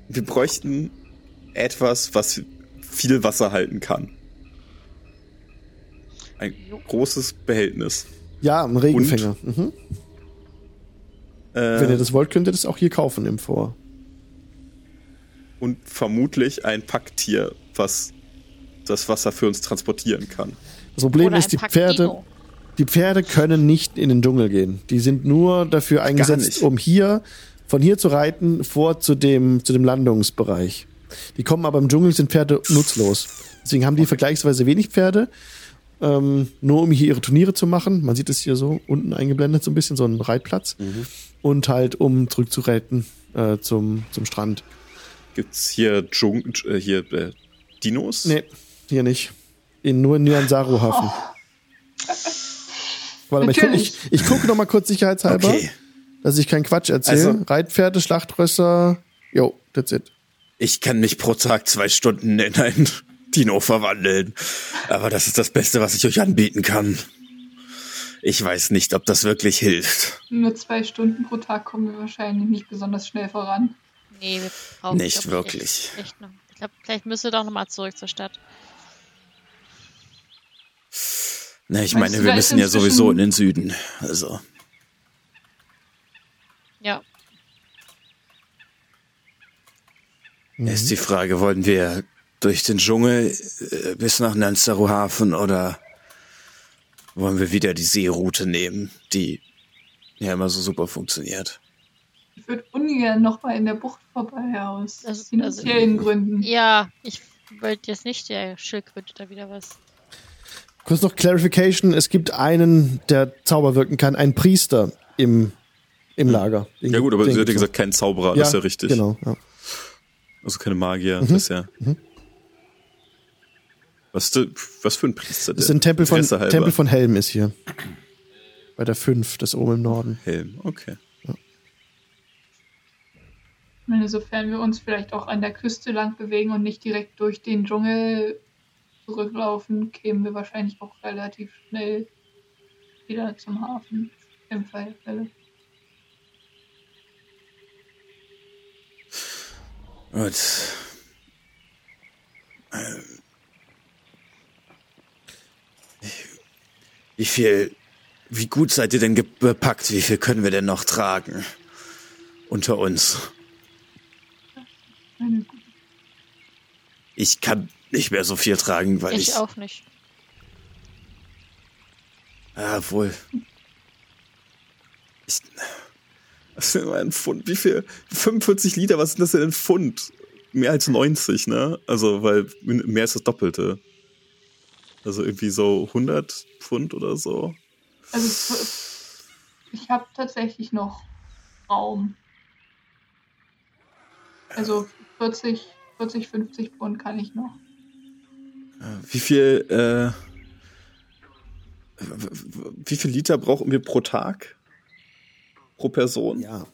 wir bräuchten etwas, was viel Wasser halten kann. Ein großes Behältnis. Ja, ein Regenfänger. Mhm. Äh, Wenn ihr das wollt, könnt ihr das auch hier kaufen im Vor. und vermutlich ein Packtier, was das Wasser für uns transportieren kann. Das Problem Oder ist, die Pferde, die Pferde können nicht in den Dschungel gehen. Die sind nur dafür eingesetzt, um hier, von hier zu reiten, vor zu dem, zu dem Landungsbereich. Die kommen aber im Dschungel, sind Pferde nutzlos. Deswegen haben die vergleichsweise wenig Pferde, ähm, nur um hier ihre Turniere zu machen. Man sieht es hier so unten eingeblendet, so ein bisschen, so ein Reitplatz. Und halt, um zurückzureiten äh, zum, zum Strand. Gibt's hier Dschung äh, hier äh, Dinos? Nee, hier nicht. In, nur in Nyansaru-Hafen. Warte mal, ich, guck, ich, Natürlich. ich gucke noch mal kurz sicherheitshalber, Okay. Dass ich keinen Quatsch erzähle. Also- Reitpferde, Schlachtrösser, jo, that's it. Ich kann mich pro Tag zwei Stunden in ein Dino verwandeln. Aber das ist das Beste, was ich euch anbieten kann. Ich weiß nicht, ob das wirklich hilft. Nur zwei Stunden pro Tag kommen wir wahrscheinlich nicht besonders schnell voran. Nee, wir brauchen Nicht glaub ich, wirklich. Echt, echt noch. Ich glaube, vielleicht müsst ihr doch nochmal zurück zur Stadt. Ne, ich Meinst meine, du, wir müssen ja sowieso in den Süden. Also, Ja. ist die Frage, wollen wir durch den Dschungel äh, bis nach Nanzaru Hafen oder wollen wir wieder die Seeroute nehmen, die ja immer so super funktioniert? Ich würde ungern nochmal in der Bucht vorbei aus Also- finanziellen Gründen. Ja, ich wollte jetzt nicht der Schildkröte da wieder was. Kurz noch Clarification, es gibt einen, der Zauber wirken kann, einen Priester im, im Lager. Den- Ja gut, aber sie hat ja gesagt, kein Zauberer, noch. das ist ja richtig. Genau, ja. Also keine Magier, das ist ja. Was, de, was für ein Priester Das ist ein Tempel von. Tempel von Helm ist hier. Bei der 5, das oben im Norden. Helm, okay. Ich meine, sofern wir uns vielleicht auch an der Küste lang bewegen und nicht direkt durch den Dschungel zurücklaufen, kämen wir wahrscheinlich auch relativ schnell wieder zum Hafen im Fall der Fälle. Gut. Ähm. Wie viel, wie gut seid ihr denn ge- bepackt? Wie viel können wir denn noch tragen? Unter uns. Ich kann nicht mehr so viel tragen, weil ich. Ich auch nicht. Ja, wohl. Ich, Was ist denn ein Pfund? Wie viel? 45 Liter, was ist das denn in Pfund? Mehr als 90, ne? Also, weil mehr ist das Doppelte. Also irgendwie so 100 Pfund oder so. Also ich habe tatsächlich noch Raum. Also 40, 40, 50 Pfund kann ich noch. Wie viel, äh, wie viel Liter brauchen wir pro Tag? Pro Person? Ja.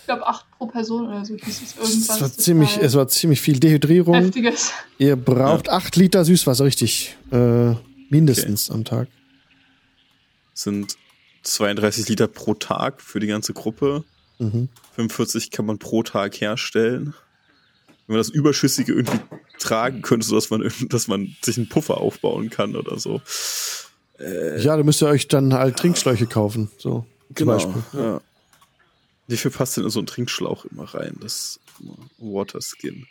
Ich glaube 8 pro Person oder so hieß es Es irgendwas. war ziemlich, es war ziemlich viel Dehydrierung. Heftiges. Ihr braucht 8 Liter Süßwasser, richtig. Äh, mindestens am Tag. Sind 32 Liter pro Tag für die ganze Gruppe. Mhm. 45 kann man pro Tag herstellen. Wenn man das Überschüssige irgendwie tragen könnte, sodass man, dass man sich einen Puffer aufbauen kann oder so. Ja, da müsst ihr euch dann halt Trinkschläuche kaufen. So, zum Beispiel. Genau, Ja. Wie viel passt denn in so einen Trinkschlauch immer rein? Das Water Skin.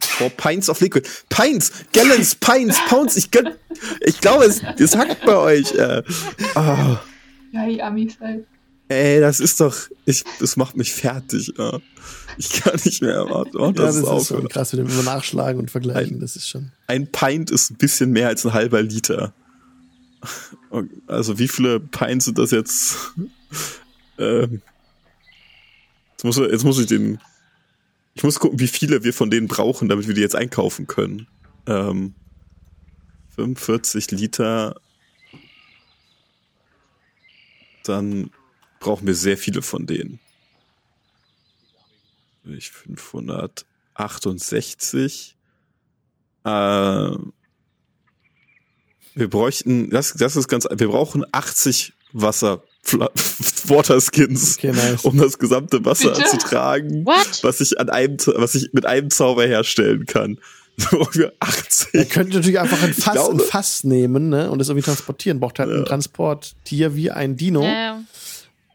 Four Pints of Liquid. Pints! Gallons, Pints, Pounds. Ich, gönn, ich glaube, es, es hackt bei euch. Äh. Ah, Ja, die Amis halt. ey, das ist doch. Ich, das macht mich fertig. Ja. Ich kann nicht mehr. Warte, warte, Ja, das das ist ist auf. schon krass, mit dem immer nachschlagen und vergleichen. Das ist schon. Ein Pint ist ein bisschen mehr als ein halber Liter. Also wie viele Pints sind das jetzt? ähm, jetzt, muss, jetzt muss ich den. Ich muss gucken, wie viele wir von denen brauchen, damit wir die jetzt einkaufen können. Ähm, 45 Liter. Dann brauchen wir sehr viele von denen. Ich 568. Äh, wir bräuchten, das, das ist ganz, wir brauchen 80 Wasser, Waterskins, Okay, nice. um das gesamte Wasser Bitte? zu tragen, What? was ich an einem, was ich mit einem Zauber herstellen kann. Für 80. Ihr könnt natürlich einfach ein Fass, glaube- ein Fass nehmen ne, und es irgendwie transportieren. Braucht halt ein Transporttier wie ein Dino. Ja,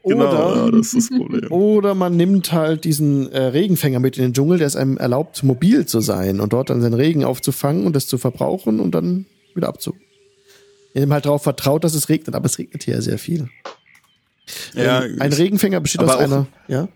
Genau, Oder, ja, das ist das Problem. oder man nimmt halt diesen äh, Regenfänger mit in den Dschungel, der es einem erlaubt, mobil zu sein und dort dann seinen Regen aufzufangen und das zu verbrauchen und dann wieder abzu. Indem halt darauf vertraut, dass es regnet, aber es regnet hier ja sehr viel. Ja, Ähm, ein Regenfänger besteht aber aus auch- einer, ja?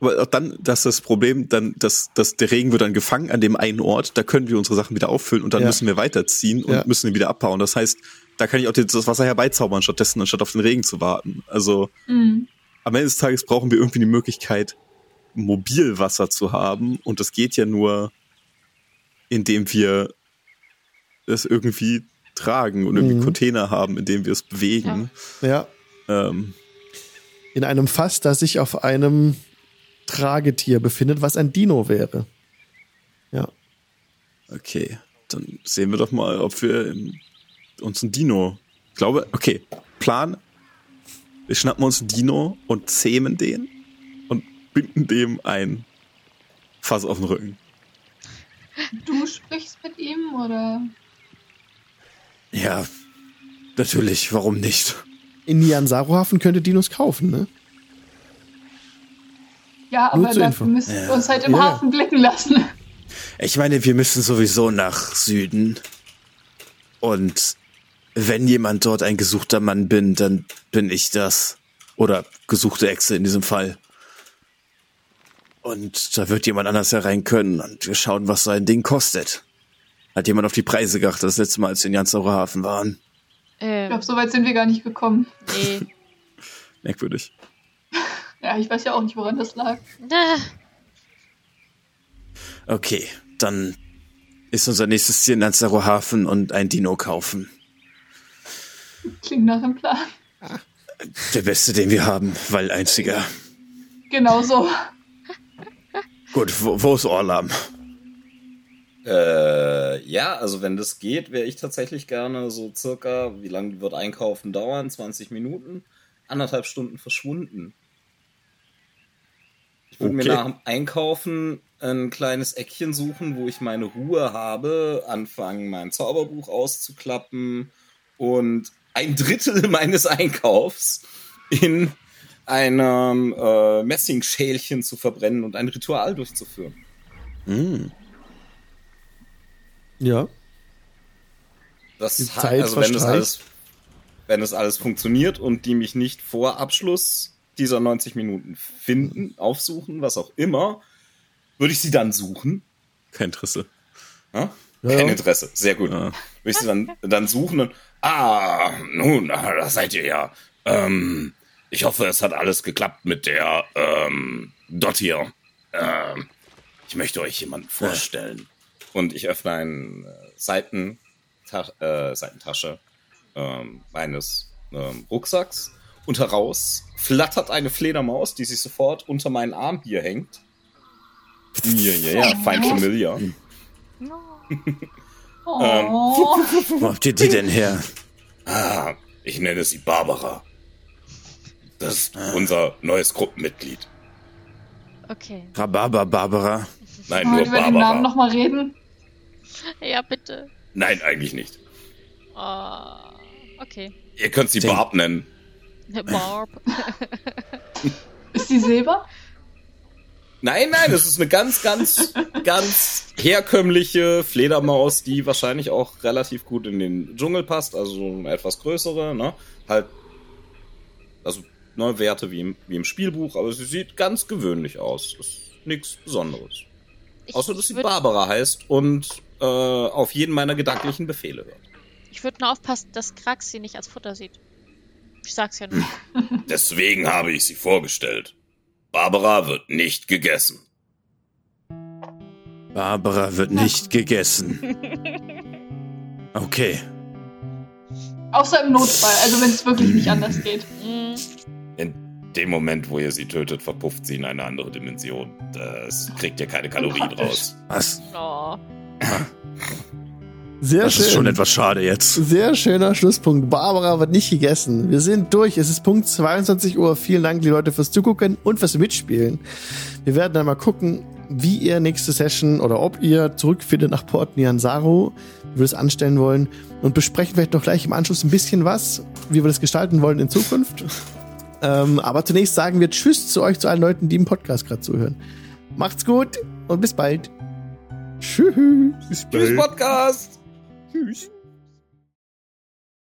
Aber auch dann, dass das Problem, dann, dass, dass der Regen wird dann gefangen an dem einen Ort, da können wir unsere Sachen wieder auffüllen und dann Ja. müssen wir weiterziehen und Ja. müssen ihn wieder abbauen. Das heißt, da kann ich auch das Wasser herbeizaubern stattdessen, anstatt auf den Regen zu warten. Also Mhm. am Ende des Tages brauchen wir irgendwie die Möglichkeit, Mobilwasser zu haben und das geht ja nur, indem wir das irgendwie tragen und irgendwie Mhm. Container haben, in denen wir es bewegen. Ja. Ähm, In einem Fass, das sich auf einem Tragetier befindet, was ein Dino wäre. Ja. Okay, dann sehen wir doch mal, ob wir uns ein Dino. Ich glaube, okay, Plan. Wir schnappen uns einen Dino und zähmen den und binden dem ein Fass auf den Rücken. Du sprichst mit ihm oder? ja, natürlich, warum nicht? In Nianzaro-Hafen könnt ihr Dinos kaufen, ne? Ja, aber dafür müssen wir uns halt im Ja. Hafen blicken lassen. Ich meine, wir müssen sowieso nach Süden. Und wenn jemand dort ein gesuchter Mann bin, dann bin ich das. Oder gesuchte Echse in diesem Fall. Und da wird jemand anders herein können und wir schauen, was so ein Ding kostet. Hat jemand auf die Preise geachtet, das letzte Mal, als wir in Jansauer Hafen waren? Ich ähm, glaube, so weit sind wir gar nicht gekommen. nee. Merkwürdig. Ja, ich weiß ja auch nicht, woran das lag. Okay, dann ist unser nächstes Ziel in Jansauer Hafen und ein Dino kaufen. Klingt nach einem Plan. Der beste, den wir haben, weil einziger. Genau so. Gut, wo, wo ist Orlam? Äh, ja, also wenn das geht, wäre ich tatsächlich gerne so circa, wie lange wird Einkaufen dauern? 20 Minuten? Anderthalb Stunden verschwunden. Ich würde Okay. mir nach dem Einkaufen ein kleines Eckchen suchen, wo ich meine Ruhe habe, anfangen, mein Zauberbuch auszuklappen und ein Drittel meines Einkaufs in einem äh, Messingschälchen zu verbrennen und ein Ritual durchzuführen. Hm. Ja. Das Die hat, Zeit also wenn das alles, wenn das alles funktioniert und die mich nicht vor Abschluss dieser 90 Minuten finden, aufsuchen, was auch immer, würde ich sie dann suchen. Kein Interesse. Ja? Ja, Kein. Interesse, sehr gut. Ja. Würde ich sie dann, dann suchen und, ah, nun, da seid ihr ja. Ähm, ich hoffe, es hat alles geklappt mit der, ähm, Dot hier. Ähm, ich möchte euch jemanden vorstellen. Und ich öffne eine äh, Seiten, äh, Seitentasche ähm, meines ähm, Rucksacks und heraus flattert eine Fledermaus, die sich sofort unter meinen Arm hier hängt. Ja, ja, ja, fine familiar. Oh. Wo habt ihr die denn her? Ah, ich nenne sie Barbara. Das ist unser neues Gruppenmitglied. Okay. Rhabarber Barbara. Nein, Wollen nur wir über den Namen Barbara. nochmal reden? Ja, bitte. Nein, eigentlich nicht. Ah, okay. Ihr könnt sie Den- Barb nennen. Barb. Ist die Silber? Nein, nein, es ist eine ganz, ganz, ganz herkömmliche Fledermaus, die wahrscheinlich auch relativ gut in den Dschungel passt, also so eine etwas größere, ne? Halt, also, ne, Werte wie im, wie im Spielbuch, aber sie sieht ganz gewöhnlich aus. Ist nichts Besonderes. Ich Außer, dass sie Barbara heißt und äh, auf jeden meiner gedanklichen Befehle hört. Ich würde nur aufpassen, dass Krax sie nicht als Futter sieht. Ich sag's ja nur. Deswegen habe ich sie vorgestellt. Barbara wird nicht gegessen. Barbara wird nicht gegessen. Okay. Außer im Notfall, also wenn es wirklich nicht anders geht. In dem Moment, wo ihr sie tötet, verpufft sie in eine andere Dimension. Das kriegt ihr keine Kalorien Praktisch. raus. Was? oh. Sehr Das schön. ist schon etwas schade jetzt. Sehr schöner Schlusspunkt. Barbara wird nicht gegessen. Wir sind durch. Es ist Punkt 22 Uhr. Vielen Dank, die Leute, fürs Zugucken und fürs Mitspielen. Wir werden dann mal gucken, wie ihr nächste Session oder ob ihr zurückfindet nach Port Nianzaro, wie wir das anstellen wollen und besprechen vielleicht noch gleich im Anschluss ein bisschen was, wie wir das gestalten wollen in Zukunft. ähm, aber zunächst sagen wir Tschüss zu euch, zu allen Leuten, die im Podcast gerade zuhören. Macht's gut und bis bald. Tschüss. Tschüss, Podcast! Tschüss.